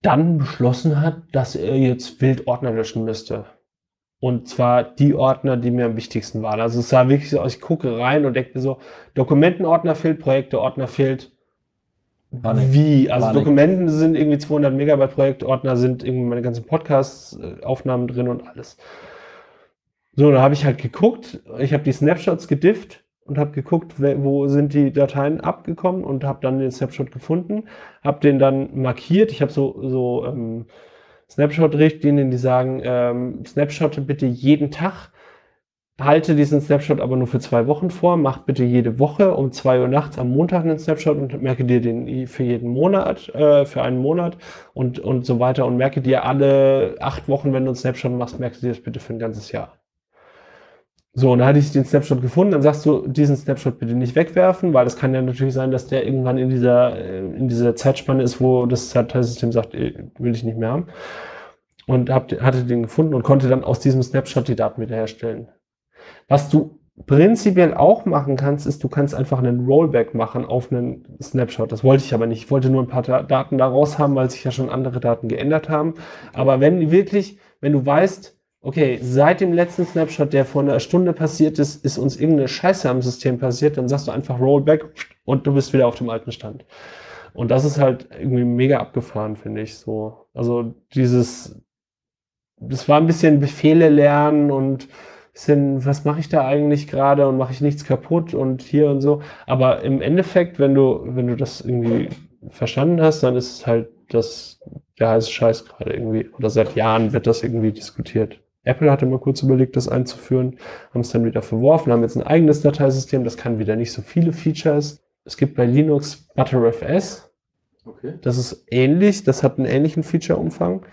dann beschlossen hat, dass er jetzt wild Ordner löschen müsste. Und zwar die Ordner, die mir am wichtigsten waren. Also es sah wirklich so aus, ich gucke rein und denke mir so, Dokumentenordner fehlt, Projekteordner fehlt. Panik. Wie? Also Panik. Dokumenten sind irgendwie 200 Megabyte, Projektordner sind irgendwie meine ganzen Podcast-Aufnahmen drin und alles. So, da habe ich halt geguckt, ich habe die Snapshots gedifft und habe geguckt, wo sind die Dateien abgekommen und habe dann den Snapshot gefunden, habe den dann markiert. Ich habe so, so ähm, Snapshot-Richtlinien, die sagen, ähm, Snapshot bitte jeden Tag, halte diesen Snapshot aber nur für zwei Wochen vor, mach bitte jede Woche um zwei Uhr nachts am Montag einen Snapshot und merke dir den für jeden Monat, äh, für einen Monat und, und so weiter. Und merke dir alle acht Wochen, wenn du einen Snapshot machst, merkst du dir das bitte für ein ganzes Jahr. So, und da hatte ich den Snapshot gefunden. Dann sagst du, diesen Snapshot bitte nicht wegwerfen, weil es kann ja natürlich sein, dass der irgendwann in dieser, äh, in dieser Zeitspanne ist, wo das Dateisystem sagt, äh, will ich nicht mehr haben. Und hab, hatte den gefunden und konnte dann aus diesem Snapshot die Daten wiederherstellen. Was du prinzipiell auch machen kannst, ist, du kannst einfach einen Rollback machen auf einen Snapshot. Das wollte ich aber nicht. Ich wollte nur ein paar Daten da raus haben, weil sich ja schon andere Daten geändert haben. Aber wenn wirklich, wenn du weißt, okay, seit dem letzten Snapshot, der vor einer Stunde passiert ist, ist uns irgendeine Scheiße am System passiert, dann sagst du einfach Rollback und du bist wieder auf dem alten Stand. Und das ist halt irgendwie mega abgefahren, finde ich so. Also dieses, das war ein bisschen Befehle lernen und bisschen, was mache ich da eigentlich gerade und mache ich nichts kaputt und hier und so. Aber im Endeffekt, wenn du, wenn du das irgendwie verstanden hast, dann ist es halt das, der heiße Scheiß gerade irgendwie. Oder seit Jahren wird das irgendwie diskutiert. Apple hatte mal kurz überlegt, das einzuführen, haben es dann wieder verworfen, haben jetzt ein eigenes Dateisystem, das kann wieder nicht so viele Features. Es gibt bei Linux ButterFS. Okay. Das ist ähnlich, das hat einen ähnlichen Feature-Umfang.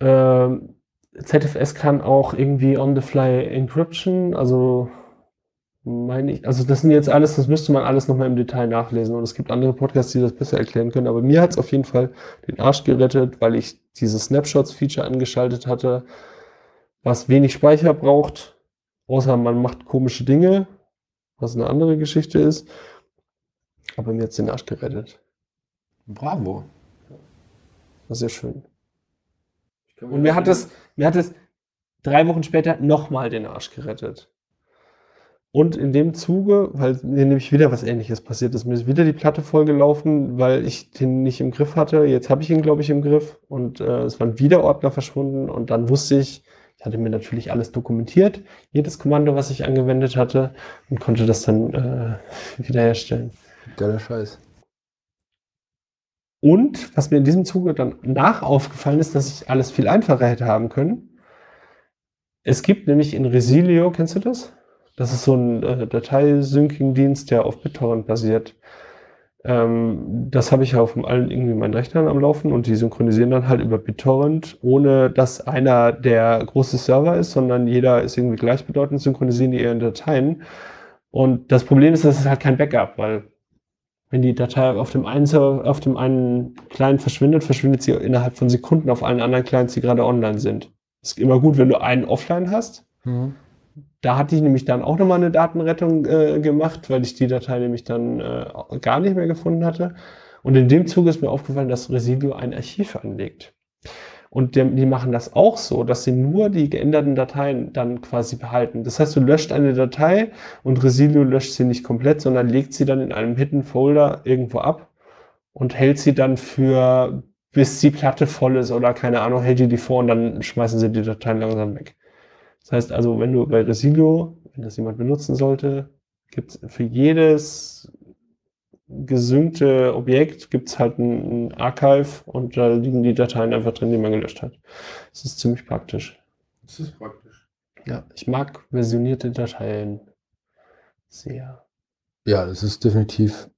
Ähm, ZFS kann auch irgendwie on-the-fly Encryption, also meine ich, also das sind jetzt alles, das müsste man alles nochmal im Detail nachlesen und es gibt andere Podcasts, die das besser erklären können, aber mir hat es auf jeden Fall den Arsch gerettet, weil ich dieses Snapshots-Feature angeschaltet hatte was wenig Speicher braucht, außer man macht komische Dinge, was eine andere Geschichte ist. Aber mir hat den Arsch gerettet. Bravo. War sehr schön. Und mir hat es, mir hat es drei Wochen später nochmal den Arsch gerettet. Und in dem Zuge, weil mir nämlich wieder was ähnliches passiert ist, mir ist wieder die Platte vollgelaufen, weil ich den nicht im Griff hatte. Jetzt habe ich ihn, glaube ich, im Griff und äh, es waren wieder Ordner verschwunden und dann wusste ich, ich hatte mir natürlich alles dokumentiert, jedes Kommando, was ich angewendet hatte und konnte das dann äh, wiederherstellen. Geiler Scheiß. Und was mir in diesem Zuge dann nach aufgefallen ist, dass ich alles viel einfacher hätte haben können. Es gibt nämlich in Resilio, kennst du das? Das ist so ein äh, Dateisyncing-Dienst, der auf BitTorrent basiert. Ähm, das habe ich auf allen irgendwie meinen Rechnern am Laufen und die synchronisieren dann halt über BitTorrent, ohne dass einer der große Server ist, sondern jeder ist irgendwie gleichbedeutend, synchronisieren die ihren Dateien. Und das Problem ist, das ist halt kein Backup, weil wenn die Datei auf dem einen Server, auf dem einen Client verschwindet, verschwindet sie innerhalb von Sekunden auf allen anderen Clients, die gerade online sind. Ist immer gut, wenn du einen offline hast. Mhm. Da hatte ich nämlich dann auch nochmal eine Datenrettung äh, gemacht, weil ich die Datei nämlich dann äh, gar nicht mehr gefunden hatte. Und in dem Zuge ist mir aufgefallen, dass Resilio ein Archiv anlegt. Und die, die machen das auch so, dass sie nur die geänderten Dateien dann quasi behalten. Das heißt, du löscht eine Datei und Resilio löscht sie nicht komplett, sondern legt sie dann in einem Hidden Folder irgendwo ab und hält sie dann für bis die Platte voll ist oder keine Ahnung, hält die die vor und dann schmeißen sie die Dateien langsam weg. Das heißt also, wenn du bei Resilio, wenn das jemand benutzen sollte, gibt es für jedes gesynkte Objekt gibt es halt ein, ein, Archive und da liegen die Dateien einfach drin, die man gelöscht hat. Das ist ziemlich praktisch. Das ist praktisch. Ja, ich mag versionierte Dateien sehr. Ja, es ist definitiv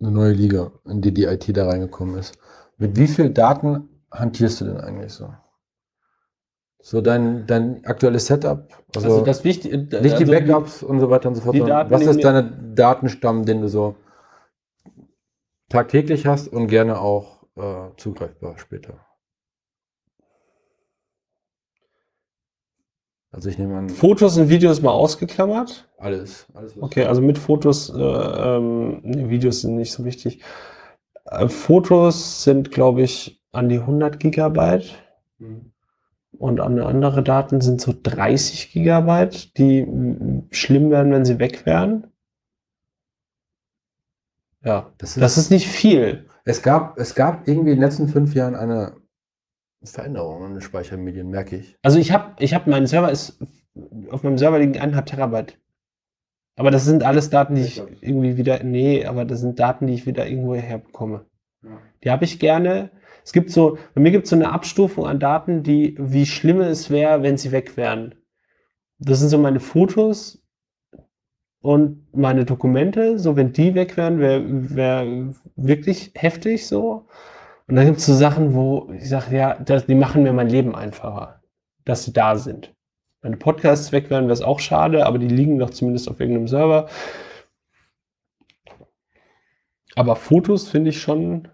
eine neue Liga, in die die IT da reingekommen ist. Mit wie viel Daten hantierst du denn eigentlich so? So dein, dein aktuelles Setup? Also, also das Wichtige. Nicht also die Backups die, und so weiter und so fort. Was ist dein Datenstamm, den du so tagtäglich hast und gerne auch äh, zugreifbar später? Also ich nehme an. Fotos und Videos mal ausgeklammert? Alles. alles okay, also mit Fotos, äh, ähm, nee, Videos sind nicht so wichtig. Äh, Fotos sind, glaube ich, an die 100 Gigabyte. Mhm. Und andere Daten sind so 30 Gigabyte, die schlimm werden, wenn sie weg wären. Ja, das ist, das ist nicht viel. Es gab, es gab irgendwie in den letzten fünf Jahren eine Veränderung in den Speichermedien, merke ich. Also ich habe, ich habe, mein Server ist, auf meinem Server liegen eineinhalb Terabyte. Aber das sind alles Daten, die ich, ich irgendwie wieder, nee, aber das sind Daten, die ich wieder irgendwo herbekomme. Ja. Die habe ich gerne, es gibt so, bei mir gibt es so eine Abstufung an Daten, die, wie schlimm es wäre, wenn sie weg wären. Das sind so meine Fotos und meine Dokumente. So, wenn die weg wären, wäre wär wirklich heftig so. Und dann gibt es so Sachen, wo ich sage, ja, das, die machen mir mein Leben einfacher, dass sie da sind. Meine Podcasts weg wären, wäre es auch schade, aber die liegen doch zumindest auf irgendeinem Server. Aber Fotos finde ich schon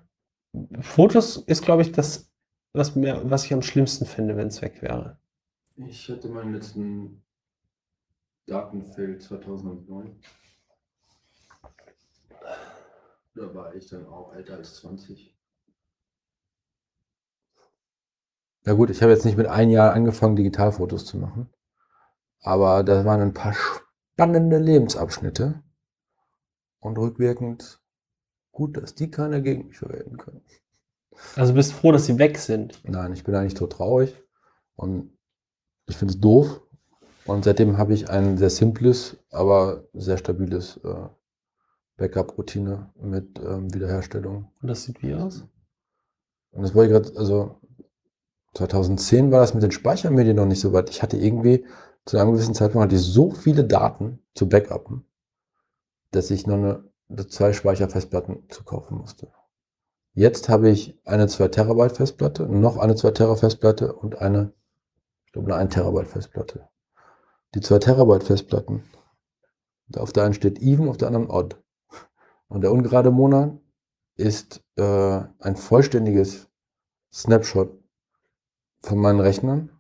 Fotos ist, glaube ich, das, was, mir, was ich am schlimmsten finde, wenn es weg wäre. Ich hatte meinen letzten Datenfeld 2009. Da war ich dann auch älter als 20. Na gut, ich habe jetzt nicht mit einem Jahr angefangen, Digitalfotos zu machen. Aber da waren ein paar spannende Lebensabschnitte. Und rückwirkend Gut, dass die keiner gegen mich verwenden können. Also bist froh, dass sie weg sind? Nein, ich bin eigentlich tot traurig und ich finde es doof. Und seitdem habe ich ein sehr simples, aber sehr stabiles äh, Backup-Routine mit ähm, Wiederherstellung. Und das sieht wie aus? Und das wollte ich gerade, also 2010 war das mit den Speichermedien noch nicht so weit. Ich hatte irgendwie zu einem gewissen Zeitpunkt hatte ich so viele Daten zu backuppen, dass ich noch eine zwei Speicherfestplatten zu kaufen musste. Jetzt habe ich eine 2 Terabyte Festplatte, noch eine 2 Terabyte Festplatte und eine, ich glaube, eine 1 Terabyte Festplatte. Die 2 Terabyte Festplatten, auf der einen steht even, auf der anderen odd. Und der ungerade Monat ist äh, ein vollständiges Snapshot von meinen Rechnern,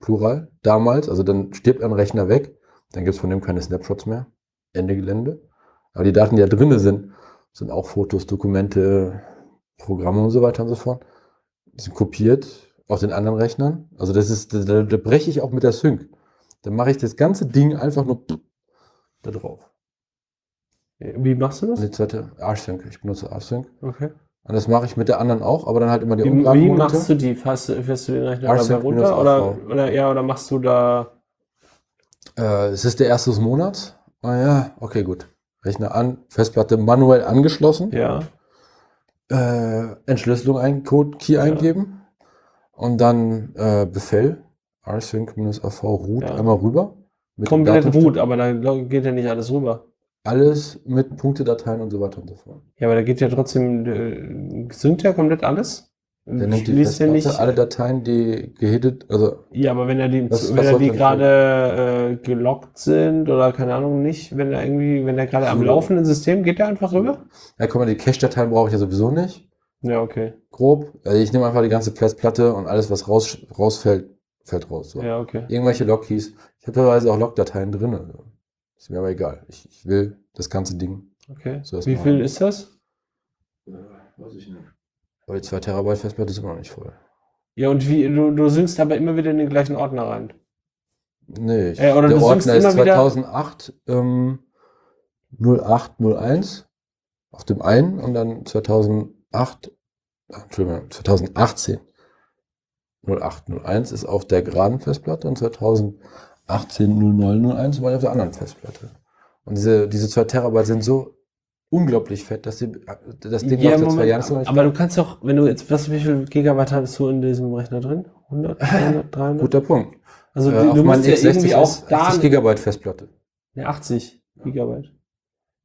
plural, damals, also dann stirbt ein Rechner weg, dann gibt es von dem keine Snapshots mehr, Ende Gelände. Aber die Daten, die da drin sind, sind auch Fotos, Dokumente, Programme und so weiter und so fort. sind kopiert auf den anderen Rechnern. Also das ist, da, da breche ich auch mit der Sync. Dann mache ich das ganze Ding einfach nur da drauf. Wie machst du das? die zweite Rsync. Ich benutze Rsync. Okay. Und das mache ich mit der anderen auch, aber dann halt immer die Wie, wie machst du die? Fährst, du- fährst du den Rechner dabei runter? Oder, oder, ja, oder machst du da. Äh, es ist der erste des Monats. Ah ja, okay, gut. Rechner an, Festplatte manuell angeschlossen. Ja. Äh, Entschlüsselung ein, Code, Key eingeben. Und dann äh, Befehl, rsync-av root, Ja. einmal rüber. Komplett root, aber da geht ja nicht alles rüber. Alles mit Punktedateien und so weiter und so fort. Ja, aber da geht ja trotzdem. Äh, synkt ja komplett alles? Der nimmt die Liest ja Festplatte, nicht. alle Dateien, die gehittet, also Ja, aber wenn er die, wenn er die gerade äh, gelockt sind oder keine Ahnung nicht, wenn er irgendwie, wenn er gerade am laufenden System, geht der einfach rüber? ja, guck mal, die Cache-Dateien brauche ich ja sowieso nicht. Ja, okay. Grob. Also ich nehme einfach die ganze Festplatte und alles, was raus, rausfällt, fällt raus. So. Ja, okay. Irgendwelche Logkeys. Ich habe teilweise auch Logdateien drin. Also. Ist mir aber egal. Ich, ich will das ganze Ding. Okay. So Wie viel ist das? weiß ich nicht. Aber die 2 Terabyte Festplatte ist immer noch nicht voll. Ja, und wie, du, du synkst aber immer wieder in den gleichen Ordner rein. Nee, ich, Äh, oder der Ordner ist immer wieder- 2008 ähm, 0801 auf dem einen und dann 2008, ah, Entschuldigung, 2018 0801 ist auf der geraden Festplatte und 2018 0001 war auf der anderen Festplatte. Und diese, diese 2 Terabyte sind so unglaublich fett, dass die, das Ding Ja, läuft zwei Moment, ist noch nicht aber du kannst doch, wenn du jetzt, was, wie viel Gigabyte hattest du in diesem Rechner drin? 100, 200, 300? Guter Punkt. Also Äh, du, du musst ja irgendwie X60 auch da 80 Gigabyte Festplatte. Ne, 80 Gigabyte.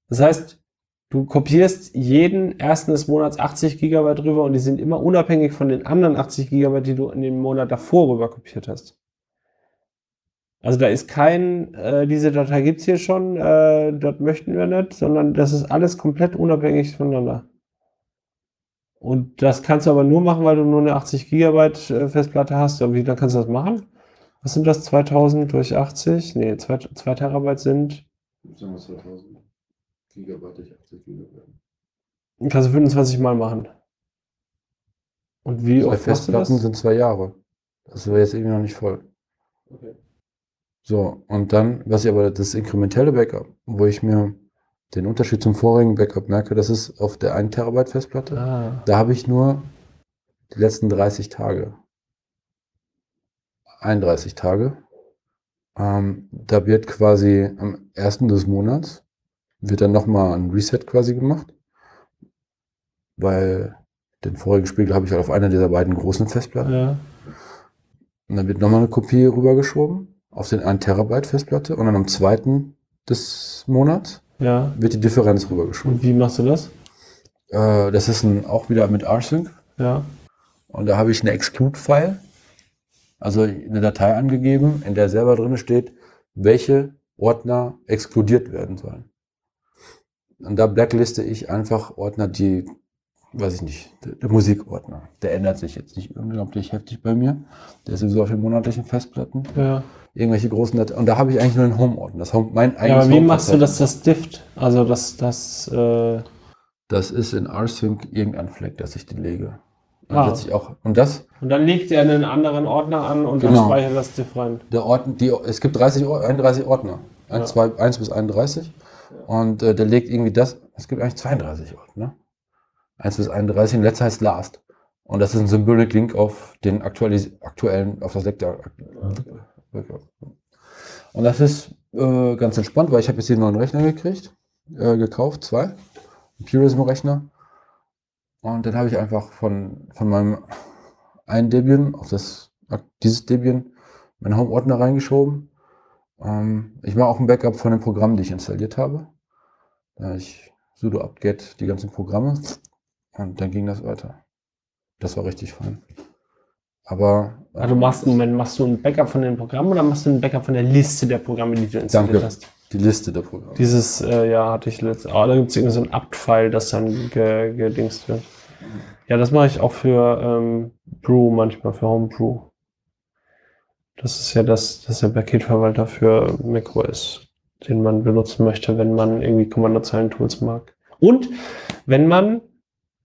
Das heißt, du kopierst jeden ersten des Monats 80 Gigabyte rüber und die sind immer unabhängig von den anderen 80 Gigabyte, die du in dem Monat davor rüber kopiert hast. Also da ist kein, äh, diese Datei gibt's hier schon, äh, das möchten wir nicht, sondern das ist alles komplett unabhängig voneinander. Und das kannst du aber nur machen, weil du nur eine 80 Gigabyte äh, Festplatte hast. Und wie, dann kannst du das machen? Was sind das? 2000 durch 80? Nee, 2, 2 Terabyte sind Sagen wir 2000 Gigabyte durch 80 Gigabyte. Kannst du 25 Mal machen. Und wie Zwei oft? Festplatten sind zwei Jahre. Das war jetzt irgendwie noch nicht voll. So, und dann, was ich aber das inkrementelle Backup, wo ich mir den Unterschied zum vorigen Backup merke, das ist auf der 1 Terabyte Festplatte. Ah, Da habe ich nur die letzten 30 Tage. 31 Tage. Ähm, da wird quasi am 1. des Monats wird dann nochmal ein Reset quasi gemacht. Weil den vorigen Spiegel habe ich halt auf einer dieser beiden großen Festplatten. ja. Und dann wird nochmal eine Kopie rübergeschoben auf den 1 Terabyte Festplatte und dann am 2. des Monats Ja. wird die Differenz rübergeschoben. Und wie machst du das? Äh, das ist ein, auch wieder mit rsync. Ja. Und da habe ich eine Exclude-File, also eine Datei angegeben, in der selber drin steht, welche Ordner exkludiert werden sollen. Und da blackliste ich einfach Ordner, die, weiß ich nicht, der, der Musikordner. Der ändert sich jetzt nicht unglaublich heftig bei mir. Der ist sowieso auf den monatlichen Festplatten. Ja. Irgendwelche großen Dateien. Und da habe ich eigentlich nur einen Home-Ordner. Das Home, mein ja eigenes aber wie machst du das, das Dift? Also das, das, äh, Das ist in rsync irgendein Fleck, dass ich die lege. Dann Ah. setze ich auch. Und das und dann legt er einen anderen Ordner an und dann Genau. speichert das Diff rein. Der Ordner, die, es gibt 30, Or- 31 Ordner. 1, Ja. 2, 1 bis 31. Und äh, der legt irgendwie das. Es gibt eigentlich 32 Ordner. 1 bis 31. Und letzter heißt Last. Und das ist ein Symbolic Link auf den aktuellen, auf das Leck der. Und das ist äh, ganz entspannt, weil ich habe jetzt hier einen neuen Rechner gekriegt, äh, gekauft, zwei. Einen Purism-Rechner. Und dann habe ich einfach von, von meinem einen Debian auf das, dieses Debian meinen Home-Ordner reingeschoben. Ähm, ich mache auch ein Backup von den Programmen, die ich installiert habe. Da ich sudo apt-get die ganzen Programme und dann ging das weiter. Das war richtig fein. Aber Also machst du, Moment, machst du ein Backup von den Programmen oder machst du ein Backup von der Liste der Programme, die du installiert Danke. hast? Die Liste der Programme. Dieses, äh, ja, hatte ich letztes. Ah, da gibt es irgendwie so ein apt-File, das dann ge gedingst wird. Ja, das mache ich auch für ähm, Brew manchmal, für Homebrew. Das ist ja das, das ist der Paketverwalter für macOS, den man benutzen möchte, wenn man irgendwie Kommandozeilen-Tools mag. Und wenn man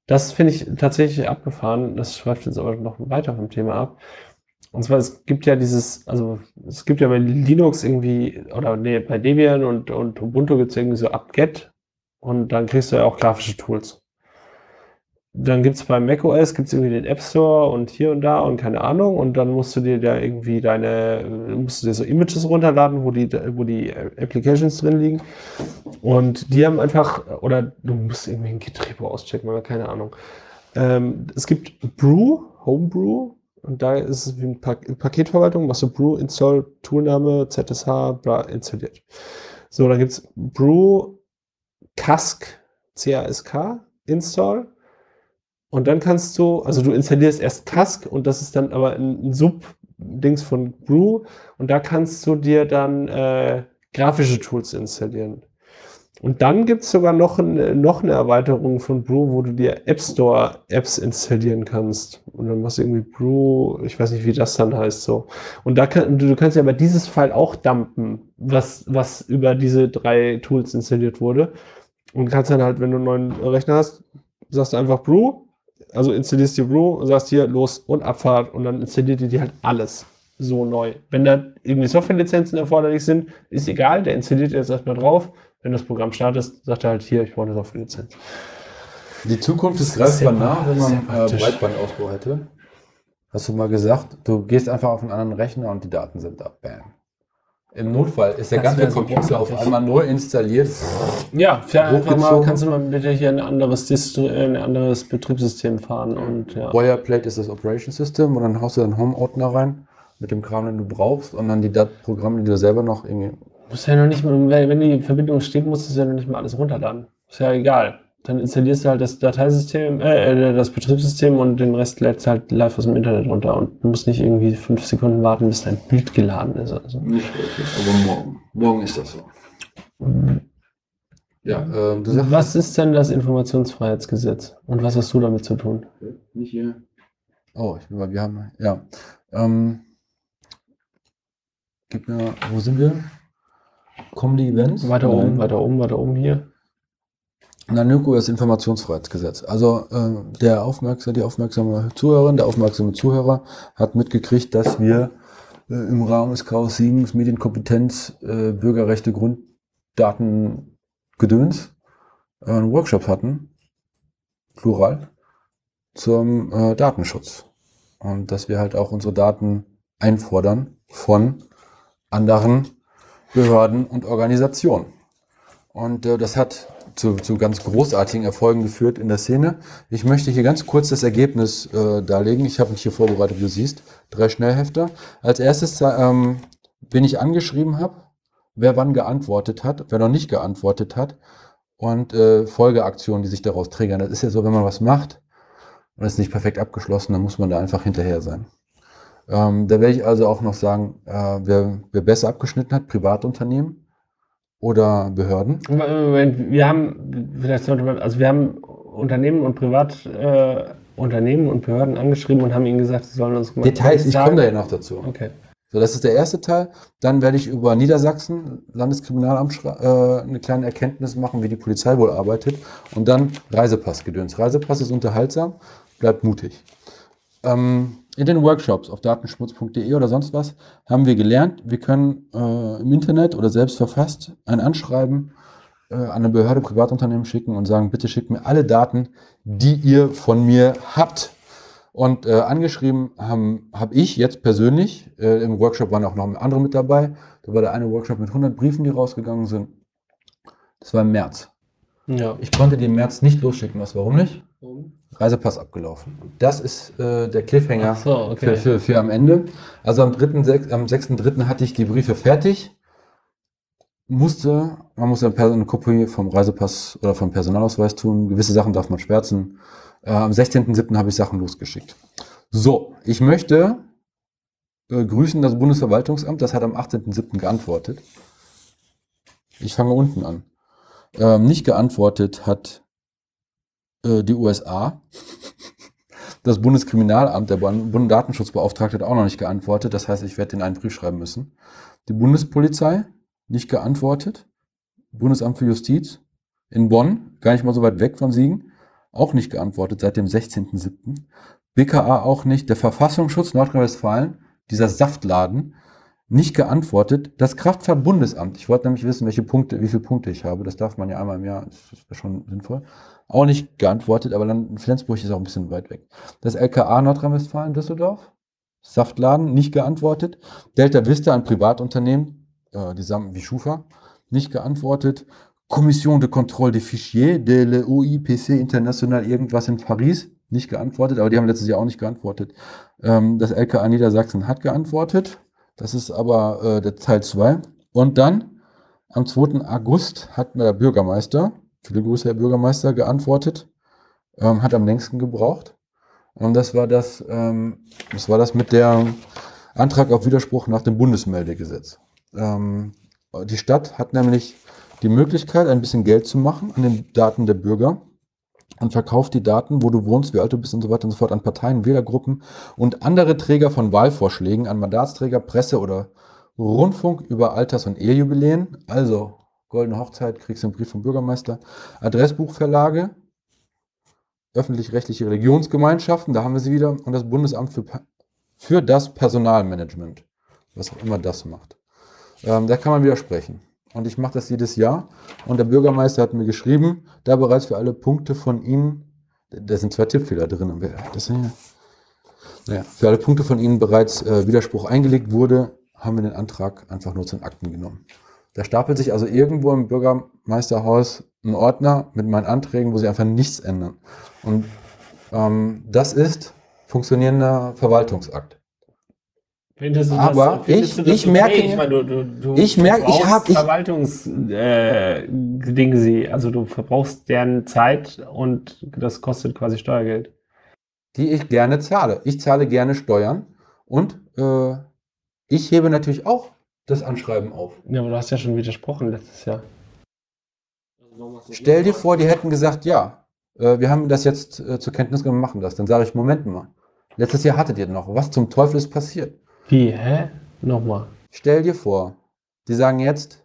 das finde ich tatsächlich abgefahren. Das schreibt jetzt aber noch weiter vom Thema ab. Und zwar, es gibt ja dieses, also es gibt ja bei Linux irgendwie, oder nee, bei Debian und, und Ubuntu gibt es irgendwie so apt-get und dann kriegst du ja auch grafische Tools. Dann gibt es bei macOS gibt's irgendwie den App Store und hier und da und keine Ahnung. Und dann musst du dir da irgendwie deine, musst du dir so Images runterladen, wo die, wo die Applications drin liegen. Und die haben einfach, oder du musst irgendwie ein Git-Repo auschecken, keine Ahnung. Ähm, es gibt Brew, Homebrew, und da ist es wie eine pa Paketverwaltung, machst du Brew, Install, Toolname, ZSH, bla, installiert. So, dann gibt's Brew, Cask, C-A-S-K, Install. Und dann kannst du, also du installierst erst Cask und das ist dann aber ein, ein Sub-Dings von Brew und da kannst du dir dann äh, grafische Tools installieren. Und dann gibt es sogar noch, ein, noch eine Erweiterung von Brew, wo du dir App Store Apps installieren kannst. Und dann machst du irgendwie Brew, ich weiß nicht, wie das dann heißt so. Und da kann, du kannst ja aber dieses File auch dumpen, was, was über diese drei Tools installiert wurde. Und kannst dann halt, wenn du einen neuen Rechner hast, sagst du einfach Brew, also installierst dir Brew und sagst hier los und Abfahrt und dann installiert dir halt alles so neu. Wenn da irgendwie Softwarelizenzen erforderlich sind, ist egal, der installiert jetzt erstmal drauf. Wenn das Programm startet, sagt er halt hier, ich brauche eine Softwarelizenz. Die Zukunft ist greifbar nah, wenn man äh, Breitbandausbau hätte. Hast du mal gesagt, du gehst einfach auf einen anderen Rechner und die Daten sind da. Bam. Im Notfall ist der Das ganze Computer auf einmal neu installiert. Ja, für einfach mal, kannst du mal bitte hier ein anderes, Distri ein anderes Betriebssystem fahren und ja. Boilerplate ist das Operation System und dann haust du deinen Home-Ordner rein mit dem Kram, den du brauchst und dann die Dat Programme, die du selber noch irgendwie. Du musst ja noch nicht mal, wenn die Verbindung steht, musst du ja noch nicht mal alles runterladen. Ist ja egal. Dann installierst du halt das Dateisystem, äh, äh, das Betriebssystem und den Rest lädst halt live aus dem Internet runter und du musst nicht irgendwie fünf Sekunden warten, bis dein Bild geladen ist. Also. Nicht wirklich, aber morgen. Morgen ist das so. Ja, ähm, du sagst. Was ist denn das Informationsfreiheitsgesetz und was hast du damit zu tun? Nicht hier. Oh, ich will mal, wir haben, ja. Ähm, gib mir, wo sind wir? Kommen die Events? Weiter oben, Nein. weiter oben, weiter oben hier. Nanuko ist Informationsfreiheitsgesetz. Also äh, der aufmerksame, die aufmerksame Zuhörerin, der aufmerksame Zuhörer hat mitgekriegt, dass wir äh, im Rahmen des Chaos 7 Medienkompetenz, äh, Bürgerrechte, Grunddaten, Gedöns äh, einen Workshop hatten, plural, zum äh, Datenschutz. Und dass wir halt auch unsere Daten einfordern von anderen Behörden und Organisationen. Und äh, das hat zu, zu ganz großartigen Erfolgen geführt in der Szene. Ich möchte hier ganz kurz das Ergebnis äh, darlegen. Ich habe mich hier vorbereitet, wie du siehst. Drei Schnellhefter. Als erstes, ähm, wen ich angeschrieben habe, wer wann geantwortet hat, wer noch nicht geantwortet hat und äh, Folgeaktionen, die sich daraus triggern. Das ist ja so, wenn man was macht und es ist nicht perfekt abgeschlossen, dann muss man da einfach hinterher sein. Ähm, da werde ich also auch noch sagen, äh, wer, wer besser abgeschnitten hat, Privatunternehmen oder Behörden. Moment, wir haben, vielleicht sollte man, also wir haben Unternehmen und Privat, äh, und Behörden angeschrieben und haben ihnen gesagt, sie sollen uns mal Details, ich komme da ja noch dazu. Okay. So, das ist der erste Teil. Dann werde ich über Niedersachsen, Landeskriminalamt, äh, eine kleine Erkenntnis machen, wie die Polizei wohl arbeitet. Und dann Reisepassgedöns. Reisepass ist unterhaltsam, bleibt mutig. Ähm, in den Workshops auf datenschmutz.de oder sonst was haben wir gelernt, wir können äh, im Internet oder selbst verfasst ein Anschreiben äh, an eine Behörde, Privatunternehmen schicken und sagen, bitte schickt mir alle Daten, die ihr von mir habt. Und äh, angeschrieben habe hab ich jetzt persönlich, äh, im Workshop waren auch noch andere mit dabei. Da war der eine Workshop mit 100 Briefen, die rausgegangen sind. Das war im März. Ja. Ich konnte die im März nicht losschicken. Was, warum nicht? Reisepass abgelaufen. Das ist äh, der Cliffhanger so, okay. für, für, für am Ende. Also am 3., sech- am 6.3. hatte ich die Briefe fertig. Musste, man muss eine Kopie vom Reisepass oder vom Personalausweis tun. Gewisse Sachen darf man schwärzen. Äh, am 16.7. habe ich Sachen losgeschickt. So, ich möchte äh, grüßen das Bundesverwaltungsamt. Das hat am 18.7. geantwortet. Ich fange unten an. Ähm, nicht geantwortet hat äh, die USA. Das Bundeskriminalamt, der Bund- Bundesdatenschutzbeauftragte, hat auch noch nicht geantwortet. Das heißt, ich werde den einen Brief schreiben müssen. Die Bundespolizei nicht geantwortet. Bundesamt für Justiz in Bonn, gar nicht mal so weit weg von Siegen, auch nicht geantwortet seit dem 16.07. BKA auch nicht. Der Verfassungsschutz Nordrhein-Westfalen, dieser Saftladen, nicht geantwortet. Das Kraftfahrtbundesamt, ich wollte nämlich wissen, welche Punkte, wie viele Punkte ich habe. Das darf man ja einmal im Jahr, das ist schon sinnvoll. Auch nicht geantwortet, aber dann Flensburg ist auch ein bisschen weit weg. Das LKA Nordrhein-Westfalen Düsseldorf, Saftladen, nicht geantwortet. Delta Vista, ein Privatunternehmen, äh, die Samen wie Schufa, nicht geantwortet. Kommission de Contrôle des Fichiers de l'OIPC International, irgendwas in Paris, nicht geantwortet, aber die haben letztes Jahr auch nicht geantwortet. Ähm, das LKA Niedersachsen hat geantwortet. Das ist aber äh, der Teil 2. Und dann am 2. August hat der Bürgermeister, viele Grüße, Herr Bürgermeister, geantwortet. Ähm, hat am längsten gebraucht. Und das war das, ähm, das war das mit der Antrag auf Widerspruch nach dem Bundesmeldegesetz. Ähm, die Stadt hat nämlich die Möglichkeit, ein bisschen Geld zu machen an den Daten der Bürger und verkauft die Daten, wo du wohnst, wie alt du bist und so weiter und so fort, an Parteien, Wählergruppen und andere Träger von Wahlvorschlägen, an Mandatsträger, Presse oder Rundfunk über Alters- und Ehejubiläen, also Goldene Hochzeit, kriegst du einen Brief vom Bürgermeister, Adressbuchverlage, öffentlich-rechtliche Religionsgemeinschaften, da haben wir sie wieder, und das Bundesamt für, für das Personalmanagement, was auch immer das macht. Ähm, da kann man widersprechen. Und ich mache das jedes Jahr. Und der Bürgermeister hat mir geschrieben, da bereits für alle Punkte von Ihnen, da sind zwei Tippfehler drin. Das sind ja, naja, für alle Punkte von Ihnen bereits äh, Widerspruch eingelegt wurde, haben wir den Antrag einfach nur zu den Akten genommen. Da stapelt sich also irgendwo im Bürgermeisterhaus ein Ordner mit meinen Anträgen, wo sie einfach nichts ändern. Und ähm, das ist funktionierender Verwaltungsakt. Findest du Aber das, ich- das ich merke okay? mir- meine, du, du, du ich merke, ich verbrauchst hab- ich- Verwaltungs äh, sie, also du verbrauchst deren Zeit und das kostet quasi Steuergeld. die ich gerne zahle. Ich zahle gerne Steuern und äh, ich hebe natürlich auch das Anschreiben auf. Ja, aber du hast ja schon widersprochen letztes Jahr. Stell dir vor, die hätten gesagt, ja, äh, wir haben das jetzt äh, zur Kenntnis genommen, machen das. Dann sage ich, Moment mal, letztes Jahr hattet ihr noch. Was zum Teufel ist passiert? Wie, hä? Nochmal. Stell dir vor, die sagen jetzt,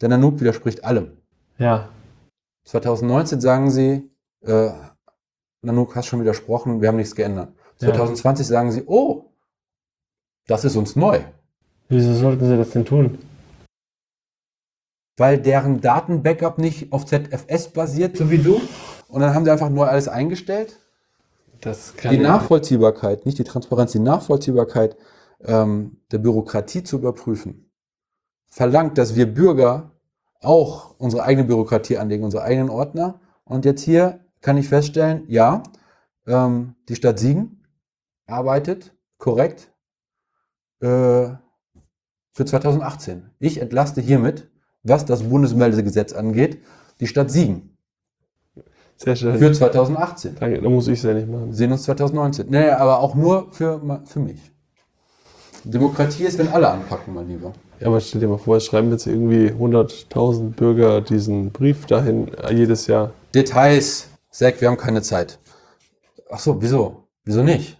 der Nanook widerspricht allem. Ja. 2019 sagen sie, äh, Nanook hast schon widersprochen, wir haben nichts geändert. Ja. 2020 sagen sie, oh, das ist uns neu. Wieso sollten sie das denn tun? weil deren Datenbackup nicht auf ZFS basiert, so wie du. Und dann haben sie einfach nur alles eingestellt. Das Die Nachvollziehbarkeit, nicht die Transparenz, die Nachvollziehbarkeit ähm, der Bürokratie zu überprüfen, verlangt, dass wir Bürger auch unsere eigene Bürokratie anlegen, unsere eigenen Ordner. Und jetzt hier kann ich feststellen, ja, ähm, die Stadt Siegen arbeitet korrekt äh, für 2018. Ich entlaste hiermit, was das Bundesmeldegesetz angeht, die Stadt Siegen Sehr schön. für 2018. Danke, da muss ich es ja nicht machen. Wir sehen uns 2019. Naja, aber auch nur für, für mich. Demokratie ist, wenn alle anpacken, mein Lieber. Ja, aber stell dir mal vor, es schreiben jetzt irgendwie 100.000 Bürger diesen Brief dahin äh, jedes Jahr. Details. Zack, wir haben keine Zeit. Ach so, wieso? Wieso nicht?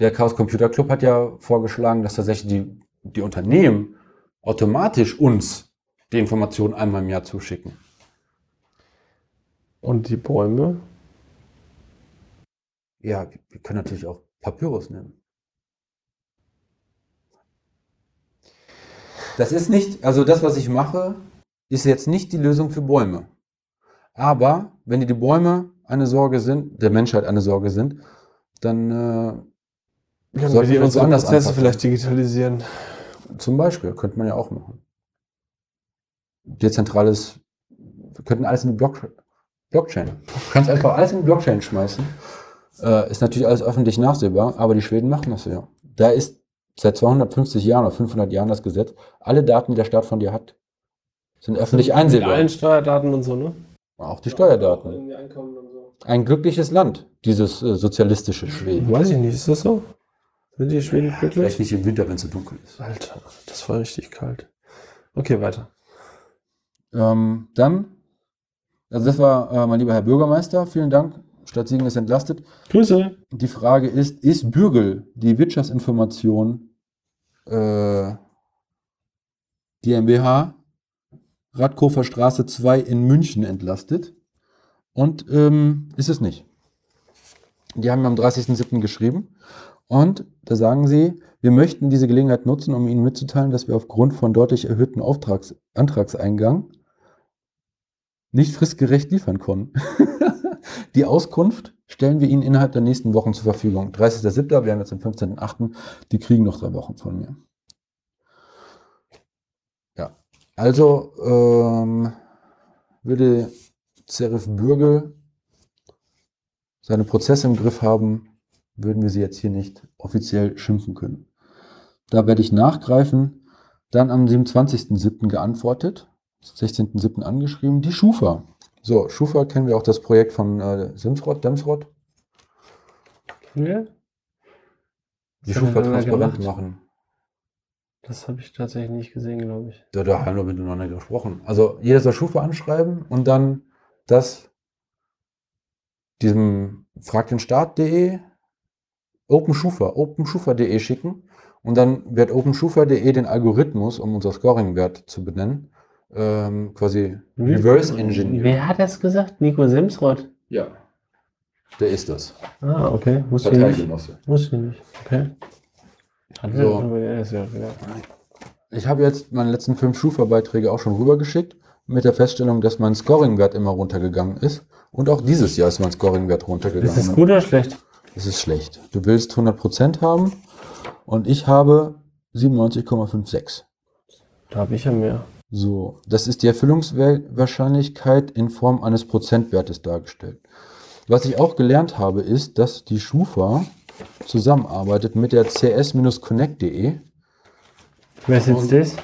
Der Chaos Computer Club hat ja vorgeschlagen, dass tatsächlich die, die Unternehmen automatisch uns die Informationen einmal im Jahr zuschicken. Und die Bäume? Ja, wir können natürlich auch Papyrus nehmen. Das ist nicht, also das, was ich mache, ist jetzt nicht die Lösung für Bäume. Aber wenn die, Bäume eine Sorge sind, der Menschheit eine Sorge sind, dann äh, Können Sollten wir unsere woanders Prozesse anpacken. vielleicht digitalisieren? Zum Beispiel könnte man ja auch machen. Dezentrales, wir könnten alles in die Block, Blockchain. Du kannst einfach alles in die Blockchain schmeißen. Äh, ist natürlich alles öffentlich nachsehbar, aber die Schweden machen das ja. Da ist seit 250 Jahren oder 500 Jahren das Gesetz, alle Daten, die der Staat von dir hat, sind öffentlich Mit einsehbar. allen Steuerdaten und so, ne? Auch die Steuerdaten. Irgendwie Einkommen und so. Ein glückliches Land, dieses äh, sozialistische Schweden. Weiß ich nicht, ist das so? Sind die Schweden glücklich? Vielleicht nicht im Winter, wenn es so dunkel ist. Alter, das war richtig kalt. Okay, weiter. Ähm, dann, also das war äh, mein lieber Herr Bürgermeister, vielen Dank. Stadt Siegen ist entlastet. Grüße. Die Frage ist, ist Bürgel die Wirtschaftsinformation äh, GmbH Radkofer Straße 2 in München entlastet? und ähm, ist es nicht. Die haben mir am 30.07. geschrieben und da sagen sie, wir möchten diese Gelegenheit nutzen, um Ihnen mitzuteilen, dass wir aufgrund von deutlich erhöhten Auftrags Antragseingang nicht fristgerecht liefern konnten. Die Auskunft stellen wir Ihnen innerhalb der nächsten Wochen zur Verfügung. 30.07., wir haben jetzt den 15.08., die kriegen noch drei Wochen von mir. Ja, also ähm, würde Serif Bürgel seine Prozesse im Griff haben, würden wir sie jetzt hier nicht offiziell schimpfen können. Da werde ich nachgreifen. Dann am 27.07. geantwortet, 16.07. angeschrieben, die Schufa. So, Schufa kennen wir auch das Projekt von äh, Simsrod, Demsrod. Ja, Die Schufa transparent machen. das habe ich tatsächlich nicht gesehen, glaube ich. Da, da haben wir miteinander gesprochen. Also jeder soll Schufa anschreiben und dann das diesem frag den Start.de OpenSchufa, OpenSchufa.de schicken und dann wird OpenSchufa.de den Algorithmus, um unser Scoring-Wert zu benennen, ähm, quasi reverse engineer. Wer hat das gesagt? Nico Simsrod. Ja. Der ist das. Ah, okay. Wusste ich nicht. Wusste ich nicht. Okay. So. Ich habe jetzt meine letzten fünf Schufa-Beiträge auch schon rübergeschickt, mit der Feststellung, dass mein Scoring-Wert immer runtergegangen ist. Und auch dieses Jahr ist mein Scoring-Wert runtergegangen. Ist das gut oder schlecht? Es ist schlecht. Du willst 100% haben und ich habe 97,56. Da habe ich ja mehr. So, das ist die Erfüllungswahrscheinlichkeit in Form eines Prozentwertes dargestellt. Was ich auch gelernt habe, ist, dass die Schufa zusammenarbeitet mit der cs-connect.de. Wer ist jetzt das?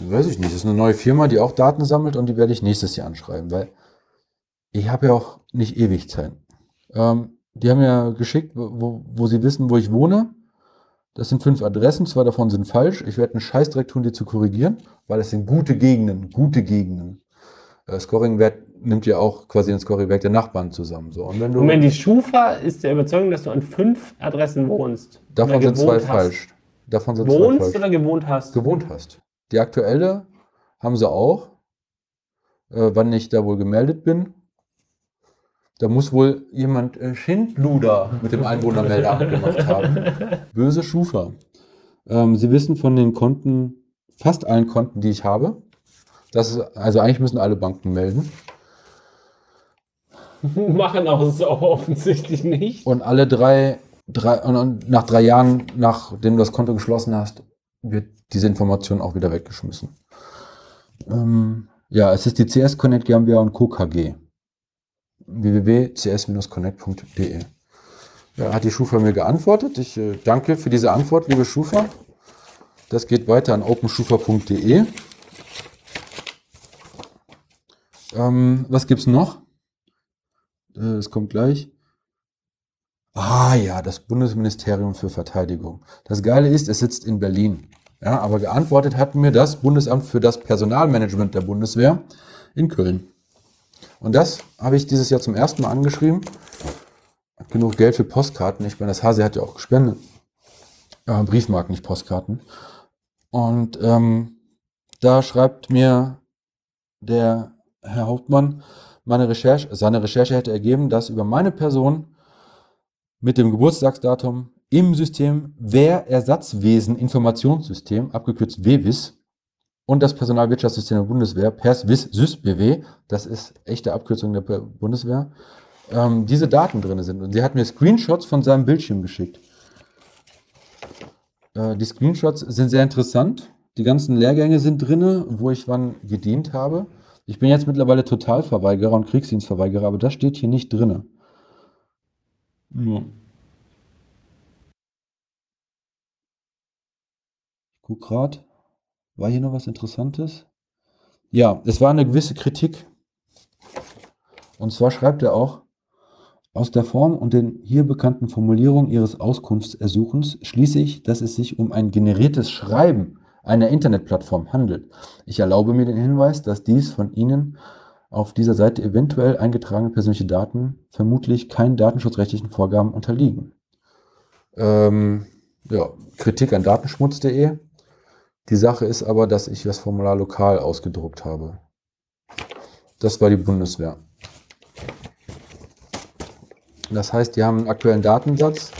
Weiß ich nicht, das ist eine neue Firma, die auch Daten sammelt und die werde ich nächstes Jahr anschreiben, weil ich habe ja auch nicht ewig Zeit. Ähm, die haben ja geschickt, wo, wo sie wissen, wo ich wohne. Das sind fünf Adressen, zwei davon sind falsch. Ich werde einen Scheißdreck tun, die zu korrigieren, weil es sind gute Gegenden, gute Gegenden. Äh, Scoring-Wert nimmt ja auch quasi den Scoring-Wert der Nachbarn zusammen. So. Und wenn du, Moment, die Schufa ist der Überzeugung, dass du an fünf Adressen wohnst. davon sind zwei hast. falsch. Davon sind zwei Wohnst falsch. oder gewohnt hast? gewohnt hast. Die aktuelle haben sie auch, äh, wann ich da wohl gemeldet bin. Da muss wohl jemand äh, Schindluder mit dem Einwohnermeldeamt gemacht haben. Böse Schufa. Ähm, sie wissen von den Konten, fast allen Konten, die ich habe. Das ist, also eigentlich müssen alle Banken melden. Machen auch so offensichtlich nicht. Und alle drei, drei und, und nach drei Jahren, nachdem du das Konto geschlossen hast, wird diese Information auch wieder weggeschmissen. Ähm, ja, es ist die CS Connect GmbH und Co. KG. www.cs-connect.de ja, hat die Schufa mir geantwortet. Ich äh, danke für diese Antwort, liebe Schufa. Das geht weiter an openschufa.de. Ähm, was gibt's noch? Äh, Es kommt gleich. Ah ja, das Bundesministerium für Verteidigung. Das Geile ist, es sitzt in Berlin. Ja, aber geantwortet hat mir das Bundesamt für das Personalmanagement der Bundeswehr in Köln. Und das habe ich dieses Jahr zum ersten Mal angeschrieben. Hat genug Geld für Postkarten. Ich meine, das Hase hat ja auch gespendet. Äh, Briefmarken, nicht Postkarten. Und ähm, da schreibt mir der Herr Hauptmann, meine Recherche, seine Recherche hätte ergeben, dass über meine Person mit dem Geburtstagsdatum im System Wehrersatzwesen Informationssystem, abgekürzt WWIS, und das Personalwirtschaftssystem der Bundeswehr, PERSWIS SysBW, das ist echte Abkürzung der Bundeswehr, ähm, diese Daten drin sind. Und sie hat mir Screenshots von seinem Bildschirm geschickt. Äh, die Screenshots sind sehr interessant. Die ganzen Lehrgänge sind drin, wo ich wann gedient habe. Ich bin jetzt mittlerweile Totalverweigerer und Kriegsdienstverweigerer, aber das steht hier nicht drin. Ja. Ich guck grad. War hier noch was Interessantes? Ja, es war eine gewisse Kritik. Und zwar schreibt er auch, aus der Form und den hier bekannten Formulierungen Ihres Auskunftsersuchens schließe ich, dass es sich um ein generiertes Schreiben einer Internetplattform handelt. Ich erlaube mir den Hinweis, dass dies von Ihnen auf dieser Seite eventuell eingetragene persönliche Daten vermutlich keinen datenschutzrechtlichen Vorgaben unterliegen. Ähm, ja, Kritik an datenschmutz.de. Die Sache ist aber, dass ich das Formular lokal ausgedruckt habe. Das war die Bundeswehr. Das heißt, die haben einen aktuellen Datensatz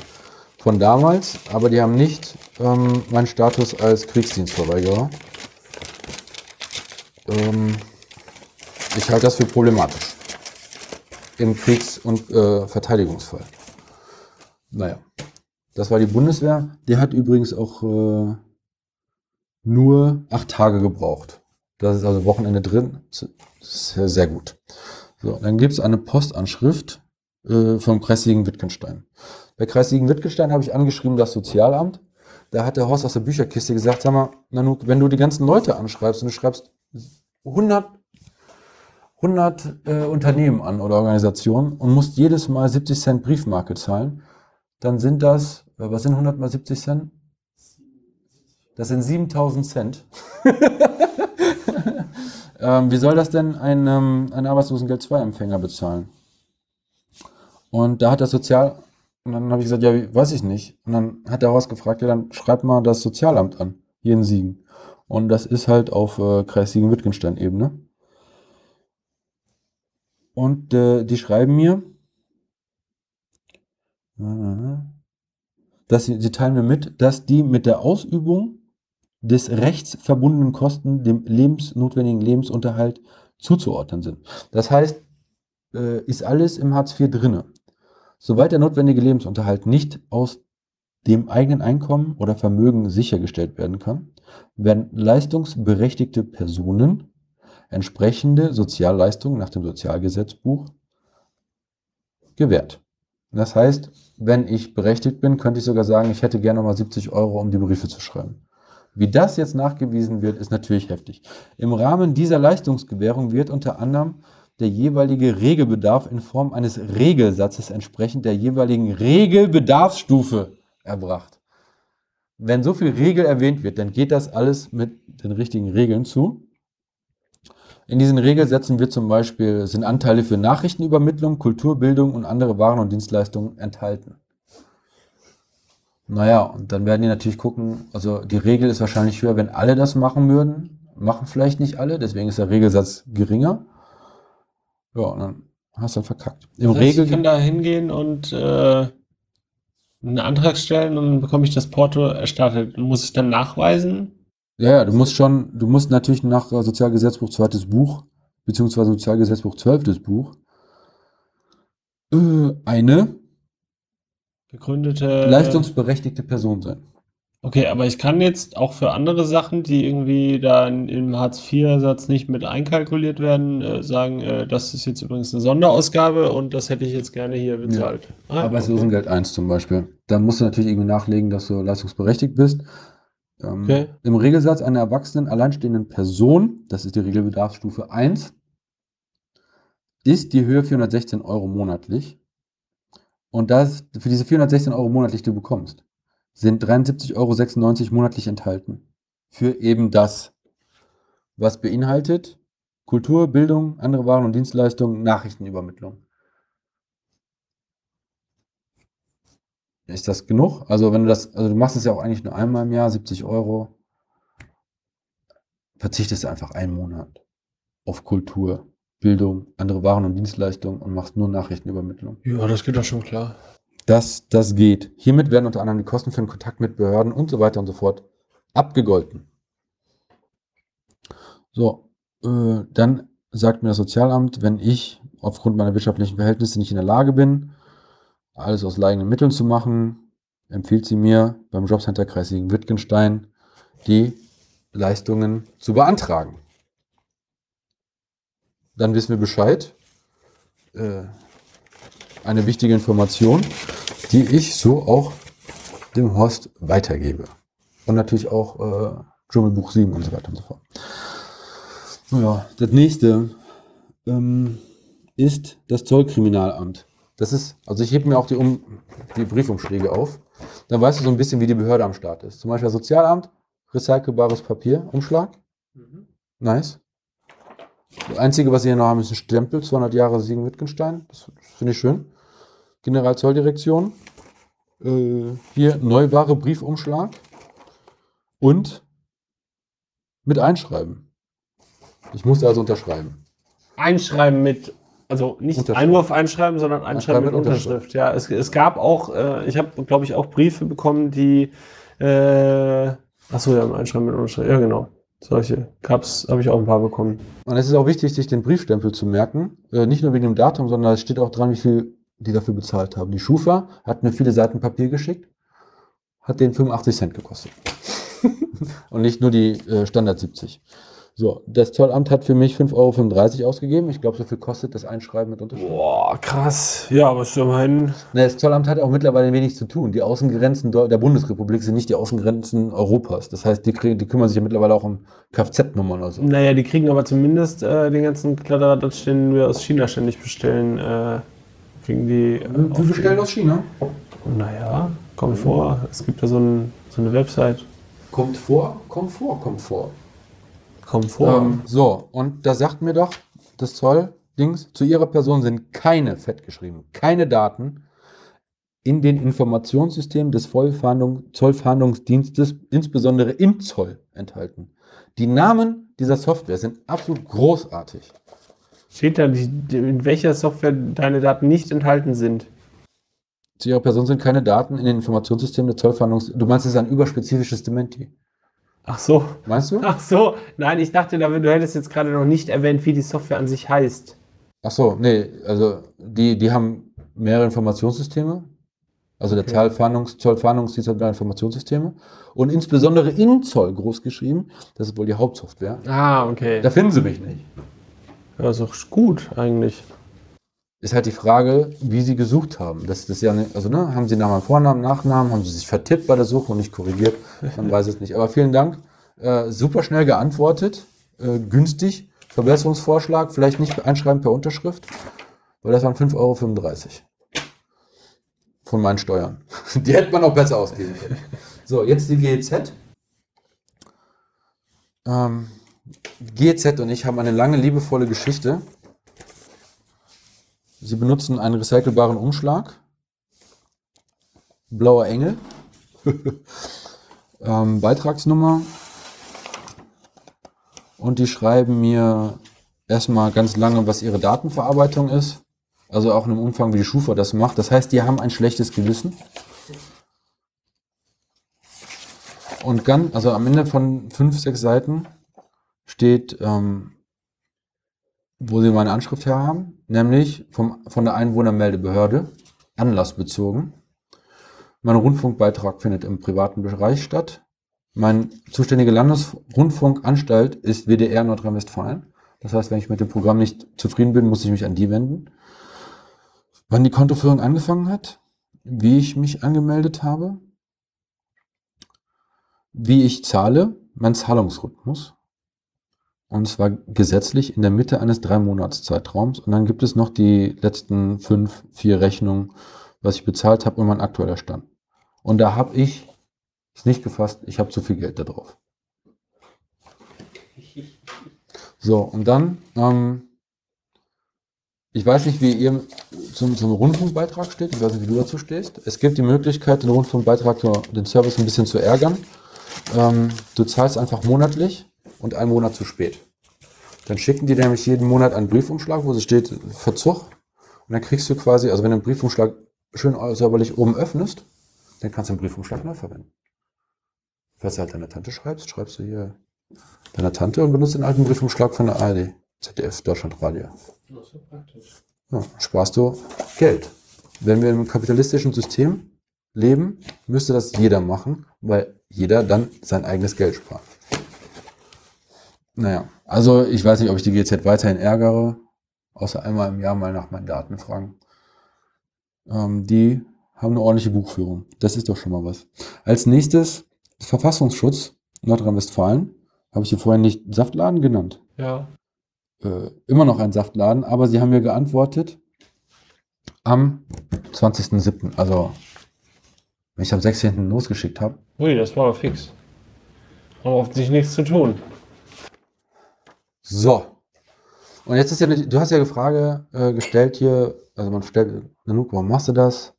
von damals, aber die haben nicht ähm, meinen Status als Kriegsdienstverweigerer. Ähm, ich halte das für problematisch im Kriegs- und äh, Verteidigungsfall. Naja, das war die Bundeswehr. Der hat übrigens auch äh, nur acht Tage gebraucht. Das ist also Wochenende drin. Das sehr, sehr gut. So, dann gibt es eine Postanschrift äh, vom Kreis Siegen-Wittgenstein. Bei Kreis Siegen-Wittgenstein habe ich angeschrieben das Sozialamt. Da hat der Horst aus der Bücherkiste gesagt, sag mal, Nanook, wenn du die ganzen Leute anschreibst und du schreibst 100, 100 äh, Unternehmen an oder Organisationen und musst jedes Mal 70 Cent Briefmarke zahlen, dann sind das, äh, was sind 100 mal 70 Cent? Das sind 7000 Cent. ähm, wie soll das denn ein, ähm, ein Arbeitslosengeld 2-Empfänger bezahlen? Und da hat das Sozial, und dann habe ich gesagt, ja, weiß ich nicht. Und dann hat der Horst gefragt, ja, dann schreib mal das Sozialamt an, hier in Siegen. Und das ist halt auf äh, Kreis Siegen-Wittgenstein-Ebene. Und äh, die schreiben mir, dass sie, sie teilen mir mit, dass die mit der Ausübung des Rechts verbundenen Kosten dem lebensnotwendigen Lebensunterhalt zuzuordnen sind. Das heißt, äh, ist alles im Hartz IV drinne. Soweit der notwendige Lebensunterhalt nicht aus dem eigenen Einkommen oder Vermögen sichergestellt werden kann, werden leistungsberechtigte Personen entsprechende Sozialleistungen nach dem Sozialgesetzbuch gewährt. Das heißt, wenn ich berechtigt bin, könnte ich sogar sagen, ich hätte gerne mal 70 Euro, um die Briefe zu schreiben. Wie das jetzt nachgewiesen wird, ist natürlich heftig. Im Rahmen dieser Leistungsgewährung wird unter anderem der jeweilige Regelbedarf in Form eines Regelsatzes entsprechend der jeweiligen Regelbedarfsstufe erbracht. Wenn so viel Regel erwähnt wird, dann geht das alles mit den richtigen Regeln zu. In diesen Regelsätzen wird zum Beispiel, sind Anteile für Nachrichtenübermittlung, Kulturbildung und andere Waren und Dienstleistungen enthalten. Naja, und dann werden die natürlich gucken, also die Regel ist wahrscheinlich höher, wenn alle das machen würden. Machen vielleicht nicht alle, deswegen ist der Regelsatz geringer. Ja, und dann hast du halt verkackt. Im Das heißt, Regel ich kann da hingehen und äh, einen Antrag stellen und dann bekomme ich das Porto erstattet. Muss ich dann nachweisen? Ja, ja, du musst schon, du musst natürlich nach äh, Sozialgesetzbuch zweites Buch, beziehungsweise Sozialgesetzbuch zwölftes Buch, äh, eine Begründete. leistungsberechtigte Person sein. Okay, aber ich kann jetzt auch für andere Sachen, die irgendwie da in- im Hartz-IV-Satz nicht mit einkalkuliert werden, äh, sagen, äh, das ist jetzt übrigens eine Sonderausgabe und das hätte ich jetzt gerne hier bezahlt. Ah, okay. Arbeitslosengeld 1 zum Beispiel. Da musst du natürlich irgendwie nachlegen, dass du leistungsberechtigt bist. Ähm, Okay. Im Regelsatz einer erwachsenen, alleinstehenden Person, das ist die Regelbedarfsstufe 1, ist die Höhe 416 Euro monatlich. Und das, für diese 416 Euro monatlich, die du bekommst, sind 73,96 Euro monatlich enthalten. Für eben das, was beinhaltet Kultur, Bildung, andere Waren und Dienstleistungen, Nachrichtenübermittlung. Ist das genug? Also wenn du das, also du machst es ja auch eigentlich nur einmal im Jahr, 70 Euro. Verzichtest einfach einen Monat auf Kultur, Bildung, andere Waren und Dienstleistungen und machst nur Nachrichtenübermittlung. Ja, das geht doch schon klar. Das, das geht. Hiermit werden unter anderem die Kosten für den Kontakt mit Behörden und so weiter und so fort abgegolten. So, äh, dann sagt mir das Sozialamt, wenn ich aufgrund meiner wirtschaftlichen Verhältnisse nicht in der Lage bin, alles aus eigenen Mitteln zu machen, empfiehlt sie mir beim Jobcenter Kreis Siegen-Wittgenstein die Leistungen zu beantragen. Dann wissen wir Bescheid. Äh, eine wichtige Information, die ich so auch dem Horst weitergebe. Und natürlich auch äh, Dschungelbuch 7 und so weiter und so fort. Ja, das nächste ähm, ist das Zollkriminalamt. Das ist, also ich hebe mir auch die, um, die Briefumschläge auf. Dann weißt du so ein bisschen, wie die Behörde am Start ist. Zum Beispiel das Sozialamt, recycelbares Papier, Umschlag. Nice. Das Einzige, was sie hier noch haben, ist ein Stempel, 200 Jahre Siegen-Wittgenstein. Das, das finde ich schön. Generalzolldirektion. Äh, hier Neuware Briefumschlag. Und mit Einschreiben. Ich musste also unterschreiben. Einschreiben mit Also nicht Unterschrift. Einwurf einschreiben, sondern einschreiben mit, mit Unterschrift. Ja, es, es gab auch, äh, ich habe, glaube ich, auch Briefe bekommen, die, äh, ach so, ja, Einschreiben mit Unterschrift. Ja, genau. Solche gab's, habe ich auch ein paar bekommen. Und es ist auch wichtig, sich den Briefstempel zu merken. Äh, nicht nur wegen dem Datum, sondern es steht auch dran, wie viel die dafür bezahlt haben. Die Schufa hat mir viele Seiten Papier geschickt, hat den 85 Cent gekostet. Und nicht nur die äh, Standard 70. So, das Zollamt hat für mich 5,35 Euro ausgegeben. Ich glaube, so viel kostet das Einschreiben mit Unterschrift. Boah, krass. Ja, aber ist immerhin. Ne, das Zollamt hat auch mittlerweile wenig zu tun. Die Außengrenzen der Bundesrepublik sind nicht die Außengrenzen Europas. Das heißt, die, kriegen, die kümmern sich ja mittlerweile auch um Kfz-Nummern oder so. Naja, die kriegen aber zumindest äh, den ganzen Kladderadatsch, den wir aus China ständig bestellen, äh, kriegen die. äh, aus China. Naja, kommt vor. Es gibt ja so, ein, so eine Website. Kommt vor, kommt vor, kommt vor. Kommt vor. Ähm, so, und da sagt mir doch das Zoll-Dings, zu ihrer Person sind keine fett geschrieben, keine Daten in den Informationssystemen des Vollfahndung, Zollfahndungsdienstes, insbesondere im Zoll, enthalten. Die Namen dieser Software sind absolut großartig. Steht da, in welcher Software deine Daten nicht enthalten sind? Zu ihrer Person sind keine Daten in den Informationssystemen des Zollfahndungs... Du meinst, es ist ein überspezifisches Dementi. Ach so. Meinst du? Ach so. Nein, ich dachte, du hättest jetzt gerade noch nicht erwähnt, wie die Software an sich heißt. Ach so, nee, also die, die haben mehrere Informationssysteme. Also der Okay. Zollfahndungs, Zollfahndungsdienst hat mehrere Informationssysteme. Und insbesondere in Zoll groß geschrieben, das ist wohl die Hauptsoftware. Ah, okay. Da finden sie mich nicht. Ja, ist doch gut eigentlich. Ist halt die Frage, wie sie gesucht haben. Das, das ja, also ne, haben sie Namen, Vornamen, Nachnamen, haben sie sich vertippt bei der Suche und nicht korrigiert? Man weiß es nicht. Aber vielen Dank. Äh, super schnell geantwortet, äh, günstig. Verbesserungsvorschlag, vielleicht nicht einschreiben per Unterschrift, weil das waren 5,35 Euro. Von meinen Steuern. Die hätte man auch besser ausgeben können. So, jetzt die GEZ. Ähm, GEZ und ich haben eine lange, liebevolle Geschichte. Sie benutzen einen recycelbaren Umschlag. Blauer Engel. ähm, Beitragsnummer. Und die schreiben mir erstmal ganz lange, was ihre Datenverarbeitung ist. Also auch in einem Umfang, wie die Schufa das macht. Das heißt, die haben ein schlechtes Gewissen. Und ganz, also am Ende von fünf, sechs Seiten steht, ähm, wo sie meine Anschrift her haben, nämlich vom, von der Einwohnermeldebehörde, anlassbezogen. Mein Rundfunkbeitrag findet im privaten Bereich statt. Mein zuständige Landesrundfunkanstalt ist WDR Nordrhein-Westfalen. Das heißt, wenn ich mit dem Programm nicht zufrieden bin, muss ich mich an die wenden. Wann die Kontoführung angefangen hat, wie ich mich angemeldet habe, wie ich zahle, mein Zahlungsrhythmus. Und zwar gesetzlich in der Mitte eines drei Monats Zeitraums. Und dann gibt es noch die letzten fünf, vier Rechnungen, was ich bezahlt habe und mein aktueller Stand. Und da habe ich es nicht gefasst, ich habe zu viel Geld da drauf. So, und dann, ähm, ich weiß nicht, wie ihr zum, zum Rundfunkbeitrag steht, ich weiß nicht, wie du dazu stehst. Es gibt die Möglichkeit, den Rundfunkbeitrag, den Service ein bisschen zu ärgern. Ähm, du zahlst einfach monatlich und einen Monat zu spät. Dann schicken die nämlich jeden Monat einen Briefumschlag, wo es steht Verzug. Und dann kriegst du quasi, also wenn du den Briefumschlag schön säuberlich oben öffnest, dann kannst du den Briefumschlag neu verwenden. Falls du halt deiner Tante schreibst, schreibst du hier deiner Tante und benutzt den alten Briefumschlag von der ARD, ZDF, Deutschlandradio. Ja, sparst du Geld. Wenn wir im kapitalistischen System leben, müsste das jeder machen, weil jeder dann sein eigenes Geld spart. Naja, also ich weiß nicht, ob ich die GZ weiterhin ärgere, außer einmal im Jahr mal nach meinen Daten fragen. Ähm, die haben eine ordentliche Buchführung. Das ist doch schon mal was. Als nächstes Verfassungsschutz Nordrhein-Westfalen. Habe ich hier vorhin nicht Saftladen genannt? Ja. äh, immer noch ein Saftladen, aber sie haben mir geantwortet am 20.07. Also, wenn ich am 16. losgeschickt habe. Ui, das war fix. Haben offensichtlich nichts zu tun. So. Und jetzt ist ja, du hast ja eine Frage äh, gestellt hier, also man stellt, Nanook, warum machst du das?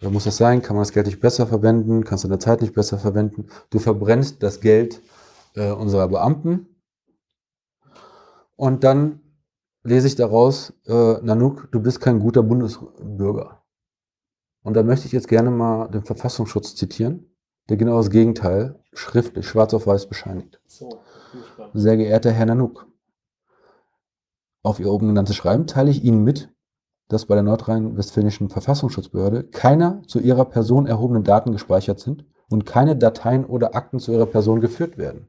Oder muss das sein? Kann man das Geld nicht besser verwenden? Kannst du deine Zeit nicht besser verwenden? Du verbrennst das Geld äh, unserer Beamten. Und dann lese ich daraus, äh, Nanook, du bist kein guter Bundesbürger. Und da möchte ich jetzt gerne mal den Verfassungsschutz zitieren, der genau das Gegenteil schriftlich, schwarz auf weiß bescheinigt. So. Sehr geehrter Herr Nanook, auf Ihr oben genanntes Schreiben teile ich Ihnen mit, dass bei der nordrhein-westfälischen Verfassungsschutzbehörde keiner zu Ihrer Person erhobenen Daten gespeichert sind und keine Dateien oder Akten zu Ihrer Person geführt werden.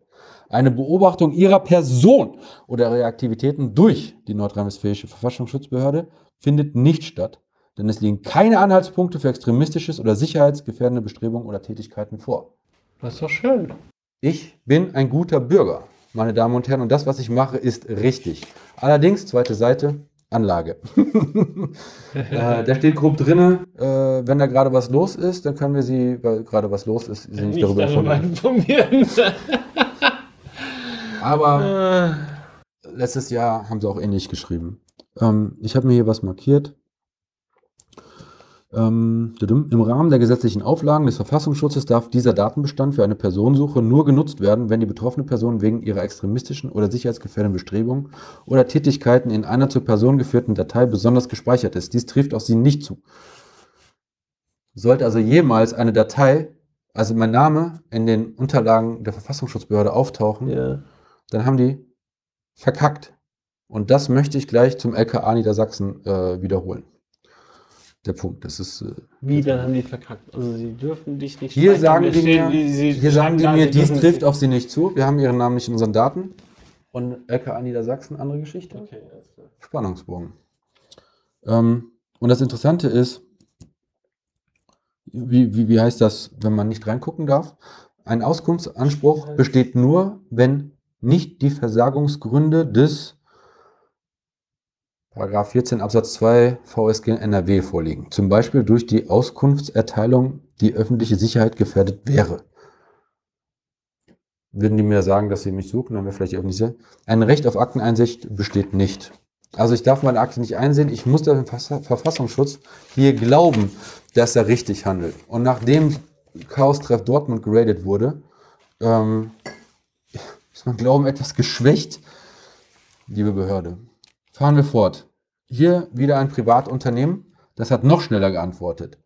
Eine Beobachtung Ihrer Person oder Ihrer Aktivitäten durch die nordrhein-westfälische Verfassungsschutzbehörde findet nicht statt, denn es liegen keine Anhaltspunkte für extremistisches oder sicherheitsgefährdende Bestrebungen oder Tätigkeiten vor. Das ist doch schön. Ich bin ein guter Bürger, meine Damen und Herren, und das, was ich mache, ist richtig. Allerdings, zweite Seite, Anlage. äh, da steht grob drinne, äh, wenn da gerade was los ist, dann können wir Sie, weil gerade was los ist, Sie nicht, darüber informieren. informieren. Aber letztes Jahr haben sie auch ähnlich geschrieben. Ähm, ich habe mir hier was markiert. Ähm. Im Rahmen der gesetzlichen Auflagen des Verfassungsschutzes darf dieser Datenbestand für eine Personensuche nur genutzt werden, wenn die betroffene Person wegen ihrer extremistischen oder sicherheitsgefährdenden Bestrebungen oder Tätigkeiten in einer zur Person geführten Datei besonders gespeichert ist. Dies trifft auf sie nicht zu. Sollte also jemals eine Datei, also mein Name, in den Unterlagen der Verfassungsschutzbehörde auftauchen, ja. dann haben die verkackt. Und das möchte ich gleich zum LKA Niedersachsen äh, wiederholen. Der Punkt, das ist. Äh, Wie, dann haben die verkackt. Also sie dürfen dich nicht hier sagen die mir, hier sagen die mir, dies trifft auf sie nicht zu. Wir haben ihren Namen nicht in unseren Daten. Und LKA Niedersachsen, andere Geschichte. Okay, klar. Spannungsbogen. Ähm, und das Interessante ist, wie, wie, wie heißt das, wenn man nicht reingucken darf? Ein Auskunftsanspruch besteht nur, wenn nicht die Versagungsgründe des 14 Absatz 2 VSG NRW vorliegen. Zum Beispiel durch die Auskunftserteilung die öffentliche Sicherheit gefährdet wäre. Würden die mir sagen, dass sie mich suchen, dann wäre vielleicht die öffentliche Ein Recht auf Akteneinsicht besteht nicht. Also ich darf meine Akte nicht einsehen, ich muss dem Verfass- Verfassungsschutz hier glauben, dass er richtig handelt. Und nachdem Chaos Treff Dortmund geradet wurde, ähm, ist mein Glauben etwas geschwächt. Liebe Behörde, fahren wir fort. Hier wieder ein Privatunternehmen, das hat noch schneller geantwortet.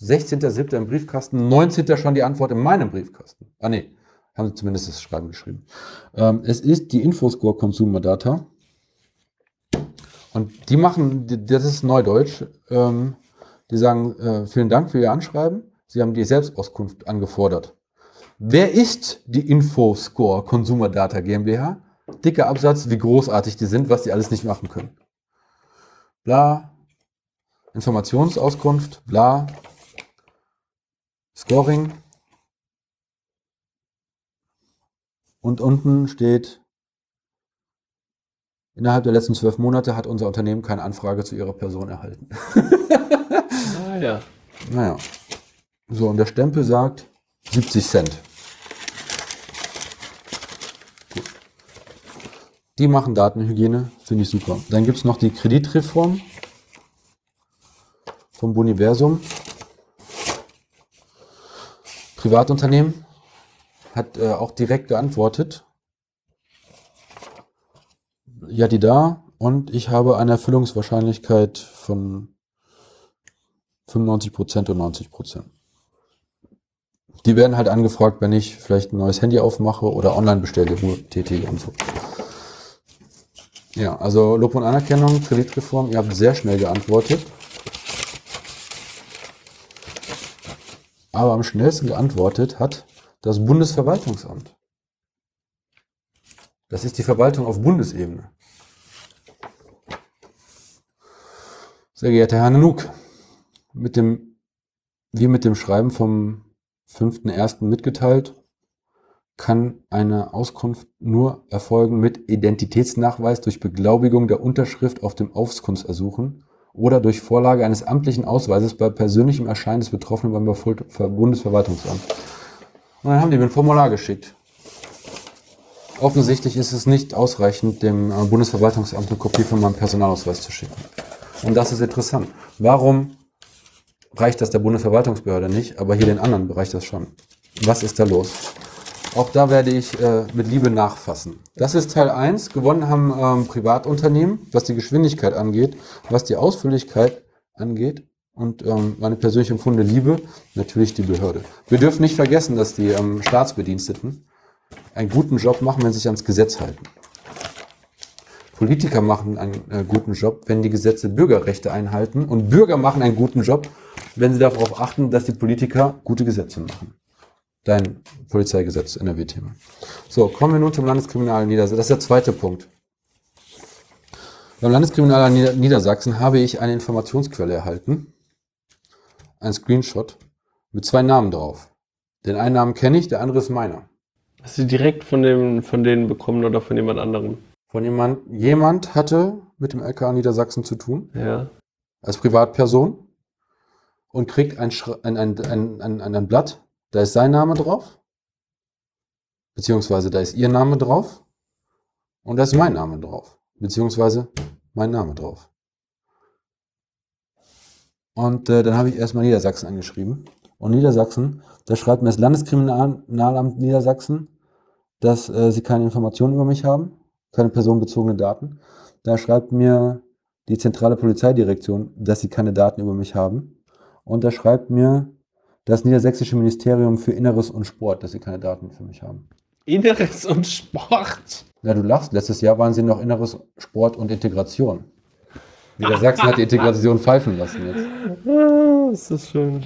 16.07. im Briefkasten, 19. schon die Antwort in meinem Briefkasten. Ah nee, haben sie zumindest das Schreiben geschrieben. Ähm, es ist die Infoscore Consumer Data. Und die machen, das ist Neudeutsch, ähm, die sagen, äh, vielen Dank für Ihr Anschreiben. Sie haben die Selbstauskunft angefordert. Wer ist die Infoscore Consumer Data GmbH? Dicker Absatz, wie großartig die sind, was die alles nicht machen können. Bla. Informationsauskunft, bla. Scoring. Und unten steht, innerhalb der letzten zwölf Monate hat unser Unternehmen keine Anfrage zu ihrer Person erhalten. Ah ja. Naja. So, und der Stempel sagt 70 Cent. Die machen Datenhygiene, finde ich super. Dann gibt es noch die Kreditreform vom Boniversum. Privatunternehmen hat äh, auch direkt geantwortet. Ja, die da. Und ich habe eine Erfüllungswahrscheinlichkeit von 95% und 90%. Die werden halt angefragt, wenn ich vielleicht ein neues Handy aufmache oder Online-Bestellungen tätige und so. Ja, also Lob und Anerkennung, Kreditreform, ihr habt sehr schnell geantwortet. Aber am schnellsten geantwortet hat das Bundesverwaltungsamt. Das ist die Verwaltung auf Bundesebene. Sehr geehrter Herr Nanook, mit dem, wie mit dem Schreiben vom 5.1. mitgeteilt, kann eine Auskunft nur erfolgen mit Identitätsnachweis durch Beglaubigung der Unterschrift auf dem Auskunftsersuchen oder durch Vorlage eines amtlichen Ausweises bei persönlichem Erscheinen des Betroffenen beim Bundesverwaltungsamt. Und dann haben die mir ein Formular geschickt. Offensichtlich ist es nicht ausreichend, dem äh, Bundesverwaltungsamt eine Kopie von meinem Personalausweis zu schicken. Und das ist interessant. Warum reicht das der Bundesverwaltungsbehörde nicht, aber hier den anderen reicht das schon? Was ist da los? Auch da werde ich äh, mit Liebe nachfassen. Das ist Teil 1. Gewonnen haben ähm, Privatunternehmen, was die Geschwindigkeit angeht, was die Ausführlichkeit angeht und ähm, meine persönlich empfundene Liebe, natürlich die Behörde. Wir dürfen nicht vergessen, dass die ähm, Staatsbediensteten einen guten Job machen, wenn sie sich ans Gesetz halten. Politiker machen einen äh, guten Job, wenn die Gesetze Bürgerrechte einhalten. Und Bürger machen einen guten Job, wenn sie darauf achten, dass die Politiker gute Gesetze machen. Dein Polizeigesetz, NRW-Thema. So, kommen wir nun zum Landeskriminal Niedersachsen. Das ist der zweite Punkt. Beim Landeskriminal Nieder Niedersachsen habe ich eine Informationsquelle erhalten. Ein Screenshot mit zwei Namen drauf. Den einen Namen kenne ich, der andere ist meiner. Hast du direkt von, dem, von denen bekommen oder von jemand anderem? Von jemand, jemand hatte mit dem LKA Niedersachsen zu tun, Ja. als Privatperson, und kriegt ein, ein, ein, ein, ein, ein Blatt, da ist sein Name drauf, beziehungsweise da ist ihr Name drauf, und da ist mein Name drauf, beziehungsweise mein Name drauf. Und äh, dann habe ich erstmal Niedersachsen angeschrieben. Und Niedersachsen, da schreibt mir das Landeskriminalamt Niedersachsen, dass äh, sie keine Informationen über mich haben, keine personenbezogene Daten. Da schreibt mir die zentrale Polizeidirektion, dass sie keine Daten über mich haben. Und da schreibt mir das Niedersächsische Ministerium für Inneres und Sport, dass sie keine Daten für mich haben. Inneres und Sport. Ja, du lachst. Letztes Jahr waren sie noch Inneres, Sport und Integration. Niedersachsen hat die Integration pfeifen lassen jetzt. Ah, ist das schön.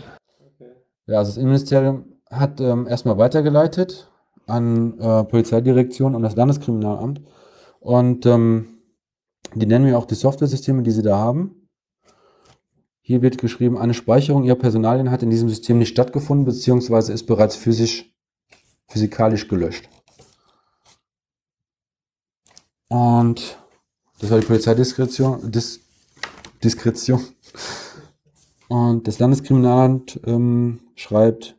Ja, also das Innenministerium hat ähm, erstmal weitergeleitet an äh, Polizeidirektion und das Landeskriminalamt. Und ähm, die nennen mir auch die Softwaresysteme, die sie da haben. Hier wird geschrieben, eine Speicherung ihrer Personalien hat in diesem System nicht stattgefunden, beziehungsweise ist bereits physisch, physikalisch gelöscht. Und das war die Polizeidiskretion, Dis, Diskretion. Und das Landeskriminalamt ähm, schreibt,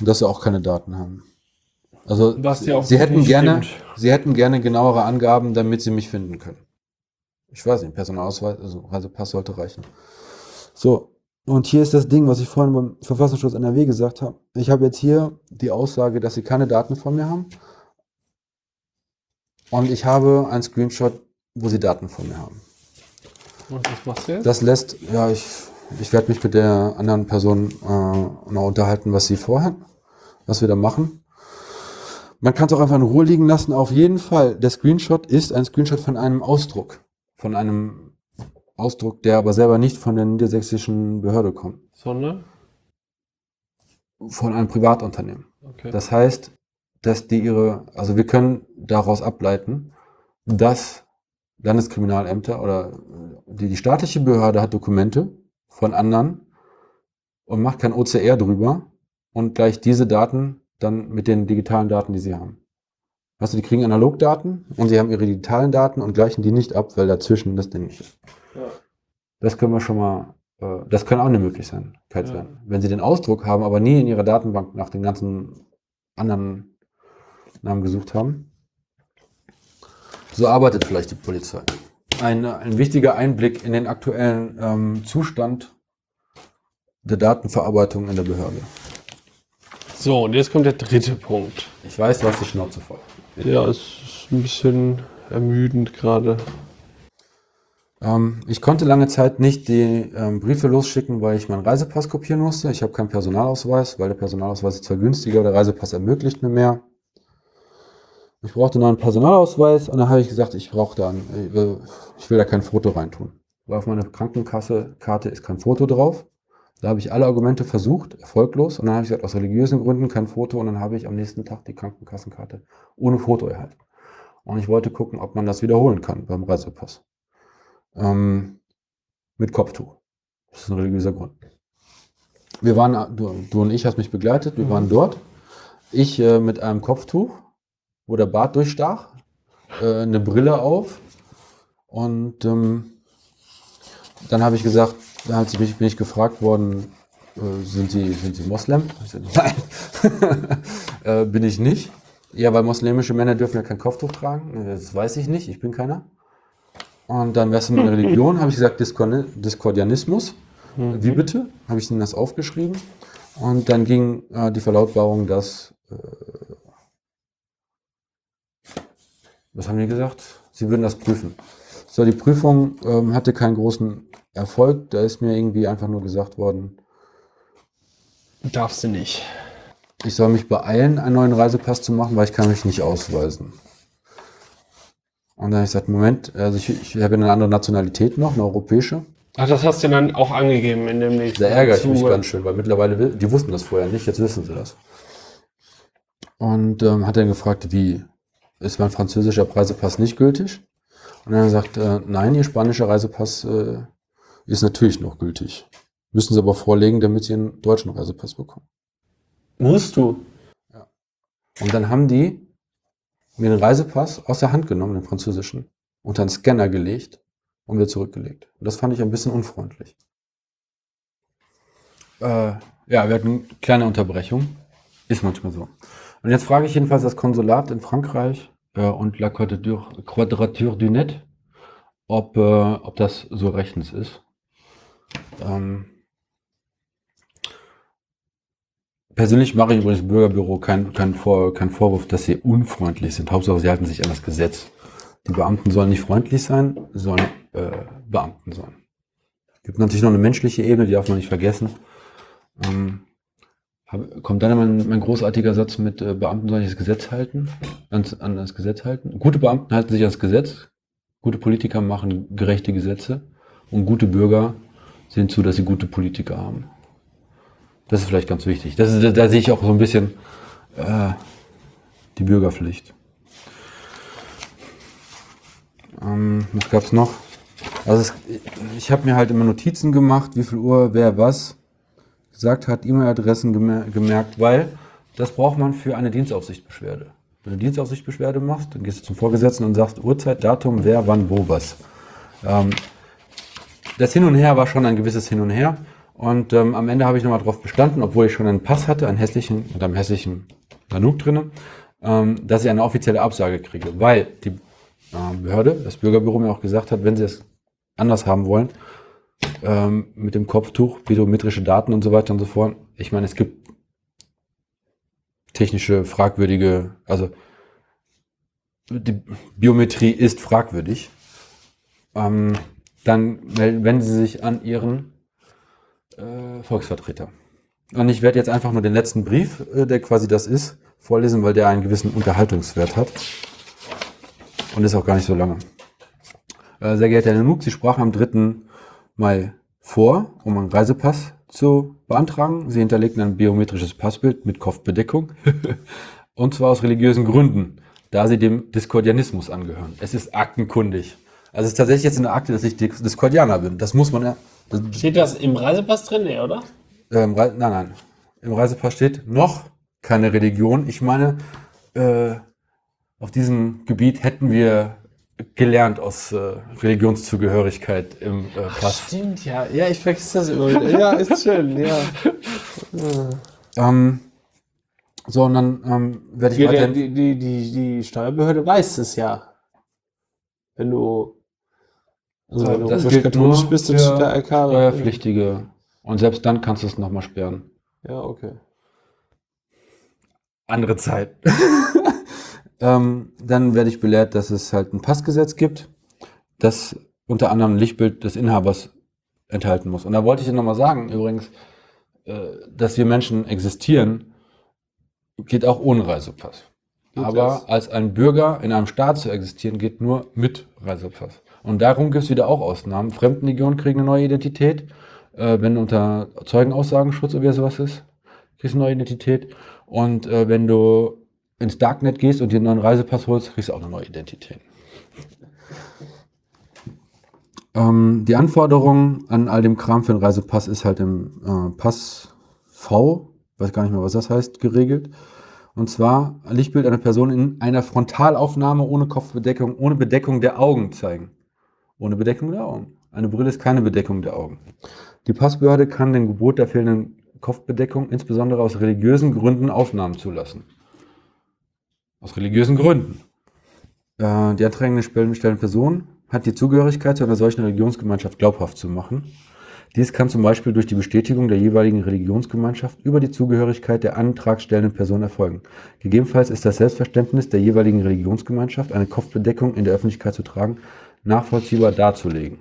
dass sie auch keine Daten haben. Also ja sie hätten gerne, stimmt. sie hätten gerne genauere Angaben, damit sie mich finden können. Ich weiß nicht, Personalausweis, also Reisepass sollte reichen. So, und hier ist das Ding, was ich vorhin beim Verfassungsschutz NRW gesagt habe. Ich habe jetzt hier die Aussage, dass sie keine Daten von mir haben. Und ich habe einen Screenshot, wo sie Daten von mir haben. Und was machst du jetzt? Das lässt, ja, ich, ich werde mich mit der anderen Person äh, noch unterhalten, was sie vorhat, was wir da machen. Man kann es auch einfach in Ruhe liegen lassen. Auf jeden Fall, der Screenshot ist ein Screenshot von einem Ausdruck. Von einem Ausdruck, der aber selber nicht von der niedersächsischen Behörde kommt. Sondern? Von einem Privatunternehmen. Okay. Das heißt, dass die ihre, also wir können daraus ableiten, dass Landeskriminalämter oder die, die staatliche Behörde hat Dokumente von anderen und macht kein OCR drüber und gleicht diese Daten dann mit den digitalen Daten, die sie haben. Du, die kriegen Analogdaten und sie haben ihre digitalen Daten und gleichen die nicht ab, weil dazwischen das Ding nicht ist. Ja. Das können wir schon mal, äh, das kann auch eine Möglichkeit sein. Ja. Wenn sie den Ausdruck haben, aber nie in ihrer Datenbank nach den ganzen anderen Namen gesucht haben. So arbeitet vielleicht die Polizei. Ein, ein wichtiger Einblick in den aktuellen ähm, Zustand der Datenverarbeitung in der Behörde. So, und jetzt kommt der dritte Punkt. Ich weiß, du hast die Schnauze voll. Ja, es ist ein bisschen ermüdend gerade. Ähm, ich konnte lange Zeit nicht die ähm, Briefe losschicken, weil ich meinen Reisepass kopieren musste. Ich habe keinen Personalausweis, weil der Personalausweis ist zwar günstiger, aber der Reisepass ermöglicht mir mehr. Ich brauchte noch einen Personalausweis und dann habe ich gesagt, ich brauche da, ein, ich will- ich will da kein Foto reintun. Weil auf meiner Krankenkasse-Karte ist kein Foto drauf. Da habe ich alle Argumente versucht, erfolglos. Und dann habe ich gesagt, aus religiösen Gründen kein Foto. Und dann habe ich am nächsten Tag die Krankenkassenkarte ohne Foto erhalten. Und ich wollte gucken, ob man das wiederholen kann beim Reisepass. Ähm, mit Kopftuch. Das ist ein religiöser Grund. Wir waren, du, du und ich hast mich begleitet, wir waren dort. Ich äh, mit einem Kopftuch, wo der Bart durchstach, äh, eine Brille auf. Und ähm, dann habe ich gesagt, da hat sie mich, bin ich gefragt worden, äh, sind, Sie, sind Sie Moslem? Nein, äh, bin ich nicht. Ja, weil muslimische Männer dürfen ja kein Kopftuch tragen. Das weiß ich nicht, ich bin keiner. Und dann, was ist meine Religion? Habe ich gesagt, Diskor Diskordianismus. Mhm. Wie bitte? Habe ich ihnen das aufgeschrieben. Und dann ging äh, die Verlautbarung, dass. Äh, was haben die gesagt? Sie würden das prüfen. So, die Prüfung ähm, hatte keinen großen Erfolg. Da ist mir irgendwie einfach nur gesagt worden, Darfst du nicht. ich soll mich beeilen, einen neuen Reisepass zu machen, weil ich kann mich nicht ausweisen. Und dann habe ich gesagt, Moment, also ich, ich habe eine andere Nationalität noch, eine europäische. Ach, das hast du dann auch angegeben in dem nächsten Da ärgere ich mich ganz schön, weil mittlerweile, die wussten das vorher nicht, jetzt wissen sie das. Und ähm, hat dann gefragt, wie, ist mein französischer Reisepass nicht gültig? Und dann hat er gesagt, äh, nein, ihr spanischer Reisepass äh, ist natürlich noch gültig. Müssen sie aber vorlegen, damit sie einen deutschen Reisepass bekommen. Musst du. Und dann haben die mir den Reisepass aus der Hand genommen, den französischen, unter einen Scanner gelegt und wieder zurückgelegt. Und das fand ich ein bisschen unfreundlich. Äh, ja, wir hatten eine kleine Unterbrechung. Ist manchmal so. Und jetzt frage ich jedenfalls das Konsulat in Frankreich äh, und La Quadrature, Quadrature du Net, ob, äh, ob das so rechtens ist. Ähm, Persönlich mache ich übrigens Bürgerbüro keinen kein Vor, kein Vorwurf, dass sie unfreundlich sind. Hauptsache, sie halten sich an das Gesetz. Die Beamten sollen nicht freundlich sein, sollen äh, Beamten sein. Gibt natürlich noch eine menschliche Ebene, die darf man nicht vergessen. Ähm, kommt dann mein, mein großartiger Satz mit äh, Beamten sollen sich das Gesetz halten, ans, an das Gesetz halten. Gute Beamten halten sich ans Gesetz, gute Politiker machen gerechte Gesetze und gute Bürger sehen zu, dass sie gute Politiker haben. Das ist vielleicht ganz wichtig. Das ist, da, da sehe ich auch so ein bisschen äh, die Bürgerpflicht. Ähm, was gab's noch? Also es, ich habe mir halt immer Notizen gemacht, wie viel Uhr, wer was gesagt hat, E-Mail-Adressen gemer gemerkt, weil das braucht man für eine Dienstaufsichtsbeschwerde. Wenn du Dienstaufsichtsbeschwerde machst, dann gehst du zum Vorgesetzten und sagst Uhrzeit, Datum, wer, wann, wo, was. Ähm, das Hin und Her war schon ein gewisses Hin und Her. Und ähm, am Ende habe ich nochmal drauf bestanden, obwohl ich schon einen Pass hatte, einen hässlichen, mit einem hässlichen Nanook drinne, ähm, dass ich eine offizielle Absage kriege. Weil die äh, Behörde, das Bürgerbüro mir auch gesagt hat, wenn sie es anders haben wollen, ähm, mit dem Kopftuch, biometrische Daten und so weiter und so fort. Ich meine, es gibt technische, fragwürdige, also die Biometrie ist fragwürdig. Ähm, dann wenden Sie sich an Ihren äh, Volksvertreter. Und ich werde jetzt einfach nur den letzten Brief, äh, der quasi das ist, vorlesen, weil der einen gewissen Unterhaltungswert hat. Und ist auch gar nicht so lange. Äh, sehr geehrter Herr Nanook, Sie sprachen am 3. Mai vor, um einen Reisepass zu beantragen. Sie hinterlegten ein biometrisches Passbild mit Kopfbedeckung. Und zwar aus religiösen Gründen, da Sie dem Diskordianismus angehören. Es ist aktenkundig. Also es ist tatsächlich jetzt in der Akte, dass ich Dis- Diskordianer bin. Das muss man ja. Das, Steht das im Reisepass drin? Nee, oder? ähm, Rei- nein, nein. Im Reisepass steht noch keine Religion. Ich meine, äh, auf diesem Gebiet hätten wir gelernt aus äh, Religionszugehörigkeit im äh, Pass. Stimmt, ja. Ja, ich vergesse das immer wieder. Ja, ist schön, ja. Ähm, so, und dann ähm, werde ich Ja, der, weiterhin... die, die, die, die Steuerbehörde weiß es ja. Wenn du, also wenn du das gilt katholisch nur bist, dann für da LK. Steuerpflichtige. Und selbst dann kannst du es nochmal sperren. Ja, okay. Andere Zeit. ähm, dann werde ich belehrt, dass es halt ein Passgesetz gibt, das unter anderem ein Lichtbild des Inhabers enthalten muss. Und da wollte ich nochmal sagen, übrigens, äh, dass wir Menschen existieren, geht auch ohne Reisepass. Geht Aber das? als ein Bürger in einem Staat zu existieren, geht nur mit Reisepass. Und darum gibt es wieder auch Ausnahmen. Fremdenlegionen kriegen eine neue Identität. Äh, wenn du unter Zeugenaussagenschutz oder sowas ist, kriegst du eine neue Identität. Und äh, wenn du ins Darknet gehst und dir einen neuen Reisepass holst, kriegst du auch eine neue Identität. Ähm, die Anforderung an all dem Kram für einen Reisepass ist halt im äh, Pass V, weiß gar nicht mehr, was das heißt, geregelt. Und zwar Lichtbild einer Person in einer Frontalaufnahme ohne Kopfbedeckung, ohne Bedeckung der Augen zeigen. Ohne Bedeckung der Augen. Eine Brille ist keine Bedeckung der Augen. Die Passbehörde kann den Gebot der fehlenden Kopfbedeckung insbesondere aus religiösen Gründen Aufnahmen zulassen. Aus religiösen Gründen. Äh, die antragende stellende Person hat die Zugehörigkeit zu einer solchen Religionsgemeinschaft glaubhaft zu machen. Dies kann zum Beispiel durch die Bestätigung der jeweiligen Religionsgemeinschaft über die Zugehörigkeit der antragstellenden Person erfolgen. Gegebenenfalls ist das Selbstverständnis der jeweiligen Religionsgemeinschaft, eine Kopfbedeckung in der Öffentlichkeit zu tragen, nachvollziehbar darzulegen.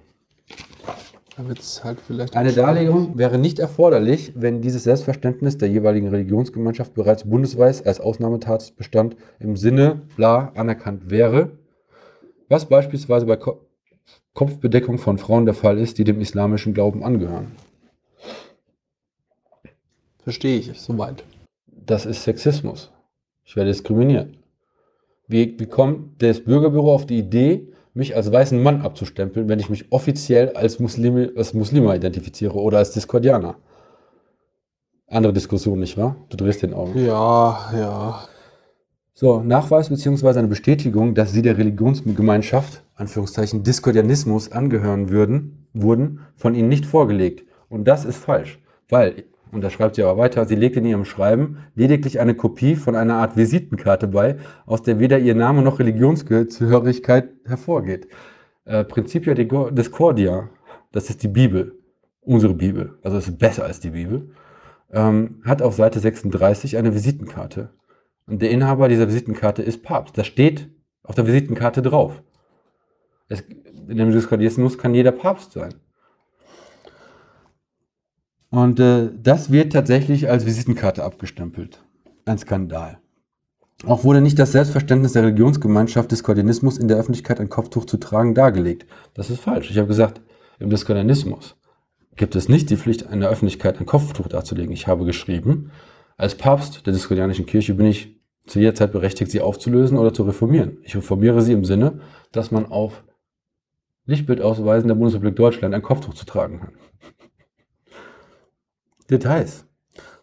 Halt Eine. Darlegung wäre nicht erforderlich, wenn dieses Selbstverständnis der jeweiligen Religionsgemeinschaft bereits bundesweit als Ausnahmetatbestand im Sinne bla anerkannt wäre, was beispielsweise bei Ko Kopfbedeckung von Frauen der Fall ist, die dem islamischen Glauben angehören. Verstehe ich, soweit. Das ist Sexismus. Ich werde diskriminiert. Wie, wie kommt das Bürgerbüro auf die Idee, mich als weißen Mann abzustempeln, wenn ich mich offiziell als, Muslime, als Muslima identifiziere oder als Diskordianer? Andere Diskussion, nicht wahr? Du drehst den Augen. Ja, ja. So, Nachweis bzw. eine Bestätigung, dass sie der Religionsgemeinschaft, Anführungszeichen Diskordianismus, angehören würden, wurden von ihnen nicht vorgelegt. Und das ist falsch, weil, und da schreibt sie aber weiter, sie legt in ihrem Schreiben lediglich eine Kopie von einer Art Visitenkarte bei, aus der weder ihr Name noch Religionszugehörigkeit hervorgeht. Äh, Principia Discordia, das ist die Bibel, unsere Bibel, also es ist besser als die Bibel, ähm, hat auf Seite 36 eine Visitenkarte. Und der Inhaber dieser Visitenkarte ist Papst. Das steht auf der Visitenkarte drauf. Es, in dem Diskordianismus kann jeder Papst sein. Und äh, das wird tatsächlich als Visitenkarte abgestempelt. Ein Skandal. Auch wurde nicht das Selbstverständnis der Religionsgemeinschaft Diskordianismus in der Öffentlichkeit ein Kopftuch zu tragen dargelegt. Das ist falsch. Ich habe gesagt, im Diskordianismus gibt es nicht die Pflicht, in der Öffentlichkeit ein Kopftuch darzulegen. Ich habe geschrieben, als Papst der Diskordianischen Kirche bin ich zu jeder Zeit berechtigt, sie aufzulösen oder zu reformieren. Ich reformiere sie im Sinne, dass man auf Lichtbildausweisen der Bundesrepublik Deutschland ein Kopftuch zu tragen kann. Details.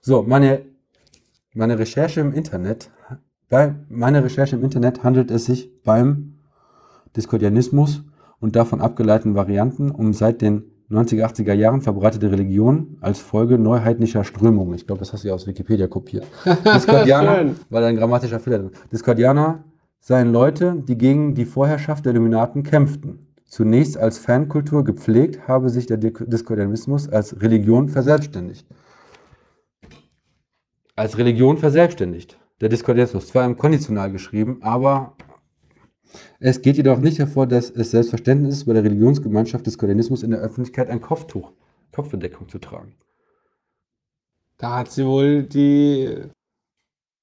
So, meine, meine Recherche im Internet, bei meiner Recherche im Internet handelt es sich beim Diskordianismus und davon abgeleiteten Varianten um seit den 90er, 80er Jahren verbreitete Religion als Folge neuheidnischer Strömungen. Ich glaube, das hast du ja aus Wikipedia kopiert. Diskordianer, weil ein grammatischer Fehler drin. Diskordianer seien Leute, die gegen die Vorherrschaft der Illuminaten kämpften. Zunächst als Fankultur gepflegt, habe sich der Diskordianismus als Religion verselbstständigt. Als Religion verselbstständigt. Der Diskordianismus, zwar im Konditional geschrieben, aber es geht jedoch nicht hervor, dass es Selbstverständnis ist, bei der Religionsgemeinschaft Diskordianismus in der Öffentlichkeit ein Kopftuch, Kopfbedeckung zu tragen. Da hat sie wohl die.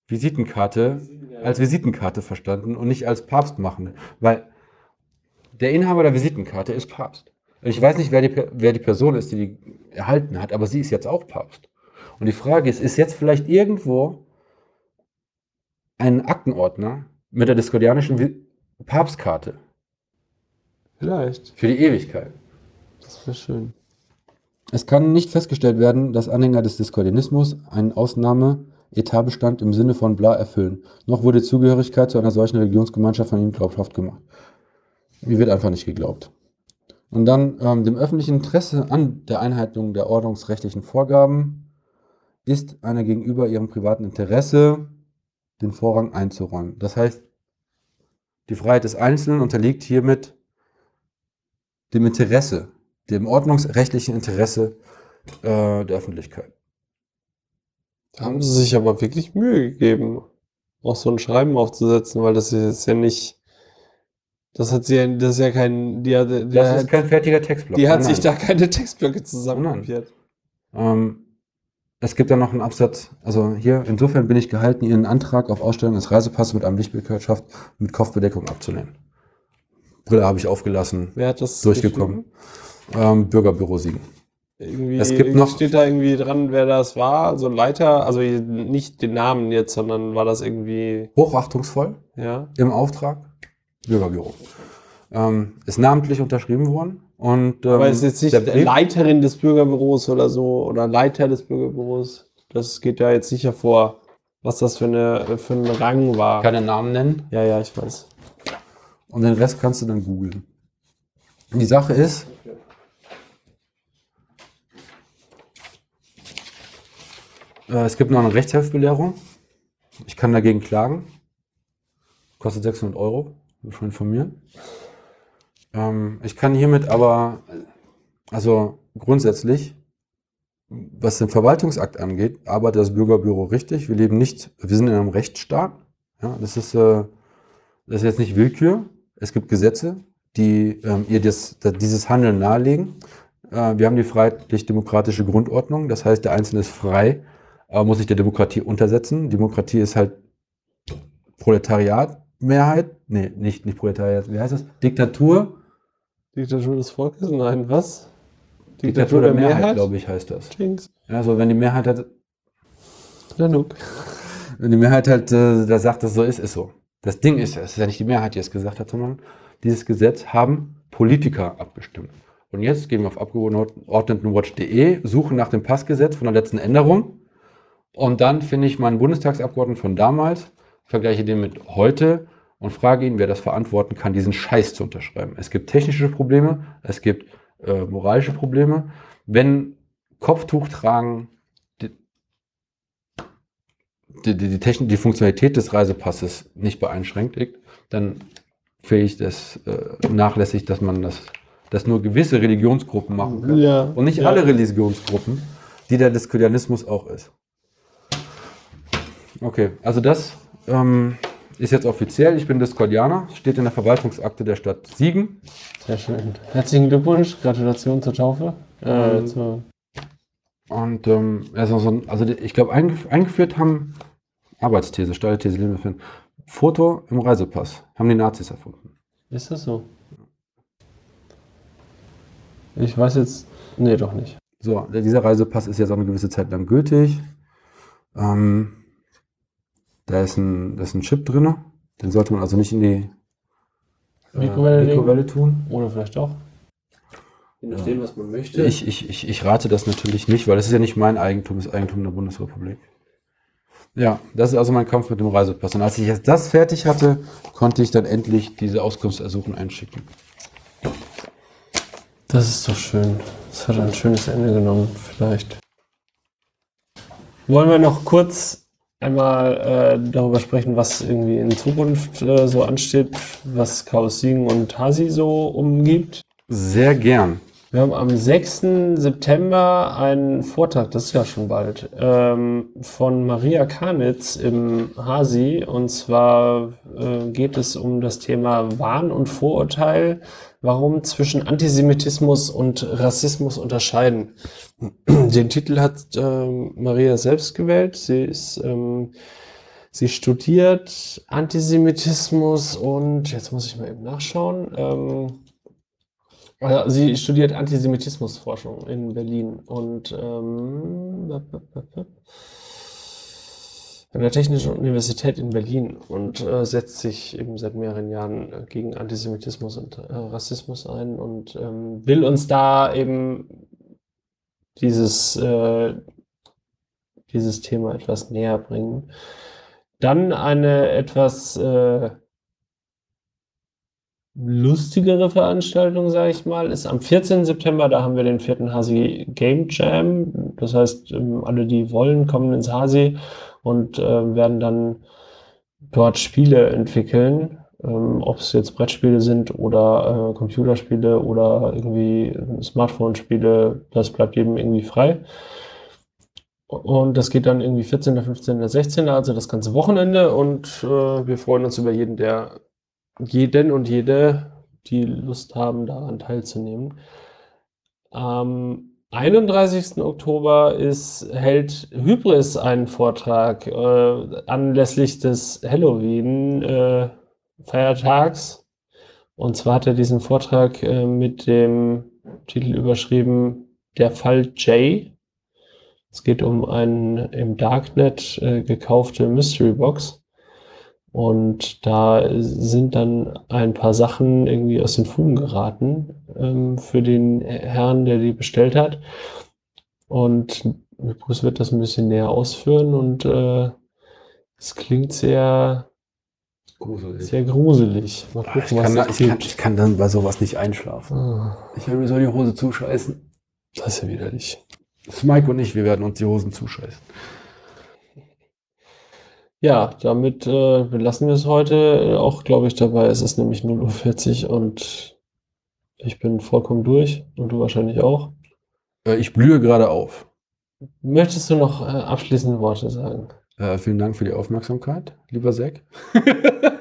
Visitenkarte als Visitenkarte verstanden und nicht als Papstmachende. Weil der Inhaber der Visitenkarte ist Papst. Ich weiß nicht, wer die, wer die Person ist, die die erhalten hat, aber sie ist jetzt auch Papst. Und die Frage ist, ist jetzt vielleicht irgendwo ein Aktenordner mit der diskordianischen Papstkarte Vielleicht. für die Ewigkeit? Das wäre schön. Es kann nicht festgestellt werden, dass Anhänger des Diskordianismus einen Ausnahme-Etatbestand im Sinne von bla erfüllen. Noch wurde Zugehörigkeit zu einer solchen Religionsgemeinschaft von ihnen glaubhaft gemacht. Mir wird einfach nicht geglaubt. Und dann ähm, dem öffentlichen Interesse an der Einhaltung der ordnungsrechtlichen Vorgaben ist einer gegenüber ihrem privaten Interesse den Vorrang einzuräumen. Das heißt, die Freiheit des Einzelnen unterliegt hiermit dem Interesse, dem ordnungsrechtlichen Interesse äh, der Öffentlichkeit. Da haben sie sich aber wirklich Mühe gegeben, auch so ein Schreiben aufzusetzen, weil das ist jetzt ja nicht. Das hat sie ja, das ist ja kein. Die hat, die Das hat, ist kein fertiger Textblock. die hat Nein, sich nein. da keine Textblöcke zusammenkopiert. Ähm, es gibt dann noch einen Absatz, also hier, insofern bin ich gehalten, Ihren Antrag auf Ausstellung des Reisepasses mit einem Lichtbildwirtschaft mit Kopfbedeckung abzulehnen. Brille habe ich aufgelassen, Wer hat das durchgekommen. Ähm, Bürgerbüro Siegen. Irgendwie, Es gibt noch- steht da irgendwie dran, wer das war, also ein Leiter, also nicht den Namen jetzt, sondern war das irgendwie, Hochachtungsvoll ja. im Auftrag, Bürgerbüro. Ähm, ist namentlich unterschrieben worden. Und, ähm, Aber ist jetzt nicht der Brief- Leiterin des Bürgerbüros oder so oder Leiter des Bürgerbüros. Das geht ja jetzt nicht hervor, was das für, eine, für ein Rang war. keine Namen nennen. Ja, ja, ich weiß. Und den Rest kannst du dann googeln. Die Sache ist, äh, es gibt noch eine Rechtshilfebelehrung. Ich kann dagegen klagen. Kostet 600 Euro, schon informieren. Ähm, ich kann hiermit aber, also grundsätzlich, was den Verwaltungsakt angeht, arbeitet das Bürgerbüro richtig. Wir leben nicht, wir sind in einem Rechtsstaat. Ja, das ist, äh, das ist jetzt nicht Willkür. Es gibt Gesetze, die ähm, ihr das, dieses Handeln nahelegen. Äh, wir haben die freiheitlich-demokratische Grundordnung. Das heißt, der Einzelne ist frei, aber muss sich der Demokratie untersetzen. Demokratie ist halt Proletariat, Mehrheit. Nee, nicht, nicht Proletariat, wie heißt das? Diktatur. Diktatur des Volkes? Nein, was? Diktatur, der, Mehrheit, Mehrheit? glaube ich, heißt das. Jinx. Also wenn die Mehrheit hat. Genug. Wenn die Mehrheit halt äh, da sagt, dass so ist, ist so. Das Ding ist ja, es ist ja nicht die Mehrheit, die es gesagt hat, sondern dieses Gesetz haben Politiker abgestimmt. Und jetzt gehen wir auf abgeordnetenwatch.de, suchen nach dem Passgesetz von der letzten Änderung. Und dann finde ich meinen Bundestagsabgeordneten von damals, vergleiche den mit heute und frage ihn, wer das verantworten kann, diesen Scheiß zu unterschreiben. Es gibt technische Probleme, es gibt äh, moralische Probleme. Wenn Kopftuch tragen die, die, die, Technik, die Funktionalität des Reisepasses nicht beeinschränkt, dann finde ich das äh, nachlässig, dass man das, dass nur gewisse Religionsgruppen machen kann. Ja, und nicht ja. alle Religionsgruppen, die der Diskulianismus auch ist. Okay, also das ähm, ist jetzt offiziell. Ich bin Discordianer, steht in der Verwaltungsakte der Stadt Siegen. Sehr schön. Herzlichen Glückwunsch, Gratulation zur Taufe. Äh, Ähm, zur, Und ähm, also, so ein, also ich glaube, eingef eingeführt haben Arbeitsthese, steile These, leben. Foto im Reisepass haben die Nazis erfunden. ist das so? Ich weiß jetzt. Nee, doch nicht. So, dieser Reisepass ist jetzt auch eine gewisse Zeit lang gültig. Ähm, da, ist ein, da ist ein Chip drin. Den sollte man also nicht in die äh, Mikrowelle? Mikrowelle tun. Oder vielleicht doch. Je nachdem, was man möchte. Ich, ich, ich, ich rate das natürlich nicht, weil das ist ja nicht mein Eigentum, das ist Eigentum der Bundesrepublik. Ja, das ist also mein Kampf mit dem Reisepass. Und als ich jetzt das fertig hatte, konnte ich dann endlich diese Auskunftsersuchen einschicken. Das ist doch schön. Das hat ein schönes Ende genommen, vielleicht. Wollen wir noch kurz einmal äh, darüber sprechen, was irgendwie in Zukunft äh, so ansteht, was Chaos Siegen und Hasi so umgibt? Sehr gern. Wir haben am 6. September einen Vortrag, das ist ja schon bald, ähm, von Maria Karnitz im Hasi. Und zwar äh, geht es um das Thema Wahn und Vorurteil, warum zwischen Antisemitismus und Rassismus unterscheiden. Den Titel hat ähm, Maria selbst gewählt. Sie ist, ähm, sie studiert Antisemitismus und jetzt muss ich mal eben nachschauen. Ähm, also sie studiert Antisemitismusforschung in Berlin und ähm, an der Technischen Universität in Berlin und äh, setzt sich eben seit mehreren Jahren äh, gegen Antisemitismus und äh, Rassismus ein und ähm, will uns da eben dieses, äh, dieses Thema etwas näher bringen. Dann eine etwas äh, lustigere Veranstaltung, sage ich mal, ist am 14. September. Da haben wir den vierten Hasi Game Jam. Das heißt, ähm, alle, die wollen, kommen ins Hasi und äh, werden dann dort Spiele entwickeln. Ähm, ob es jetzt Brettspiele sind oder äh, Computerspiele oder irgendwie Smartphone-Spiele, das bleibt jedem irgendwie frei. Und das geht dann irgendwie 14., 15., 16., also das ganze Wochenende. Und äh, wir freuen uns über jeden, der jeden und jede, die Lust haben, daran teilzunehmen. Am 31. Oktober ist, hält Hybris einen Vortrag äh, anlässlich des Halloween-Feiertags. und zwar hat er diesen Vortrag äh, mit dem Titel überschrieben Der Fall Jay. Es geht um eine im Darknet äh, gekaufte Mystery Box. Und da sind dann ein paar Sachen irgendwie aus den Fugen geraten ähm, für den Herrn, der die bestellt hat. Und Bruce wird das ein bisschen näher ausführen und äh, es klingt sehr, Gruselig. sehr gruselig. Mal Ah, gucken, ich, kann, was da- ich, kann, ich kann dann bei sowas nicht einschlafen. Ah, Ich will mir so die Hose zuscheißen. Das ist ja widerlich. Mike und ich, wir werden uns die Hosen zuscheißen. Ja, damit äh, belassen wir es heute auch, glaube ich, dabei. Es ist nämlich 0.40 Uhr und ich bin vollkommen durch und du wahrscheinlich auch. Äh, ich blühe gerade auf. Möchtest du noch äh, abschließende Worte sagen? Äh, vielen Dank für die Aufmerksamkeit, lieber Zack.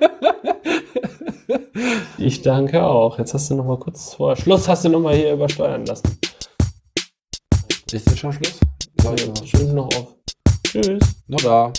Ich danke auch. Jetzt hast du noch mal kurz vor Schluss, hast du noch mal hier übersteuern lassen. Ist jetzt schon Schluss? Ja. Schön noch auf. Tschüss. Noch da.